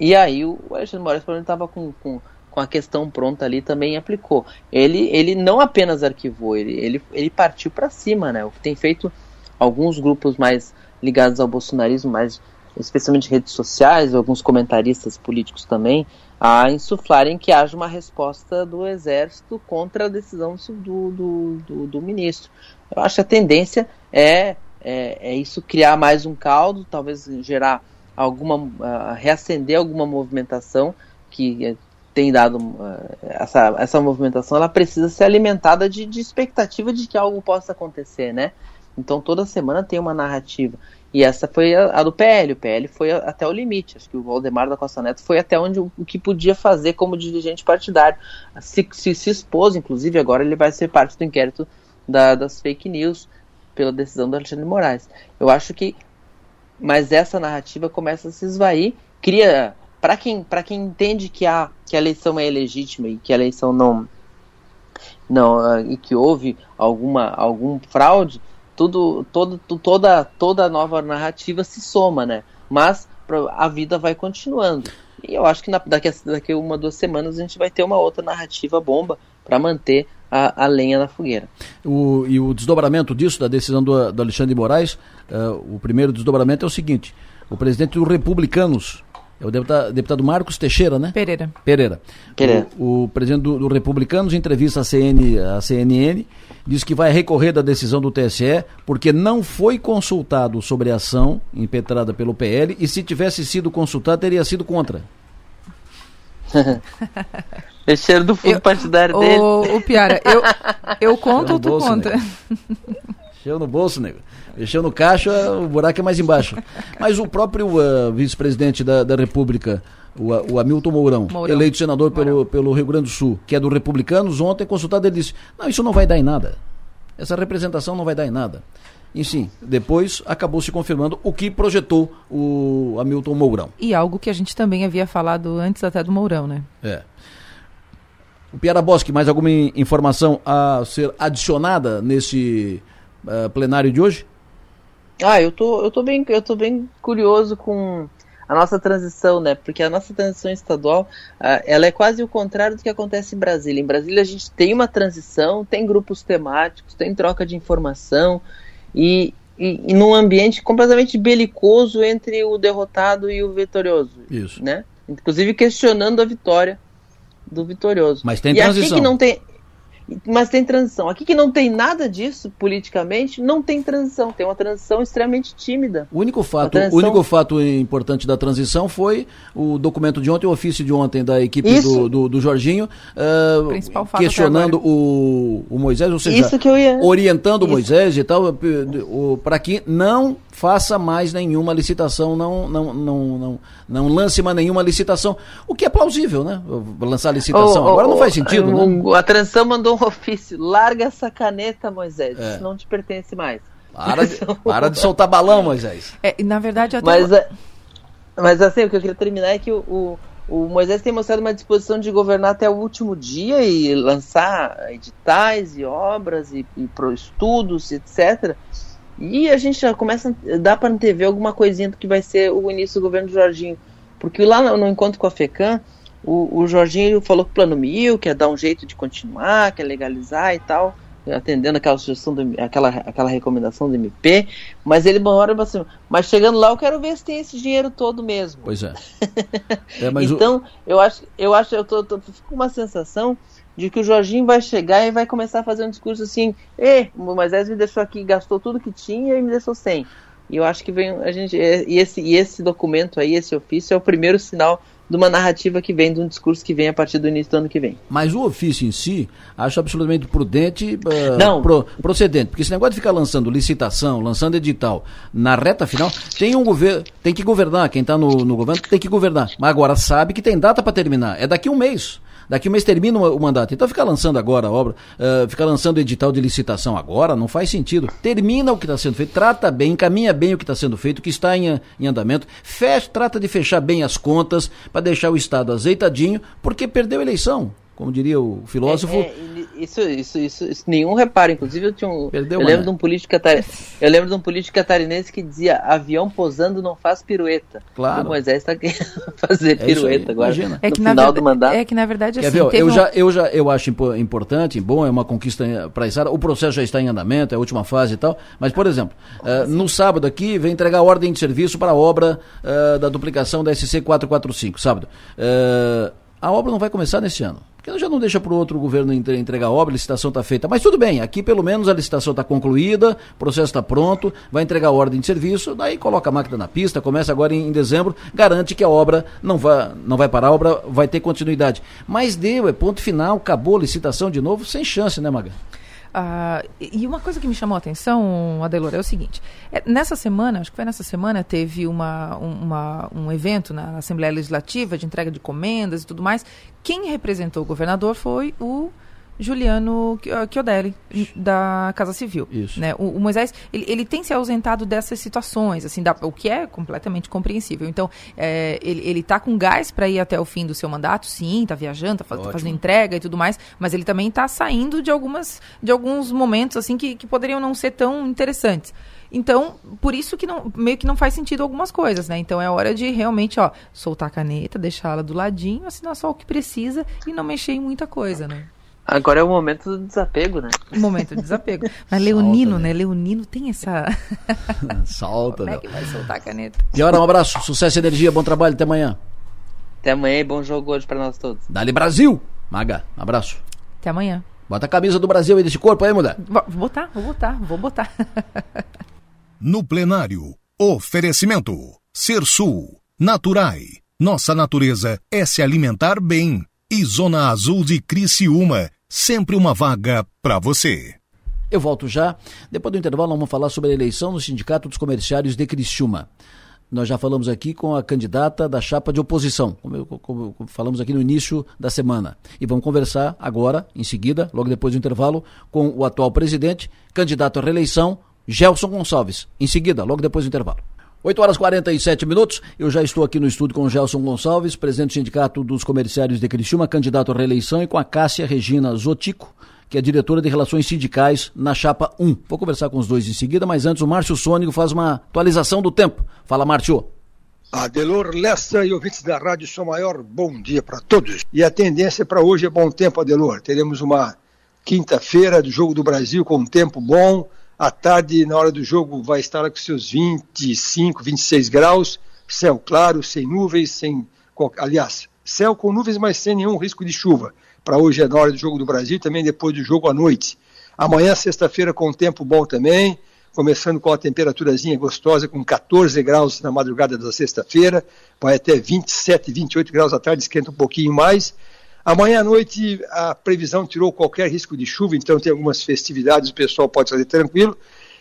E aí o Alexandre Moraes estava com, com com a questão pronta ali também aplicou. Ele, ele não apenas arquivou, ele, ele, ele partiu para cima, né? O que tem feito alguns grupos mais ligados ao bolsonarismo, mais especialmente redes sociais, alguns comentaristas políticos também, a insuflarem que haja uma resposta do exército contra a decisão do, do, do, do ministro. Eu acho que a tendência é, é, é, isso criar mais um caldo, talvez gerar alguma, uh, reacender alguma movimentação que tem dado uh, essa, essa movimentação, ela precisa ser alimentada de, de expectativa de que algo possa acontecer, né? Então toda semana tem uma narrativa. E essa foi a, a do PL. O PL foi a, até o limite. Acho que o Valdemar da Costa Neto foi até onde o, o que podia fazer como dirigente partidário. Se, se, se, expôs, inclusive, agora ele vai ser parte do inquérito da, das fake news pela decisão do Alexandre de Moraes. Eu acho que. Mas essa narrativa começa a se esvair, cria para quem, quem entende que a, que a eleição é ilegítima e que a eleição não, não uh, e que houve alguma algum fraude, tudo, todo, toda toda nova narrativa se soma, né? Mas a vida vai continuando. E eu acho que na, daqui, a, daqui a uma duas semanas a gente vai ter uma outra narrativa bomba para manter a, a, lenha na fogueira. O, e o desdobramento disso, da decisão do, do Alexandre de Moraes, uh, o primeiro desdobramento é o seguinte: o presidente dos republicanos, é o deputado, deputado, Marcos Teixeira, né? Pereira. Pereira. Pereira. O, o presidente do, do Republicanos, em entrevista à, CN, à CNN, diz que vai recorrer da decisão do TSE porque não foi consultado sobre a ação impetrada pelo PL e se tivesse sido consultado teria sido contra. Teixeira do fundo eu, partidário dele. O, o Piara, eu, eu conto ou tu conta? Cheio no bolso, nego. Mexeu no caixa, o buraco é mais embaixo. Mas o próprio uh, vice-presidente da, da República, o, o Hamilton Mourão, Mourão, eleito senador pelo, pelo Rio Grande do Sul, que é do Republicanos, ontem consultado, ele disse: Não, isso não vai dar em nada. Essa representação não vai dar em nada. E sim, depois acabou se confirmando o que projetou o Hamilton Mourão. E algo que a gente também havia falado antes até do Mourão, né? É. Piara Bosque, mais alguma informação a ser adicionada nesse uh, plenário de hoje? Ah, eu tô, eu tô bem, eu tô bem curioso com a nossa transição, né? Porque a nossa transição estadual, uh, ela é quase o contrário do que acontece em Brasília. Em Brasília a gente tem uma transição, tem grupos temáticos, tem troca de informação e, e, e num ambiente completamente belicoso entre o derrotado e o vitorioso. Isso. Né? Inclusive questionando a vitória do vitorioso. Mas tem e transição. Aqui que não tem, mas tem transição. Aqui que não tem nada disso politicamente, não tem transição. Tem uma transição extremamente tímida. O único fato, transição... o único fato importante da transição foi o documento de ontem, o ofício de ontem da equipe do, do, do, Jorginho, uh, questionando o, o Moisés, ou seja, ia... orientando o Moisés e tal, para que não faça mais nenhuma licitação, não, não, não, não, não lance mais nenhuma licitação. O que é plausível, né? Lançar licitação. Oh, oh, Agora não faz sentido, oh, né? A transição mandou um ofício. Larga essa caneta, Moisés. É. Isso não te pertence mais. Para de, para de soltar balão, Moisés. É, na verdade, até. Mas, é, mas assim, o que eu queria terminar é que o, o, o Moisés tem mostrado uma disposição de governar até o último dia e lançar editais e obras e, e pro estudos, etc. E a gente já começa, dá para antever alguma coisinha do que vai ser o início do governo do Jorginho. Porque lá no, no encontro com a FECAM, o, o Jorginho falou que o plano mil, quer dar um jeito de continuar, quer legalizar e tal, atendendo aquela sugestão, do, aquela, aquela recomendação do MP, mas ele uma hora assim, mas chegando lá eu quero ver se tem esse dinheiro todo mesmo. Pois é. é então, o... eu acho, eu acho, eu tô, tô, fico com uma sensação de que o Jorginho vai chegar e vai começar a fazer um discurso assim, e o Moisés me deixou aqui, gastou tudo que tinha e me deixou sem. E eu acho que vem a gente e esse e esse documento aí, esse ofício é o primeiro sinal de uma narrativa que vem, de um discurso que vem a partir do início do ano que vem. Mas o ofício em si, acho absolutamente prudente, uh, Não. Pro, procedente, porque esse negócio de ficar lançando licitação, lançando edital na reta final, tem um governo, tem que governar, quem está no, no governo tem que governar, mas agora sabe que tem data para terminar, é daqui um mês. Daqui um mês termina o mandato. Então ficar lançando agora a obra, uh, ficar lançando edital de licitação agora, não faz sentido. Termina o que está sendo feito, trata bem, encaminha bem o que está sendo feito, o que está em, em andamento, fecha, trata de fechar bem as contas para deixar o Estado azeitadinho, porque perdeu a eleição como diria o filósofo. É, é, isso, isso, isso, isso, nenhum reparo. Inclusive, eu, tinha um, Perdeu, eu lembro de um político catar, eu lembro de um político catarinense que dizia: avião posando não faz pirueta. Claro. O Moisés está querendo fazer é pirueta agora. Imagina. É que no final do mandato. É que na verdade assim, ver, eu um... já eu já eu acho importante, bom, é uma conquista para a O processo já está em andamento, é a última fase e tal. Mas por exemplo, uh, no sábado aqui vem entregar a ordem de serviço para a obra uh, da duplicação da SC 445, sábado. Uh, a obra não vai começar neste ano. Porque já não deixa para o outro governo entregar a obra, a licitação está feita. Mas tudo bem, aqui pelo menos a licitação está concluída, o processo está pronto, vai entregar a ordem de serviço, daí coloca a máquina na pista, começa agora em, em, dezembro, garante que a obra não vai, não vai parar, a obra vai ter continuidade. Mas deu, é ponto final, acabou a licitação de novo, sem chance, né, Maga? Uh, e uma coisa que me chamou a atenção, Adelora, é o seguinte: é, nessa semana, acho que foi nessa semana, teve uma, uma, um evento na Assembleia Legislativa de entrega de comendas e tudo mais. Quem representou o governador foi o Juliano Chiodelli, da Casa Civil. Isso. Né? O, o Moisés, ele, ele, tem se ausentado dessas situações, assim, da, o que é completamente compreensível. Então, é, ele está com gás para ir até o fim do seu mandato, sim, está viajando, está faz, fazendo entrega e tudo mais, mas ele também está saindo de, algumas, de alguns momentos assim que, que poderiam não ser tão interessantes. Então, por isso que não, meio que não faz sentido algumas coisas, né? Então é hora de realmente, ó, soltar a caneta, deixá-la do ladinho, assinar só o que precisa e não mexer em muita coisa, né? Agora é o momento do desapego, né? O momento do desapego. Mas Leonino, né? né? Leonino tem essa. Solta, Como é que vai soltar a caneta? E hora, um abraço, sucesso e energia, bom trabalho, até amanhã. Até amanhã e bom jogo hoje para nós todos. Dali Brasil! Maga, abraço. Até amanhã. Bota a camisa do Brasil aí desse corpo aí, mulher. Vou botar, vou botar, vou botar. no plenário, oferecimento. Ser Sul, Naturai. Nossa natureza é se alimentar bem e Zona Azul de Criciúma, sempre uma vaga para você. Eu volto já. Depois do intervalo, vamos falar sobre a eleição no Sindicato dos Comerciários de Criciúma. Nós já falamos aqui com a candidata da chapa de oposição, como, eu, como falamos aqui no início da semana. E vamos conversar agora, em seguida, logo depois do intervalo, com o atual presidente, candidato à reeleição, Gelson Gonçalves. Em seguida, logo depois do intervalo. 8 horas e 47 minutos. Eu já estou aqui no estúdio com o Gelson Gonçalves, presidente do Sindicato dos Comerciários de Criciúma, candidato à reeleição, e com a Cássia Regina Zotico, que é diretora de Relações Sindicais na Chapa 1. Vou conversar com os dois em seguida, mas antes o Márcio Sônico faz uma atualização do tempo. Fala, Márcio. Adelor Lessa e ouvintes da Rádio São Maior, bom dia para todos. E a tendência para hoje é bom tempo, Adelor. Teremos uma quinta-feira do Jogo do Brasil com um tempo bom, à tarde, na hora do jogo, vai estar com seus 25, 26 graus, céu claro, sem nuvens, sem. Aliás, céu com nuvens, mas sem nenhum risco de chuva. Para hoje é na hora do jogo do Brasil, também depois do jogo à noite. Amanhã, sexta-feira, com tempo bom também, começando com a temperaturazinha gostosa, com 14 graus na madrugada da sexta-feira, vai até 27, 28 graus à tarde, esquenta um pouquinho mais. Amanhã à noite a previsão tirou qualquer risco de chuva, então tem algumas festividades, o pessoal pode fazer tranquilo.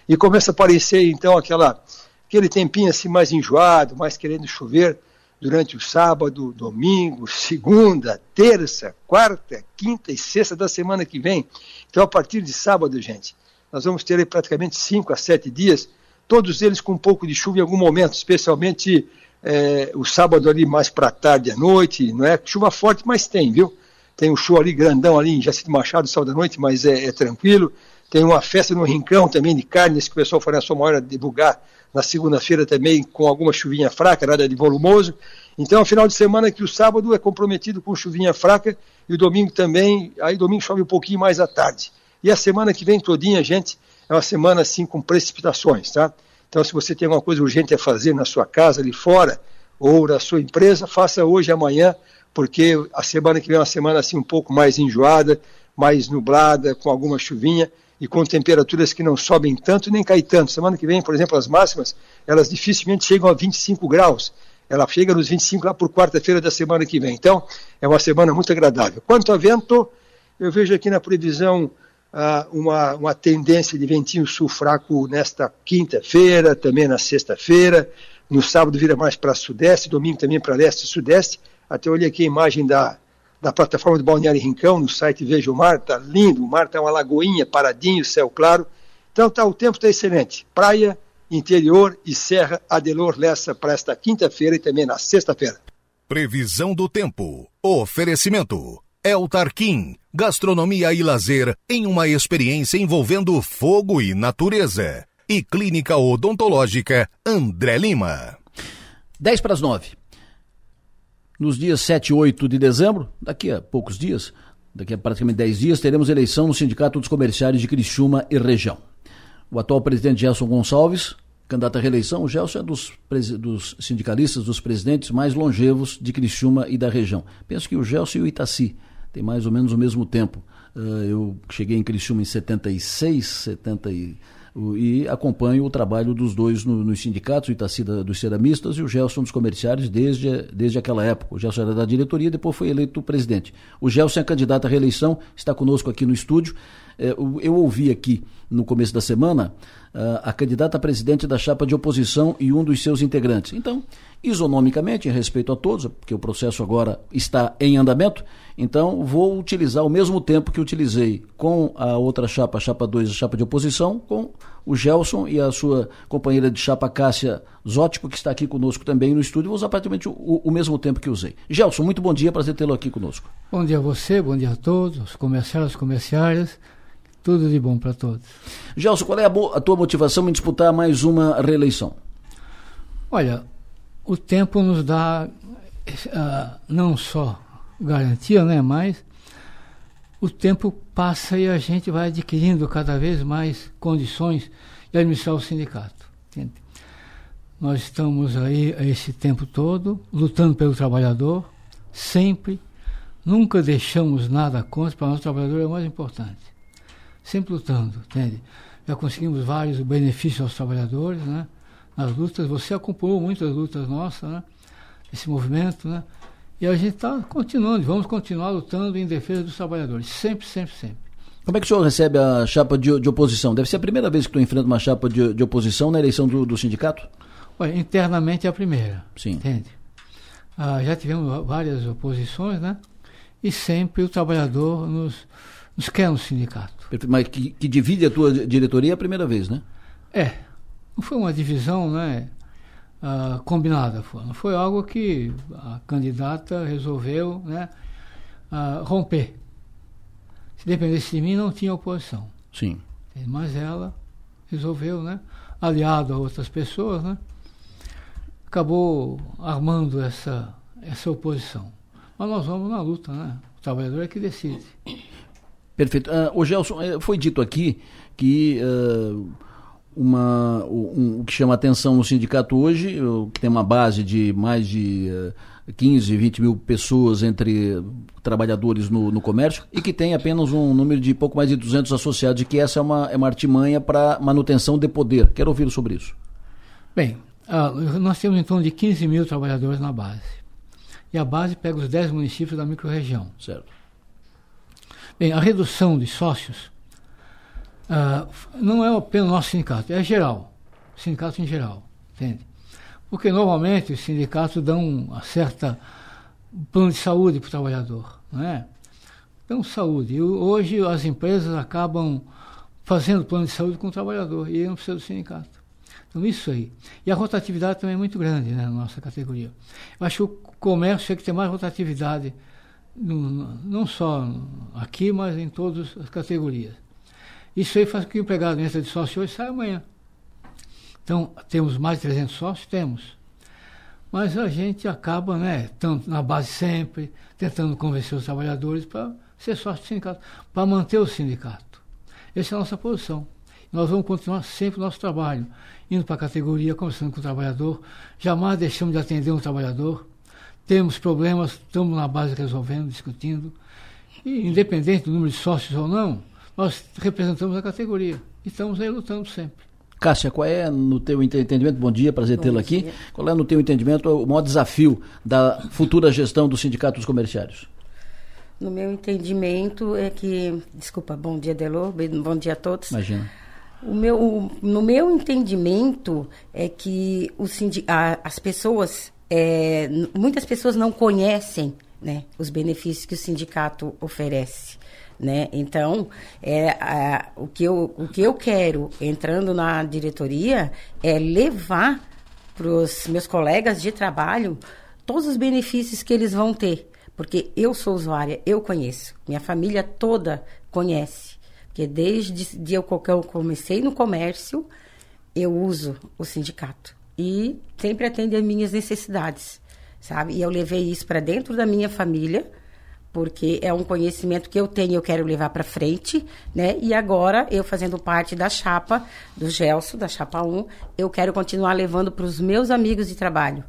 E começa a aparecer então aquela, aquele tempinho assim mais enjoado, mais querendo chover durante o sábado, domingo, segunda, terça, quarta, quinta e sexta da semana que vem. Então a partir de sábado, gente, nós vamos ter praticamente cinco a sete dias, todos eles com um pouco de chuva em algum momento, especialmente é, o sábado ali mais para tarde à noite, não é chuva forte, mas tem, viu? Tem um show ali grandão ali em Jacinto Machado, sábado à noite, mas é, é, tranquilo. Tem uma festa no Rincão também de carnes que o pessoal foi na sua maior divulgar na segunda-feira também com alguma chuvinha fraca, nada de volumoso. Então, é um final de semana que o sábado é comprometido com chuvinha fraca e o domingo também, aí domingo chove um pouquinho mais à tarde. E a semana que vem todinha, gente, é uma semana assim com precipitações, tá? Então, se você tem alguma coisa urgente a fazer na sua casa, ali fora, ou na sua empresa, faça hoje, amanhã, porque a semana que vem é uma semana assim um pouco mais enjoada, mais nublada, com alguma chuvinha, e com temperaturas que não sobem tanto nem caem tanto. Semana que vem, por exemplo, as máximas, elas dificilmente chegam a 25 graus. Ela chega nos 25 lá por quarta-feira da semana que vem. Então, é uma semana muito agradável. Quanto a vento, eu vejo aqui na previsão uma, uma tendência de ventinho sul fraco nesta quinta-feira, também na sexta-feira. No sábado vira mais para sudeste, domingo também para leste e sudeste. Até olhei aqui a imagem da, da plataforma do Balneário Rincão, no site Veja o Mar, está lindo, o mar está uma lagoinha, paradinho, céu claro. Então tá, o tempo está excelente. Praia, interior e Serra Adelor Lessa para esta quinta-feira e também na sexta-feira. Previsão do tempo. Oferecimento. El Tarquim, gastronomia e lazer em uma experiência envolvendo fogo e natureza. E Clínica Odontológica André Lima. 10 para as 9 nos dias 7 e 8 de dezembro, daqui a poucos dias, daqui a praticamente 10 dias, teremos eleição no Sindicato dos Comerciários de Criciúma e região. O atual presidente Gelson Gonçalves, candidato à reeleição, o Gelson é dos, dos sindicalistas, dos presidentes mais longevos de Criciúma e da região. Penso que o Gelson e o Itaci têm mais ou menos o mesmo tempo. Uh, eu cheguei em Criciúma em 76, 70 e e acompanho o trabalho dos dois no, nos sindicatos, o Itaci da, dos ceramistas e o Gelson dos comerciários desde, desde aquela época. O Gelson era da diretoria, depois foi eleito presidente. O Gelson é candidato à reeleição, está conosco aqui no estúdio. É, eu ouvi aqui no começo da semana a candidata a presidente da chapa de oposição e um dos seus integrantes. Então, isonomicamente, em respeito a todos, porque o processo agora está em andamento, então vou utilizar o mesmo tempo que utilizei com a outra chapa, a chapa 2, a chapa de oposição, com o Gelson e a sua companheira de chapa Cássia Zótico, que está aqui conosco também no estúdio. Vou usar praticamente o, o mesmo tempo que usei. Gelson, muito bom dia, prazer tê-lo aqui conosco. Bom dia a você, bom dia a todos, os comerciários, comerciárias. Tudo de bom para todos. Gelson, qual é a, a, tua motivação em disputar mais uma reeleição? Olha, o tempo nos dá uh, não só garantia, né, mas o tempo passa e a gente vai adquirindo cada vez mais condições de administrar o sindicato. Entende? Nós estamos aí esse tempo todo lutando pelo trabalhador, sempre, nunca deixamos nada contra, para nós o trabalhador é o mais importante sempre lutando, entende? Já conseguimos vários benefícios aos trabalhadores, né? Nas lutas, você acompanhou muitas lutas nossas, né? Esse movimento, né? E a gente está continuando, vamos continuar lutando em defesa dos trabalhadores, sempre, sempre, sempre. Como é que o senhor recebe a chapa de, de oposição? Deve ser a primeira vez que tu enfrenta uma chapa de, de oposição na eleição do, do, sindicato? Olha, internamente é a primeira. Sim. Entende? Ah, já tivemos várias oposições, né? E sempre o trabalhador nos, nos quer no sindicato. Mas que, que divide a tua diretoria é a primeira vez, né? É. Não foi uma divisão, né? Uh, combinada, foi. Não foi algo que a candidata resolveu, né? Uh, romper. Se dependesse de mim, não tinha oposição. Sim. Mas ela resolveu, né? Aliado a outras pessoas, né? Acabou armando essa, essa oposição. Mas nós vamos na luta, né? O trabalhador é que decide. Perfeito. Uh, o Gelson, eh, foi dito aqui que uh, uma, um, o que chama atenção no sindicato hoje, que tem uma base de mais de uh, 15, 20 mil pessoas entre trabalhadores no, no, comércio e que tem apenas um número de pouco mais de 200 associados e que essa é uma, é uma artimanha para manutenção de poder. Quero ouvir sobre isso. Bem, uh, nós temos em torno de 15 mil trabalhadores na base. E a base pega os 10 municípios da microrregião. Certo. Bem, a redução de sócios uh, não é apenas nosso sindicato, é geral. Sindicato em geral, entende? Porque normalmente os sindicatos dão uma certa plano de saúde para o trabalhador, não é? Dão saúde. E hoje as empresas acabam fazendo plano de saúde com o trabalhador e não precisa do sindicato. Então, isso aí. E a rotatividade também é muito grande né, na nossa categoria. Eu acho que o comércio tem que ter mais rotatividade não só aqui, mas em todas as categorias. Isso aí faz com que o empregado entra de sócio hoje saia amanhã. Então, temos mais de 300 sócios? Temos. Mas a gente acaba, né, tanto na base sempre, tentando convencer os trabalhadores para ser sócio do sindicato, para manter o sindicato. Essa é a nossa posição. Nós vamos continuar sempre o nosso trabalho, indo para a categoria, conversando com o trabalhador, jamais deixamos de atender um trabalhador, temos problemas, estamos na base resolvendo, discutindo. E independente do número de sócios ou não, nós representamos a categoria e estamos aí lutando sempre. Cássia, qual é, no teu entendimento, bom dia, prazer tê-lo aqui, qual é, no teu entendimento, o maior desafio da futura gestão do Sindicato dos Comerciários? No meu entendimento é que, desculpa, bom dia, Delor, bom dia a todos. Imagina. O meu, no meu entendimento é que o a, as pessoas, é, muitas pessoas não conhecem né, os benefícios que o sindicato oferece. Né? Então, é, a, o, que eu, o que eu quero, entrando na diretoria, é levar para os meus colegas de trabalho todos os benefícios que eles vão ter. Porque eu sou usuária, eu conheço, minha família toda conhece. Porque desde que eu comecei no comércio, eu uso o sindicato. E sempre atende às minhas necessidades, sabe? E eu levei isso para dentro da minha família porque é um conhecimento que eu tenho, eu quero levar para frente, né? E agora, eu fazendo parte da chapa do Gelson, da chapa 1, eu quero continuar levando para os meus amigos de trabalho,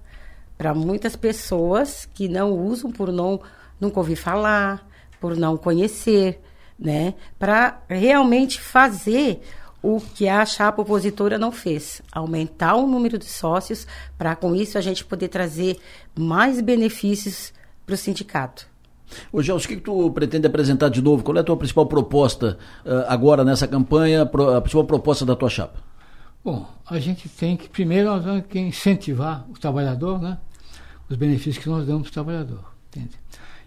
para muitas pessoas que não usam por não nunca ouvir falar, por não conhecer, né? Para realmente fazer o que a chapa opositora não fez, aumentar o número de sócios, para com isso a gente poder trazer mais benefícios para o sindicato. Ô Gelson, o que, que tu pretende apresentar de novo? Qual é a tua principal proposta uh, agora nessa campanha, a principal proposta da tua chapa? Bom, a gente tem que, primeiro, nós temos que incentivar o trabalhador, né? Os benefícios que nós damos para o trabalhador, entende?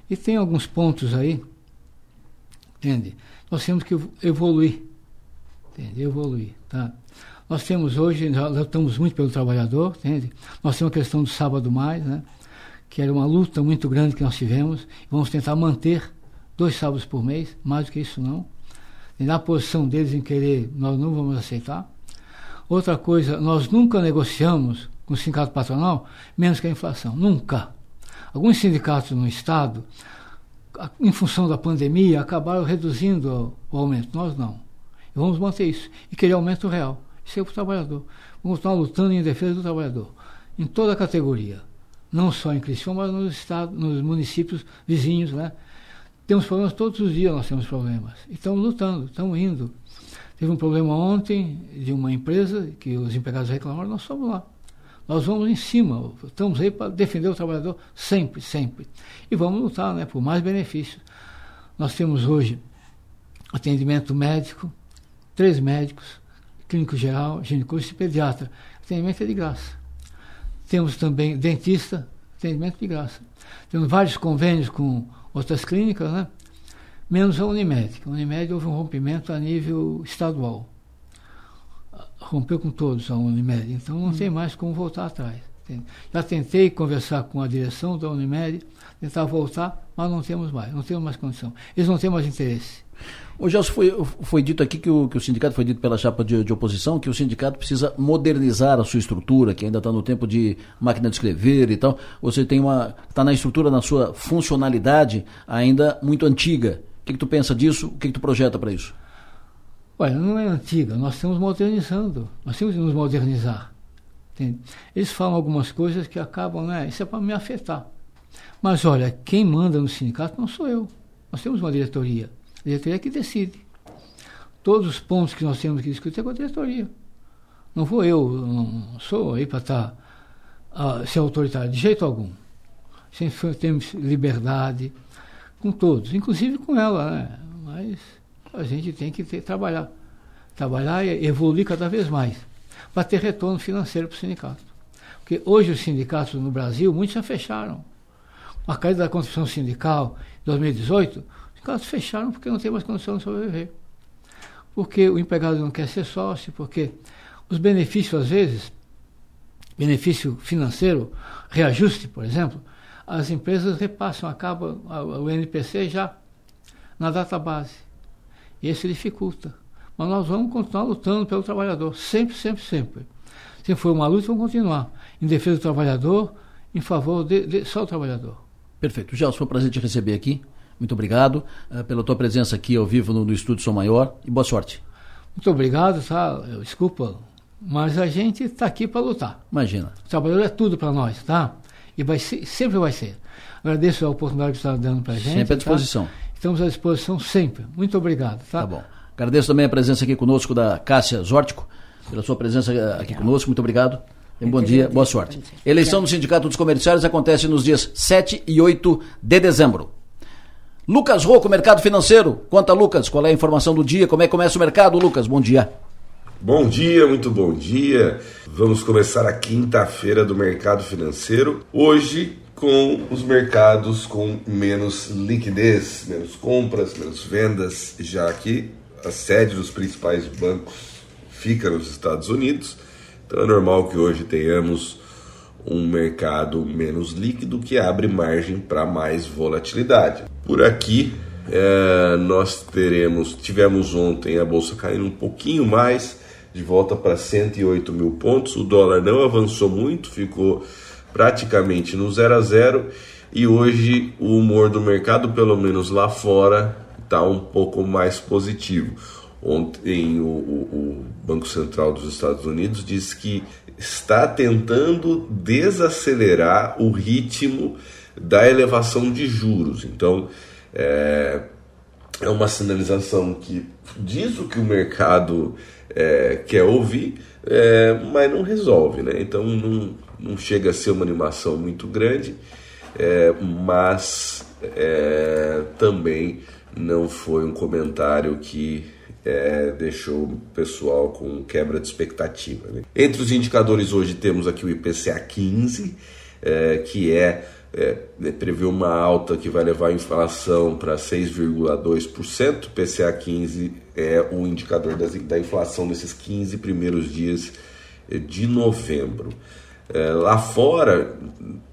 E tem alguns pontos aí, entende? Nós temos que evoluir, entende? Evoluir, tá? Nós temos hoje, já lutamos muito pelo trabalhador, entende? Nós temos a questão do sábado mais, né? que era uma luta muito grande que nós tivemos. Vamos tentar manter dois sábados por mês, mais do que isso não. E na posição deles em querer, nós não vamos aceitar. Outra coisa, nós nunca negociamos com o sindicato patronal menos que a inflação. Nunca. Alguns sindicatos no Estado, em função da pandemia, acabaram reduzindo o aumento. Nós não. Vamos manter isso. E querer aumento real. Isso é para o trabalhador. Vamos estar lutando em defesa do trabalhador. Em toda a categoria não só em Criciúma, mas nos, estados, nos municípios vizinhos, né? Temos problemas todos os dias, nós temos problemas. E estamos lutando, estamos indo. Teve um problema ontem de uma empresa que os empregados reclamaram, nós somos lá. Nós vamos em cima, estamos aí para defender o trabalhador sempre, sempre. E vamos lutar né, por mais benefícios. Nós temos hoje atendimento médico, três médicos, clínico geral, ginecologista e pediatra. Atendimento é de graça. Temos também dentista, atendimento de graça. Temos vários convênios com outras clínicas, né? menos a Unimed. A Unimed houve um rompimento a nível estadual. Rompeu com todos a Unimed, então não hum. tem mais como voltar atrás. Já tentei conversar com a direção da Unimed, tentar voltar, mas não temos mais, não temos mais condição. Eles não têm mais interesse. Ô Gelson, foi, foi dito aqui que o, que o sindicato, foi dito pela chapa de, de, oposição, que o sindicato precisa modernizar a sua estrutura, que ainda está no tempo de máquina de escrever e tal. Você tem uma. está na estrutura, na sua funcionalidade ainda muito antiga. O que, que tu pensa disso? O que, que tu projeta para isso? Olha, não é antiga, nós estamos modernizando, nós temos que nos modernizar. Entende? Eles falam algumas coisas que acabam, né? Isso é para me afetar. Mas olha, quem manda no sindicato não sou eu. Nós temos uma diretoria. A diretoria é que decide. Todos os pontos que nós temos que discutir é com a diretoria. Não vou eu, não sou aí para estar tá, uh, ser autoritário, de jeito algum. Sempre temos liberdade com todos, inclusive com ela, né? Mas a gente tem que ter, trabalhar. Trabalhar e evoluir cada vez mais, para ter retorno financeiro para o sindicato. Porque hoje os sindicatos no Brasil, muitos já fecharam. A caída da construção sindical em 2018, sindicatos fecharam porque não tem mais condição de sobreviver. Porque o empregado não quer ser sócio, porque os benefícios, às vezes, benefício financeiro, reajuste, por exemplo, as empresas repassam, acaba o NPC já na data base. E isso dificulta. Mas nós vamos continuar lutando pelo trabalhador, sempre, sempre, sempre. Se for uma luta, vamos continuar. Em defesa do trabalhador, em favor de, de só do trabalhador. Perfeito. Gelson, foi um prazer te receber aqui. Muito obrigado uh, pela tua presença aqui ao vivo no, no Estúdio Sou Maior e boa sorte. Muito obrigado, tá? Desculpa, mas a gente está aqui para lutar. Imagina. O trabalhador é tudo para nós, tá? E vai ser, sempre vai ser. Agradeço a oportunidade que você está dando para a gente. Sempre à tá? disposição. Tá? Estamos à disposição sempre. Muito obrigado, tá? Tá bom. Agradeço também a presença aqui conosco da Cássia Zórtico, pela sua presença aqui conosco. Muito obrigado. Um bom dia, boa sorte. Eleição do Sindicato dos Comerciários acontece nos dias 7 e 8 de dezembro. Lucas Rocco, Mercado Financeiro. Conta, Lucas, qual é a informação do dia? Como é que começa o mercado, Lucas? Bom dia. Bom dia, muito bom dia. Vamos começar a quinta-feira do mercado financeiro. Hoje, com os mercados com menos liquidez, menos compras, menos vendas, já que a sede dos principais bancos fica nos Estados Unidos. Então é normal que hoje tenhamos um mercado menos líquido que abre margem para mais volatilidade. Por aqui é, nós teremos, tivemos ontem a bolsa caindo um pouquinho mais, de volta para 108 mil pontos. O dólar não avançou muito, ficou praticamente no 0 a 0 e hoje o humor do mercado, pelo menos lá fora, está um pouco mais positivo. Ontem, o, o, Banco Central dos Estados Unidos disse que está tentando desacelerar o ritmo da elevação de juros. Então, é, é uma sinalização que diz o que o mercado é, quer ouvir, é, mas não resolve. Né? Então, não, não chega a ser uma animação muito grande, é, mas é, também não foi um comentário que é, deixou o pessoal com quebra de expectativa. Né? Entre os indicadores hoje temos aqui o IPCA 15, é, que é, é, prevê uma alta que vai levar a inflação para 6,2%. O IPCA 15 é o indicador das, da inflação desses 15 primeiros dias de novembro. É, lá fora,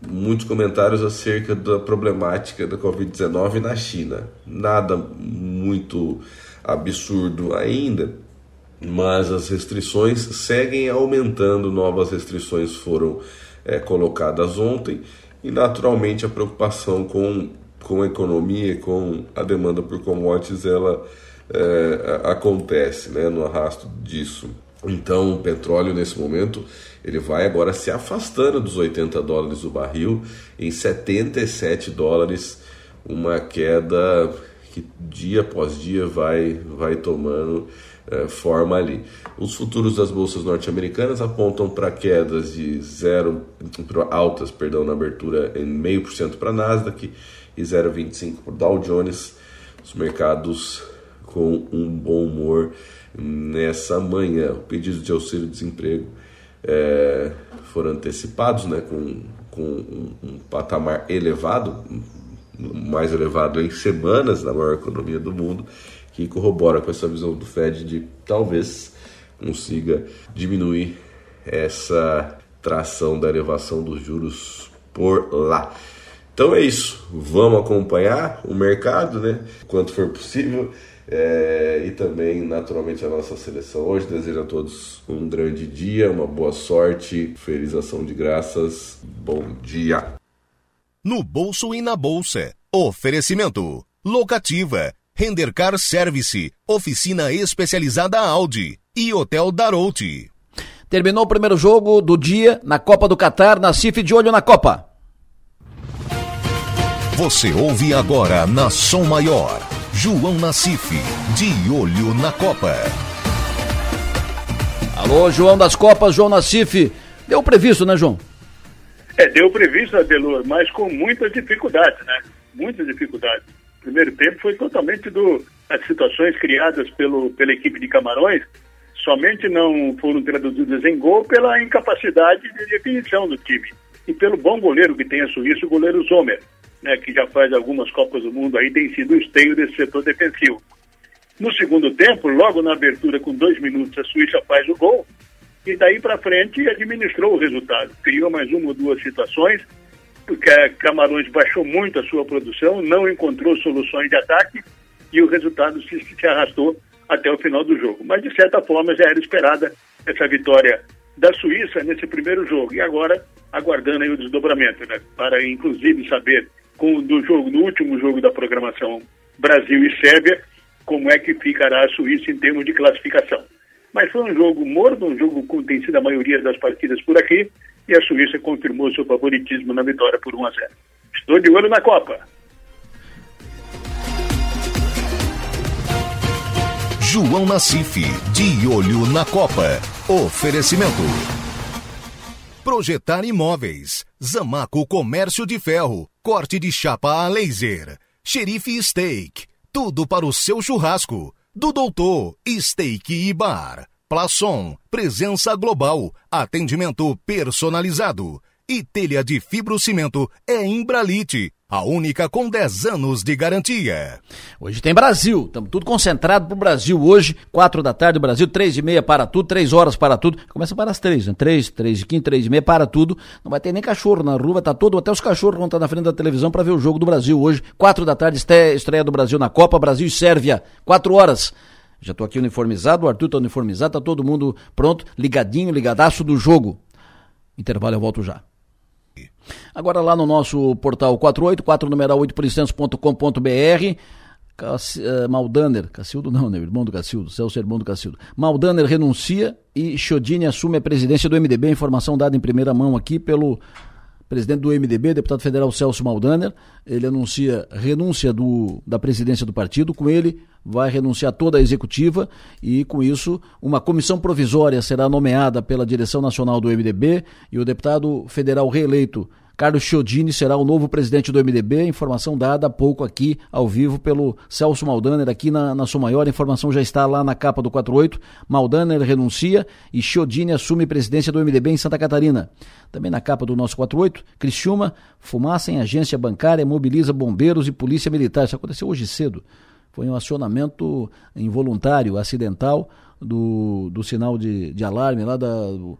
muitos comentários acerca da problemática da Covid-19 na China. Nada muito absurdo ainda, mas as restrições seguem aumentando, novas restrições foram é, colocadas ontem e naturalmente a preocupação com, com a economia, com a demanda por commodities, ela é, acontece né, no arrasto disso. Então o petróleo nesse momento ele vai agora se afastando dos 80 dólares o barril em 77 dólares, uma queda que dia após dia vai, vai tomando é, forma ali. Os futuros das bolsas norte-americanas apontam para quedas de zero, altas, perdão, na abertura em meio por cento para Nasdaq e 0,25 para o Dow Jones. Os mercados com um bom humor nessa manhã. O pedido de auxílio-desemprego é, foram antecipados, né, com, com um, um patamar elevado, mais elevado em semanas na maior economia do mundo, que corrobora com essa visão do Fed de talvez consiga diminuir essa tração da elevação dos juros por lá. Então é isso, vamos acompanhar o mercado, né? Quanto for possível. É, e também, naturalmente, a nossa seleção. Hoje desejo a todos um grande dia, uma boa sorte, feliz ação de graças, bom dia no bolso e na bolsa. Oferecimento: Locativa, Rendercar Service, Oficina Especializada Audi e Hotel Darouti. Terminou o primeiro jogo do dia na Copa do Catar, na CIF de olho na Copa. Você ouve agora na Som Maior, João Nassif, de olho na Copa. Alô, João das Copas, João Nassif. Deu previsto, né, João? É, deu previsto, Adelor, mas com muitas dificuldades, né? Muitas dificuldades. Primeiro tempo foi totalmente do as situações criadas pelo, pela equipe de Camarões somente não foram traduzidas em gol pela incapacidade de definição do time e pelo bom goleiro que tem a Suíça, o goleiro Zomer, né, que já faz algumas Copas do Mundo aí, tem sido o esteio desse setor defensivo. No segundo tempo, logo na abertura, com dois minutos, a Suíça faz o gol e daí para frente administrou o resultado. Criou mais uma ou duas situações, Camarões baixou muito a sua produção, não encontrou soluções de ataque e o resultado se, se arrastou até o final do jogo. Mas de certa forma já era esperada essa vitória da Suíça nesse primeiro jogo e agora aguardando aí o desdobramento, né? Para inclusive saber com do jogo, no último jogo da programação Brasil e Sérvia, como é que ficará a Suíça em termos de classificação. Mas foi um jogo morno, um jogo como tem sido a maioria das partidas por aqui, e a Suíça confirmou seu favoritismo na vitória por 1 a 0. Estou de olho na Copa. João Nassif, de olho na Copa. Oferecimento. Projetar imóveis. Zamaco Comércio de Ferro. Corte de chapa a laser. Xerife Steak. Tudo para o seu churrasco. Do Doutor Steak e Bar. Plaçom. Presença global. Atendimento personalizado. E telha de fibrocimento é Imbralite a única com 10 anos de garantia. Hoje tem Brasil, estamos tudo concentrado pro Brasil hoje, 4 da tarde, Brasil, 3 e meia para tudo, 3 horas para tudo. Começa para as 3, né? 3, 3 e 15, 3 e meia para tudo. Não vai ter nem cachorro na rua, tá todo, até os cachorros vão estar na frente da televisão para ver o jogo do Brasil hoje, 4 da tarde, estreia do Brasil na Copa, Brasil e Sérvia, 4 horas. Já tô aqui uniformizado, o Arthur tá uniformizado, tá todo mundo pronto, ligadinho, ligadaço do jogo. Intervalo, eu volto já. Agora lá no nosso portal 48, numeral 8 policentos.com.br, uh, Maldaner, Cacildo não, né? Irmão do Cacildo, Celso é irmão do Cacildo. Maldaner renuncia e Chodini assume a presidência do MDB. Informação dada em primeira mão aqui pelo presidente do MDB, deputado federal Celso Maldaner. Ele anuncia renúncia do, da presidência do partido. Com ele, vai renunciar toda a executiva e, com isso, uma comissão provisória será nomeada pela direção nacional do MDB e o deputado federal reeleito Carlos Chiodini será o novo presidente do MDB. Informação dada há pouco aqui, ao vivo, pelo Celso Maldaner, aqui na, na sua maior. A informação já está lá na capa do 48. Maldaner renuncia e Chiodini assume presidência do MDB em Santa Catarina. Também na capa do nosso 48, Criciúma, fumaça em agência bancária, mobiliza bombeiros e polícia militar. Isso aconteceu hoje cedo. Foi um acionamento involuntário, acidental, do, do sinal de, de alarme lá da. Do,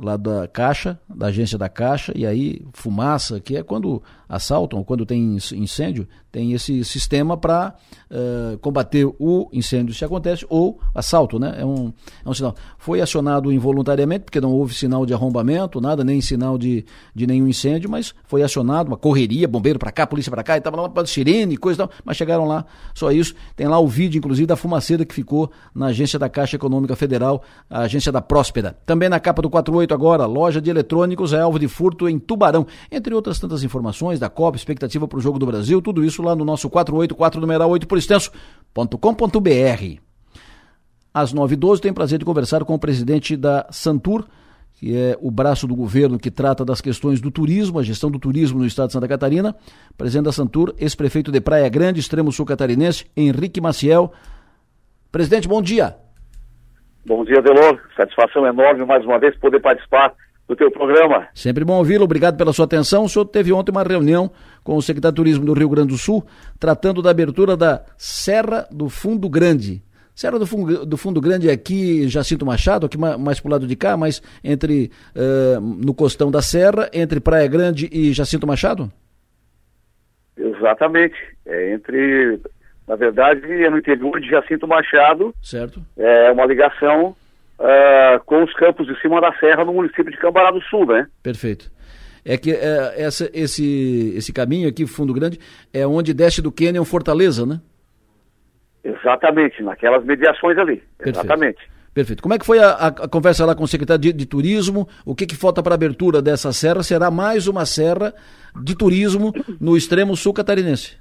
lá da Caixa, da agência da Caixa, e aí fumaça, que é quando assaltam, quando tem incêndio, tem esse sistema para uh, eh, combater o incêndio se acontece, ou assalto, né? É um, é um sinal. Foi acionado involuntariamente, porque não houve sinal de arrombamento, nada, nem sinal de, de nenhum incêndio, mas foi acionado, uma correria, bombeiro para cá, polícia para cá, e tava lá para sirene, coisa e tal, mas chegaram lá, só isso. Tem lá o vídeo, inclusive, da fumaceira que ficou na agência da Caixa Econômica Federal, a agência da Próspera. Também na capa do 48 agora, loja de eletrônicos é alvo de furto em Tubarão, entre outras tantas informações da Copa, expectativa para o Jogo do Brasil, tudo isso lá no nosso 484 numeral 8 por extenso.com.br. Às 9h12 tenho prazer de conversar com o presidente da Santur, que é o braço do governo que trata das questões do turismo, a gestão do turismo no estado de Santa Catarina. Presidente da Santur, ex-prefeito de Praia Grande, extremo sul catarinense, Henrique Maciel. Presidente, bom dia. Bom dia, Delor. Satisfação enorme mais uma vez poder participar do teu programa. Sempre bom ouvi-lo, obrigado pela sua atenção. O senhor teve ontem uma reunião com o secretário de Turismo do Rio Grande do Sul, tratando da abertura da Serra do Fundo Grande. Serra do Fundo, do Fundo Grande é aqui, Jacinto Machado, aqui mais para o lado de cá, mas entre uh, no costão da Serra, entre Praia Grande e Jacinto Machado? Exatamente. É entre, na verdade, é no interior de Jacinto Machado. Certo. É uma ligação uh, com os campos de cima da serra no município de Cambará do Sul, né? Perfeito. É que é, essa, esse, esse caminho aqui, Fundo Grande, é onde desce do Canyon Fortaleza, né? Exatamente, naquelas mediações ali. Perfeito. Exatamente. Perfeito. Como é que foi a, a conversa lá com o secretário de, de Turismo? O que, que falta para a abertura dessa serra? Será mais uma serra de turismo no extremo sul catarinense?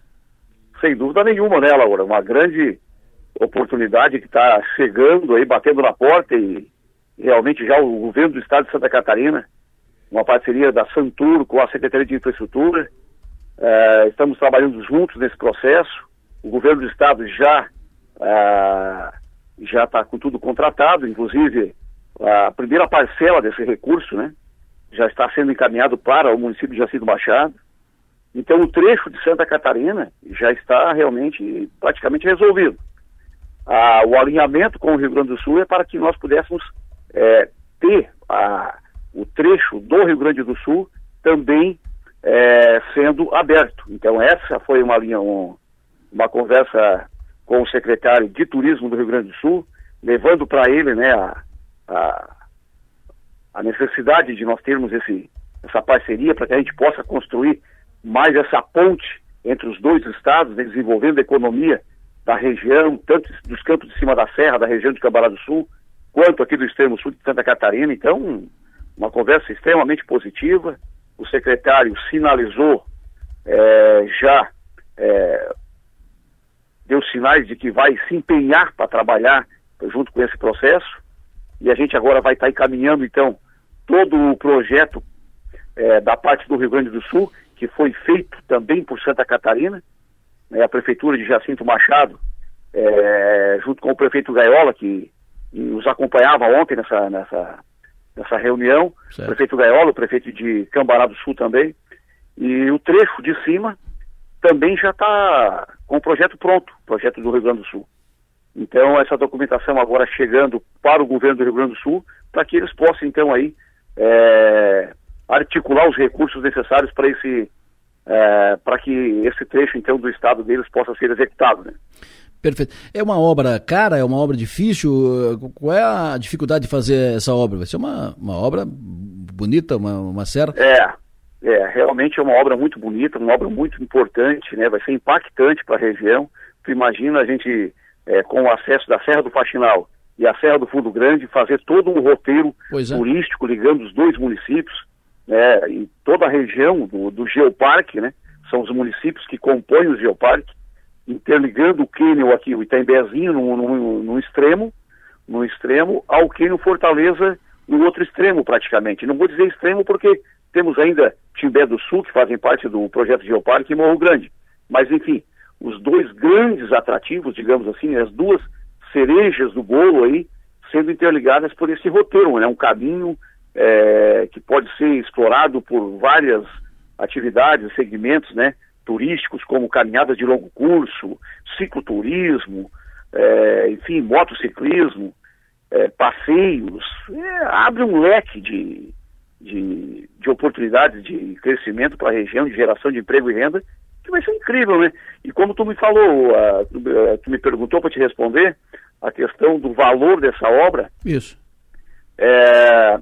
Sem dúvida nenhuma, né, Laura? Uma grande oportunidade que está chegando aí, batendo na porta e realmente já o governo do estado de Santa Catarina, uma parceria da Santur com a Secretaria de Infraestrutura, uh, estamos trabalhando juntos nesse processo. O governo do estado já uh, já está com tudo contratado, inclusive a primeira parcela desse recurso, né, já está sendo encaminhado para o município de Jacinto Machado. Então o trecho de Santa Catarina já está realmente praticamente resolvido ah, o alinhamento com o Rio Grande do Sul é para que nós pudéssemos é, ter a, o trecho do Rio Grande do Sul também é, sendo aberto. Então essa foi uma linha, um, uma conversa com o secretário de Turismo do Rio Grande do Sul, levando para ele né, a, a, a, necessidade de nós termos esse, essa parceria para que a gente possa construir mais essa ponte entre os dois estados, desenvolvendo a economia da região, tanto dos campos de cima da serra, da região de Cambará do Sul, quanto aqui do extremo sul de Santa Catarina. Então, uma conversa extremamente positiva. O secretário sinalizou é, já é, deu sinais de que vai se empenhar para trabalhar junto com esse processo. E a gente agora vai estar encaminhando, então, todo o projeto é, da parte do Rio Grande do Sul, que foi feito também por Santa Catarina, né, a Prefeitura de Jacinto Machado, é, junto com o prefeito Gaiola, que nos acompanhava ontem nessa, nessa, nessa reunião, certo. o prefeito Gaiola, o prefeito de Cambará do Sul também, e o trecho de cima também já está com o projeto pronto, projeto do Rio Grande do Sul. Então, essa documentação agora chegando para o governo do Rio Grande do Sul, para que eles possam, então, aí, é, articular os recursos necessários para esse, é, para que esse trecho, então, do estado deles possa ser executado, né? Perfeito. É uma obra cara? É uma obra difícil? Qual é a dificuldade de fazer essa obra? Vai ser uma, uma obra bonita, uma, uma serra? É, é, realmente é uma obra muito bonita, uma obra muito importante, né? Vai ser impactante para a região. Tu imagina a gente, é, com o acesso da Serra do Faxinal e a Serra do Fundo Grande, fazer todo um roteiro é. turístico ligando os dois municípios, né? E toda a região do, do Geoparque, né? São os municípios que compõem o Geoparque, interligando o Quênio aqui, o Itembezinho no, no, no extremo, no extremo, ao Quênio Fortaleza no outro extremo praticamente. Não vou dizer extremo porque temos ainda Timbé do Sul, que fazem parte do projeto Geoparque, e Morro Grande. Mas, enfim, os dois grandes atrativos, digamos assim, as duas cerejas do bolo aí, sendo interligadas por esse roteiro, né? Um caminho é, que pode ser explorado por várias atividades, segmentos, né? Turísticos, como caminhadas de longo curso, cicloturismo, é, enfim, motociclismo, é, passeios, é, abre um leque de, de, de oportunidades de crescimento para a região, de geração de emprego e renda, que vai ser incrível, né? E como tu me falou, uh, tu, uh, tu, me perguntou para te responder, a questão do valor dessa obra. Isso. É,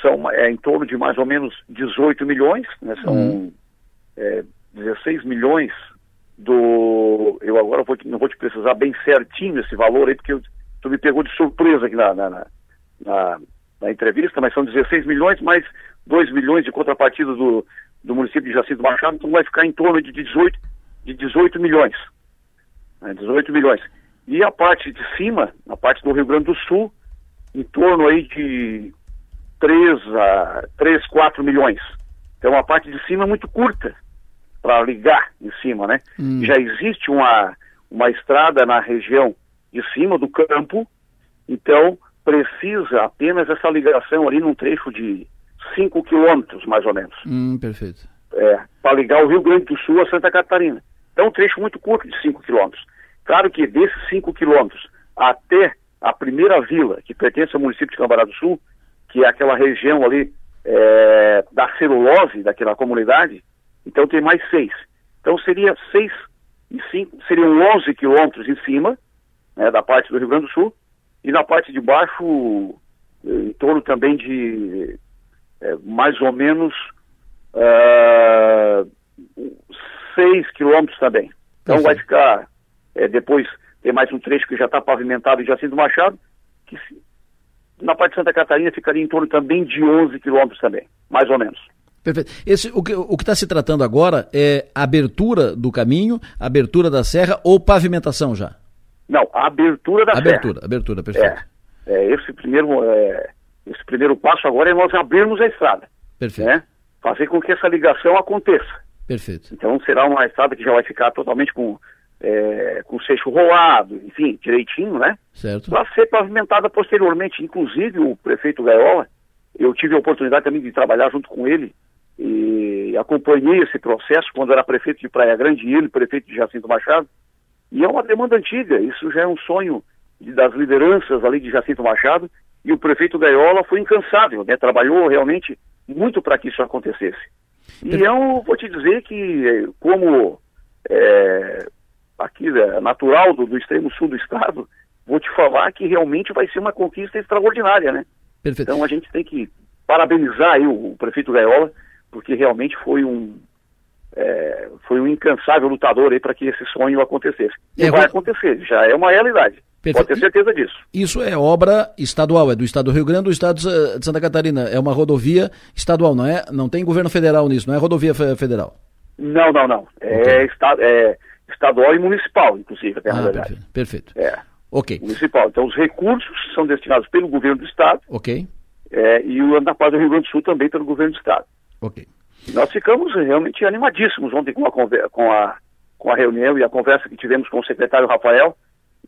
são é, em torno de mais ou menos 18 milhões, né? São uhum. é, 16 milhões do. Eu agora vou, não vou te precisar bem certinho esse valor aí, porque eu, tu me pegou de surpresa aqui na, na, na, na entrevista, mas são 16 milhões mais 2 milhões de contrapartida do, do município de Jacinto Machado, então vai ficar em torno de 18, de 18 milhões. Né, 18 milhões. E a parte de cima, a parte do Rio Grande do Sul, em torno aí de 3 a 3, 4 milhões. Então a parte de cima é muito curta para ligar em cima, né? Hum. Já existe uma, uma estrada na região de cima do campo, então precisa apenas essa ligação ali num trecho de 5 quilômetros, mais ou menos. Hum, perfeito. É, para ligar o Rio Grande do Sul a Santa Catarina. Então, um trecho muito curto de 5 quilômetros. Claro que desses 5 quilômetros até a primeira vila, que pertence ao município de Cambará do Sul, que é aquela região ali é, da celulose daquela comunidade, então tem mais 6. Então seria 6 e 5, seriam 11 quilômetros em cima, né, da parte do Rio Grande do Sul, e na parte de baixo, em torno também de é, mais ou menos uh, seis quilômetros também. Então vai ficar, é, depois tem mais um trecho que já está pavimentado em Jacinto Machado, que na parte de Santa Catarina ficaria em torno também de 11 quilômetros também, mais ou menos. Perfeito. Esse, o que o está se tratando agora é abertura do caminho, abertura da serra ou pavimentação já? Não, a abertura da abertura, serra. Abertura, perfeito. É, é esse, primeiro, é, esse primeiro passo agora é nós abrirmos a estrada. Perfeito. Né? Fazer com que essa ligação aconteça. Perfeito. Então será uma estrada que já vai ficar totalmente com, é, com seixo rolado, enfim, direitinho, né? Certo. Para ser pavimentada posteriormente. Inclusive o prefeito Gaiola, eu tive a oportunidade também de trabalhar junto com ele e acompanhei esse processo quando era prefeito de Praia Grande e ele prefeito de Jacinto Machado. E é uma demanda antiga, isso já é um sonho de, das lideranças ali de Jacinto Machado, e o prefeito Gaiola foi incansável, né? trabalhou realmente muito para que isso acontecesse. E eu vou te dizer que, como é, aqui é natural do, do, extremo sul do estado, vou te falar que realmente vai ser uma conquista extraordinária, né? Perfeito. Então a gente tem que parabenizar aí o, o prefeito Gaiola, porque realmente foi um, é, foi um incansável lutador aí para que esse sonho acontecesse. E é, vai acontecer, já é uma realidade. Perfeito. Pode ter certeza disso. Isso é obra estadual, é do Estado do Rio Grande do Estado de Santa Catarina. É uma rodovia estadual, não é? Não tem governo federal nisso, não é rodovia federal. Não, não, não. É, okay. está, é, estadual e municipal, inclusive, até ah, na verdade. Perfeito. perfeito. É. Ok. Municipal. Então, os recursos são destinados pelo governo do Estado. Ok. É, e o parte do Rio Grande do Sul também pelo governo do Estado. Ok. Nós ficamos realmente animadíssimos ontem com a, com a, com a reunião e a conversa que tivemos com o secretário Rafael,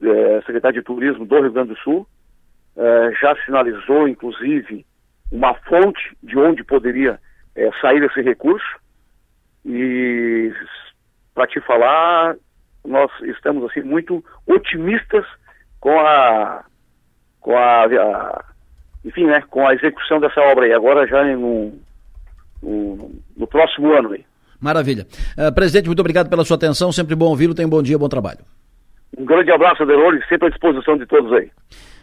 é, secretário de Turismo do Rio Grande do Sul. É, já sinalizou, inclusive, uma fonte de onde poderia é, sair esse recurso. E, para te falar, nós estamos assim muito otimistas com a, com a, a enfim, né, com a execução dessa obra aí, agora já no, no, no próximo ano aí. Maravilha. Uh, presidente, muito obrigado pela sua atenção, sempre bom ouvi-lo, tenha um bom dia, bom trabalho. Um grande abraço, Adelores, sempre à disposição de todos aí.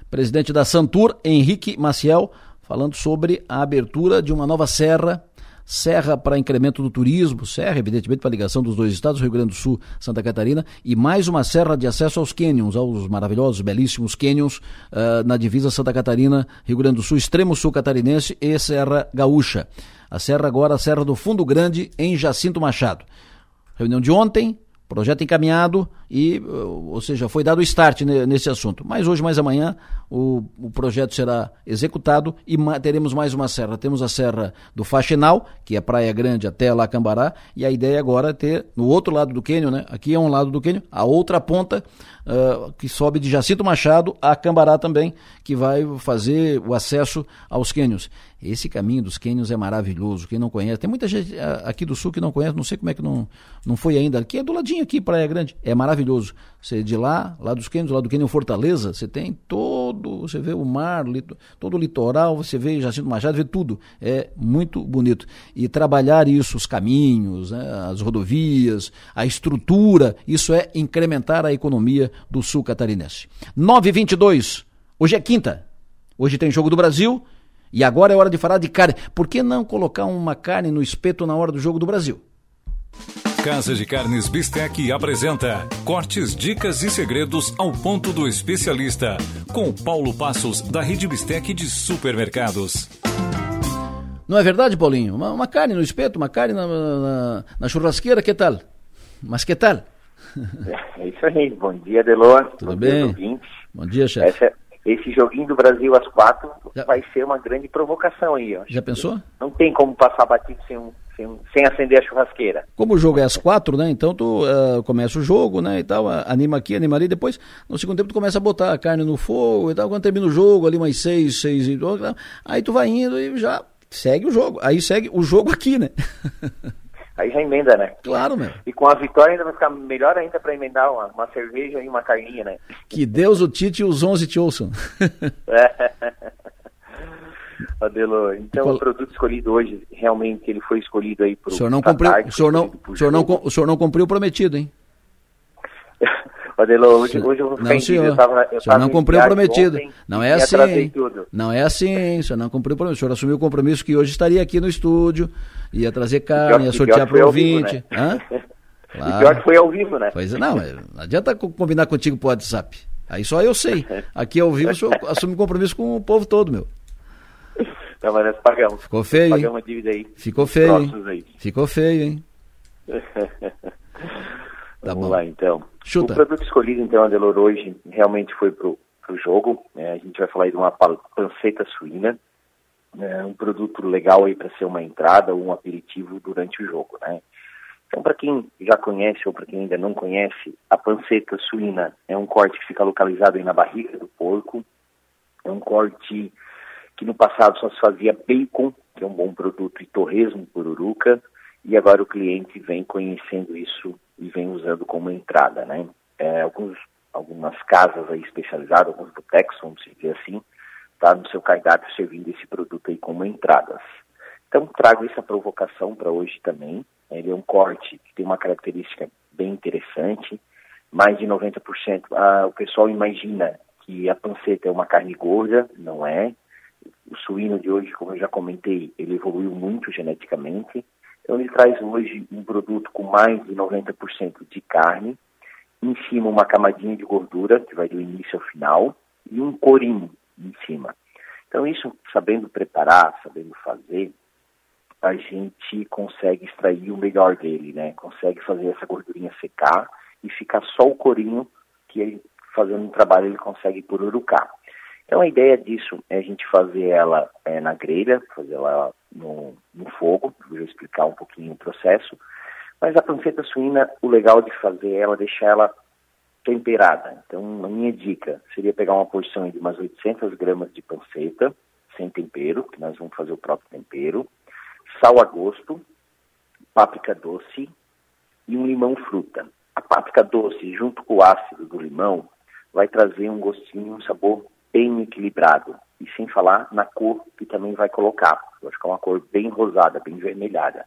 Presidente da Santur, Henrique Maciel, falando sobre a abertura de uma nova serra Serra para incremento do turismo, Serra, evidentemente, para ligação dos dois estados, Rio Grande do Sul, Santa Catarina, e mais uma serra de acesso aos cânions, aos maravilhosos, belíssimos cânions uh, na divisa Santa Catarina, Rio Grande do Sul, extremo sul catarinense e Serra Gaúcha. A serra agora, a Serra do Fundo Grande, em Jacinto Machado. Reunião de ontem, projeto encaminhado e, ou seja, foi dado o start nesse assunto. Mas hoje, mais amanhã, o, o projeto será executado e ma teremos mais uma serra. Temos a serra do Faxinal, que é Praia Grande até Lacambará, e a ideia agora é ter no outro lado do cânion, né? Aqui é um lado do cânion, a outra ponta uh, que sobe de Jacinto Machado a Cambará também, que vai fazer o acesso aos cânions. Esse caminho dos cânions é maravilhoso. Quem não conhece, tem muita gente uh, aqui do sul que não conhece, não sei como é que não, não foi ainda. Aqui é do ladinho aqui, Praia Grande. É maravilhoso. Você de lá, lá dos cânions, lá do cânion Fortaleza, você tem todo todo, você vê o mar, todo o litoral, você vê Jacinto Machado, vê tudo. É muito bonito. E trabalhar isso, os caminhos, né, as rodovias, a estrutura, isso é incrementar a economia do sul catarinense. 922, hoje é quinta. Hoje tem Jogo do Brasil. E agora é hora de falar de carne. Por que não colocar uma carne no espeto na hora do Jogo do Brasil? Casa de Carnes Bistec apresenta cortes, dicas e segredos ao ponto do especialista, com Paulo Passos, da Rede Bistec de Supermercados. Não é verdade, Paulinho? Uma, uma carne no espeto, uma carne na, na, na, churrasqueira, que tal? Mas que tal? É isso aí. Bom dia, Delor. Tudo Bom bem? Dia, Bom dia, chefe. Essa, esse joguinho do Brasil às quatro Já. vai ser uma grande provocação aí. Ó. Já pensou? Não tem como passar batido sem um sem, sem acender a churrasqueira. Como o jogo é às quatro, né? Então tu uh, começa o jogo, né? E tal, anima aqui, anima ali. Depois, no segundo tempo, tu começa a botar a carne no fogo e tal. Quando termina o jogo, ali umas seis, seis e tal, aí tu vai indo e já segue o jogo. Aí segue o jogo aqui, né? Aí já emenda, né? Claro, meu. E com a vitória ainda vai ficar melhor ainda para emendar uma, uma, cerveja e uma carninha, né? Que Deus, o Tite e os onze te ouçam. é. Adelo, então qual... o produto escolhido hoje, realmente ele foi escolhido aí para o senhor não cumpriu, o senhor não, o senhor não, o senhor não cumpriu o prometido, hein? Adelo, hoje, hoje eu vou ficar não, senhor. Eu tava, eu senhor não cumpriu o prometido. Não é assim. Não é assim, o senhor não cumpriu o prometido. O senhor assumiu o compromisso que hoje estaria aqui no estúdio, ia trazer carne, ia sortear para o ouvinte. Vivo, né? Claro. E pior que foi ao vivo, né? Pois é, não, não adianta combinar contigo por WhatsApp. Aí só eu sei. Aqui ao vivo o senhor assume compromisso com o povo todo, meu. Então, mas nós pagamos. Ficou feio, Pagamos a dívida aí. Ficou feio, hein? Ficou feio, hein? tá Vamos bom. lá, então. Chuta. O produto escolhido, então, Adelor, hoje, realmente foi pro, pro jogo. É, a gente vai falar aí de uma panceta suína. É um produto legal aí para ser uma entrada ou um aperitivo durante o jogo, né? Então, para quem já conhece ou para quem ainda não conhece, a panceta suína é um corte que fica localizado aí na barriga do porco. É um corte que no passado só se fazia bacon, que é um bom produto, e torresmo, pururuca, e agora o cliente vem conhecendo isso e vem usando como entrada, né? É, alguns, algumas casas aí especializadas, alguns botecos, vamos dizer assim, tá no seu cardápio servindo esse produto aí como entradas. Então trago essa provocação para hoje também. Ele é um corte que tem uma característica bem interessante. Mais de 90%. Ah, o pessoal imagina que a panceta é uma carne gorda, não é o suíno de hoje, como eu já comentei, ele evoluiu muito geneticamente. Então ele traz hoje um produto com mais de 90% de carne, em cima uma camadinha de gordura, que vai do início ao final, e um corinho em cima. Então isso, sabendo preparar, sabendo fazer, a gente consegue extrair o melhor dele, né? Consegue fazer essa gordurinha secar e ficar só o corinho que fazendo um trabalho ele consegue pururucar. Então a ideia disso é a gente fazer ela é, na grelha, fazer ela no, no fogo, vou explicar um pouquinho o processo. Mas a panceta suína, o legal de fazer ela, deixar ela temperada. Então, a minha dica seria pegar uma porção de umas 800 gramas de panceta, sem tempero, que nós vamos fazer o próprio tempero, sal a gosto, páprica doce e um limão fruta. A páprica doce, junto com o ácido do limão, vai trazer um gostinho, um sabor bem equilibrado. E sem falar na cor que também vai colocar. Vai ficar uma cor bem rosada, bem vermelhada.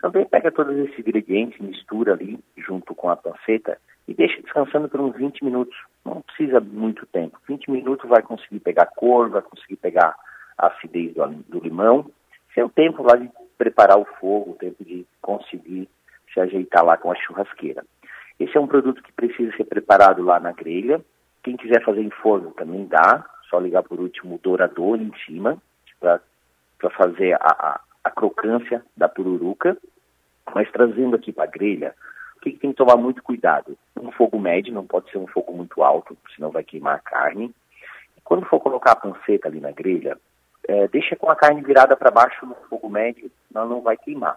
Também pega todos esses ingredientes, mistura ali junto com a panceta e deixa descansando por uns 20 minutos. Não precisa muito tempo. 20 minutos vai conseguir pegar cor, vai conseguir pegar a acidez do, do limão. Seu tempo lá de preparar o fogo, o tempo de conseguir se ajeitar lá com a churrasqueira. Esse é um produto que precisa ser preparado lá na grelha. Quem quiser fazer em forno também dá, só ligar por último o dourador em cima para fazer a, a, a, crocância da pururuca. Mas trazendo aqui para a grelha, o que, que, tem que tomar muito cuidado? Um fogo médio, não pode ser um fogo muito alto, senão vai queimar a carne. E quando for colocar a panceta ali na grelha, é, deixa com a carne virada para baixo no fogo médio, senão não vai queimar.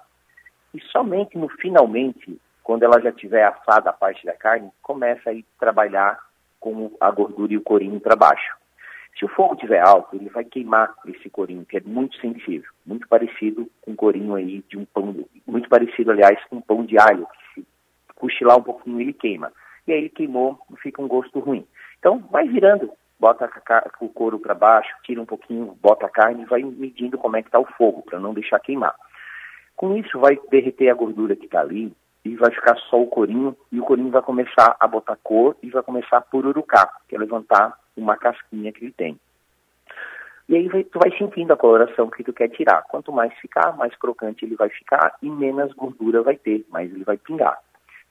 E somente no finalmente, quando ela já tiver assada a parte da carne, começa a trabalhar com a gordura e o corinho para baixo. Se o fogo estiver alto, ele vai queimar esse corinho, que é muito sensível, muito parecido com o corinho aí de um pão, muito parecido, aliás, com um pão de alho, que se cochilar um pouquinho ele queima. E aí ele queimou, fica um gosto ruim. Então, vai virando, bota o couro para baixo, tira um pouquinho, bota a carne e vai medindo como é que está o fogo, para não deixar queimar. Com isso, vai derreter a gordura que está ali, e vai ficar só o corinho, e o corinho vai começar a botar cor e vai começar a pururucar, que é levantar uma casquinha que ele tem. E aí vai, tu vai sentindo a coloração que tu quer tirar. Quanto mais ficar, mais crocante ele vai ficar e menos gordura vai ter, mais ele vai pingar.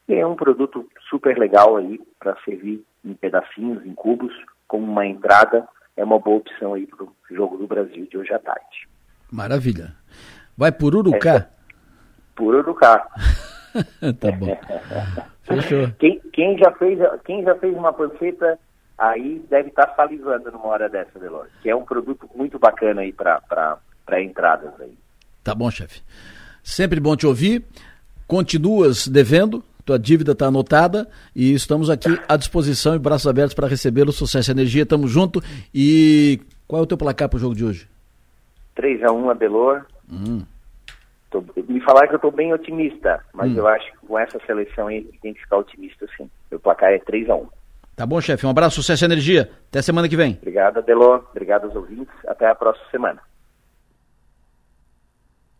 E é um produto super legal aí para servir em pedacinhos, em cubos, como uma entrada. É uma boa opção aí para o Jogo do Brasil de hoje à tarde. Maravilha. Vai pururucar? É, pururucar. tá bom. Fechou. Quem, quem, já fez, quem já fez uma panceta aí deve estar tá salivando numa hora dessa, Delore. Que é um produto muito bacana aí para entradas aí. Tá bom, chefe. Sempre bom te ouvir. Continuas devendo, tua dívida está anotada e estamos aqui à disposição e braços abertos para recebê-lo. Sucesso e energia, tamo junto. E qual é o teu placar para o jogo de hoje? 3x1 a Belor. Hum. Tô, me falaram que eu estou bem otimista, mas hum. eu acho que com essa seleção aí tem que ficar otimista sim. Meu placar é 3 a 1 Tá bom, chefe. Um abraço, sucesso e energia. Até semana que vem. Obrigado, Adelô. Obrigado aos ouvintes. Até a próxima semana.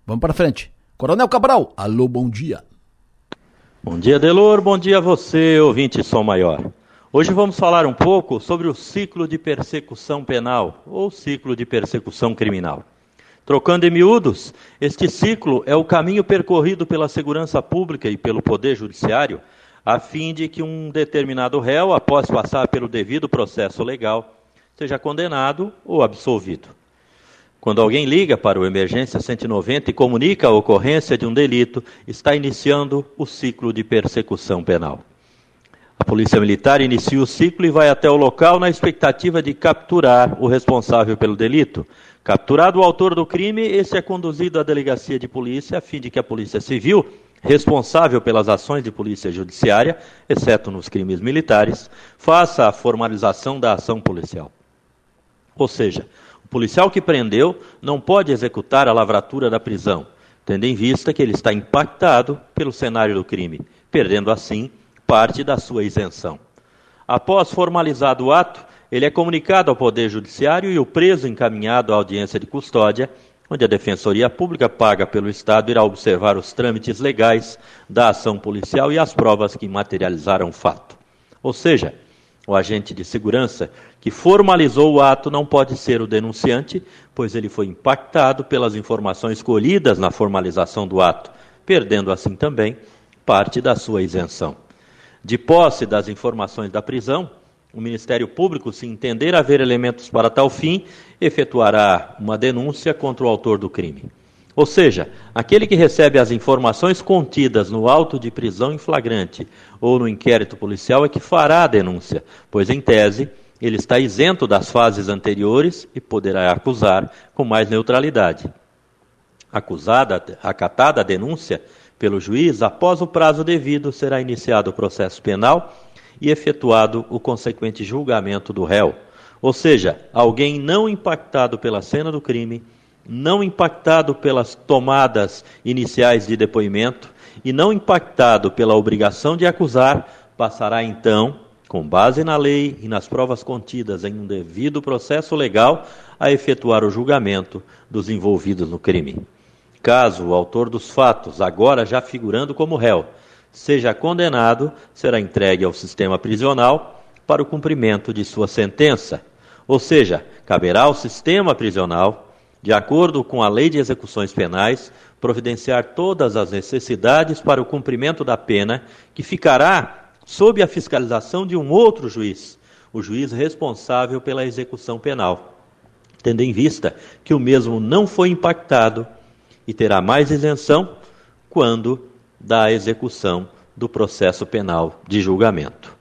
Vamos para frente. Coronel Cabral, alô, bom dia. Bom dia, Delor. Bom dia a você, ouvinte Som Maior. Hoje vamos falar um pouco sobre o ciclo de persecução penal ou ciclo de persecução criminal. Trocando em miúdos, este ciclo é o caminho percorrido pela segurança pública e pelo Poder Judiciário, a fim de que um determinado réu, após passar pelo devido processo legal, seja condenado ou absolvido. Quando alguém liga para o Emergência 190 e comunica a ocorrência de um delito, está iniciando o ciclo de persecução penal. A Polícia Militar inicia o ciclo e vai até o local na expectativa de capturar o responsável pelo delito, Capturado o autor do crime, esse é conduzido à delegacia de polícia a fim de que a Polícia Civil, responsável pelas ações de polícia judiciária, exceto nos crimes militares, faça a formalização da ação policial. Ou seja, o policial que prendeu não pode executar a lavratura da prisão, tendo em vista que ele está impactado pelo cenário do crime, perdendo assim parte da sua isenção. Após formalizado o ato, ele é comunicado ao Poder Judiciário e o preso encaminhado à audiência de custódia, onde a Defensoria Pública paga pelo Estado irá observar os trâmites legais da ação policial e as provas que materializaram o fato. Ou seja, o agente de segurança que formalizou o ato não pode ser o denunciante, pois ele foi impactado pelas informações colhidas na formalização do ato, perdendo assim também parte da sua isenção. De posse das informações da prisão, o Ministério Público, se entender haver elementos para tal fim, efetuará uma denúncia contra o autor do crime. Ou seja, aquele que recebe as informações contidas no auto de prisão em flagrante ou no inquérito policial é que fará a denúncia, pois, em tese, ele está isento das fases anteriores e poderá acusar com mais neutralidade. Acusada, acatada a denúncia pelo juiz, após o prazo devido, será iniciado o processo penal e efetuado o consequente julgamento do réu. Ou seja, alguém não impactado pela cena do crime, não impactado pelas tomadas iniciais de depoimento e não impactado pela obrigação de acusar, passará então, com base na lei e nas provas contidas em um devido processo legal, a efetuar o julgamento dos envolvidos no crime. Caso o autor dos fatos, agora já figurando como réu, seja condenado, será entregue ao sistema prisional para o cumprimento de sua sentença. Ou seja, caberá ao sistema prisional, de acordo com a Lei de Execuções Penais, providenciar todas as necessidades para o cumprimento da pena, que ficará sob a fiscalização de um outro juiz, o juiz responsável pela execução penal, tendo em vista que o mesmo não foi impactado e terá mais isenção quando da execução do processo penal de julgamento.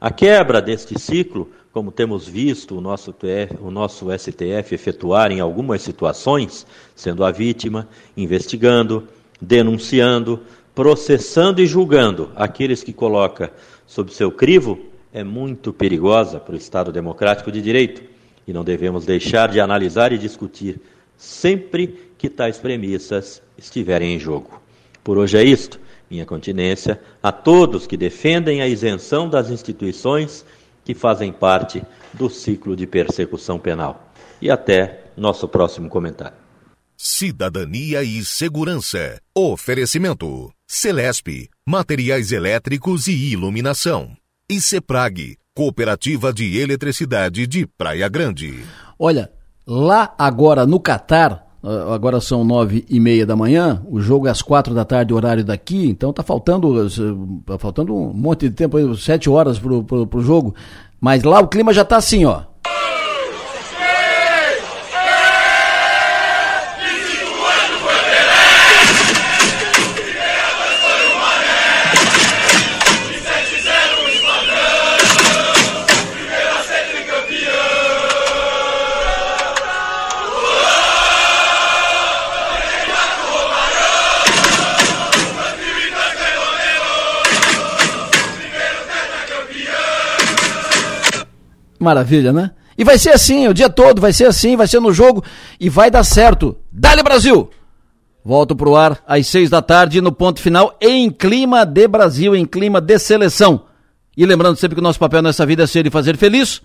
A quebra deste ciclo, como temos visto o nosso, TF, o nosso STF efetuar em algumas situações, sendo a vítima, investigando, denunciando, processando e julgando aqueles que coloca sob seu crivo, é muito perigosa para o Estado democrático de direito e não devemos deixar de analisar e discutir sempre que tais premissas estiverem em jogo. Por hoje é isto. Minha continência a todos que defendem a isenção das instituições que fazem parte do ciclo de persecução penal. E até nosso próximo comentário. Cidadania e Segurança. Oferecimento: Celesp, Materiais Elétricos e Iluminação. E Ceprag, Cooperativa de Eletricidade de Praia Grande. Olha, lá agora no Catar, agora são nove e meia da manhã, o jogo é às quatro da tarde, horário daqui, então tá faltando, tá faltando um monte de tempo, sete horas pro, pro, pro jogo, mas lá o clima já tá assim, ó. Maravilha, né? E vai ser assim, o dia todo, vai ser assim, vai ser no jogo e vai dar certo. Dale Brasil! Volto pro ar às seis da tarde no ponto final em clima de Brasil, em clima de seleção. E lembrando sempre que o nosso papel nessa vida é ser e fazer feliz.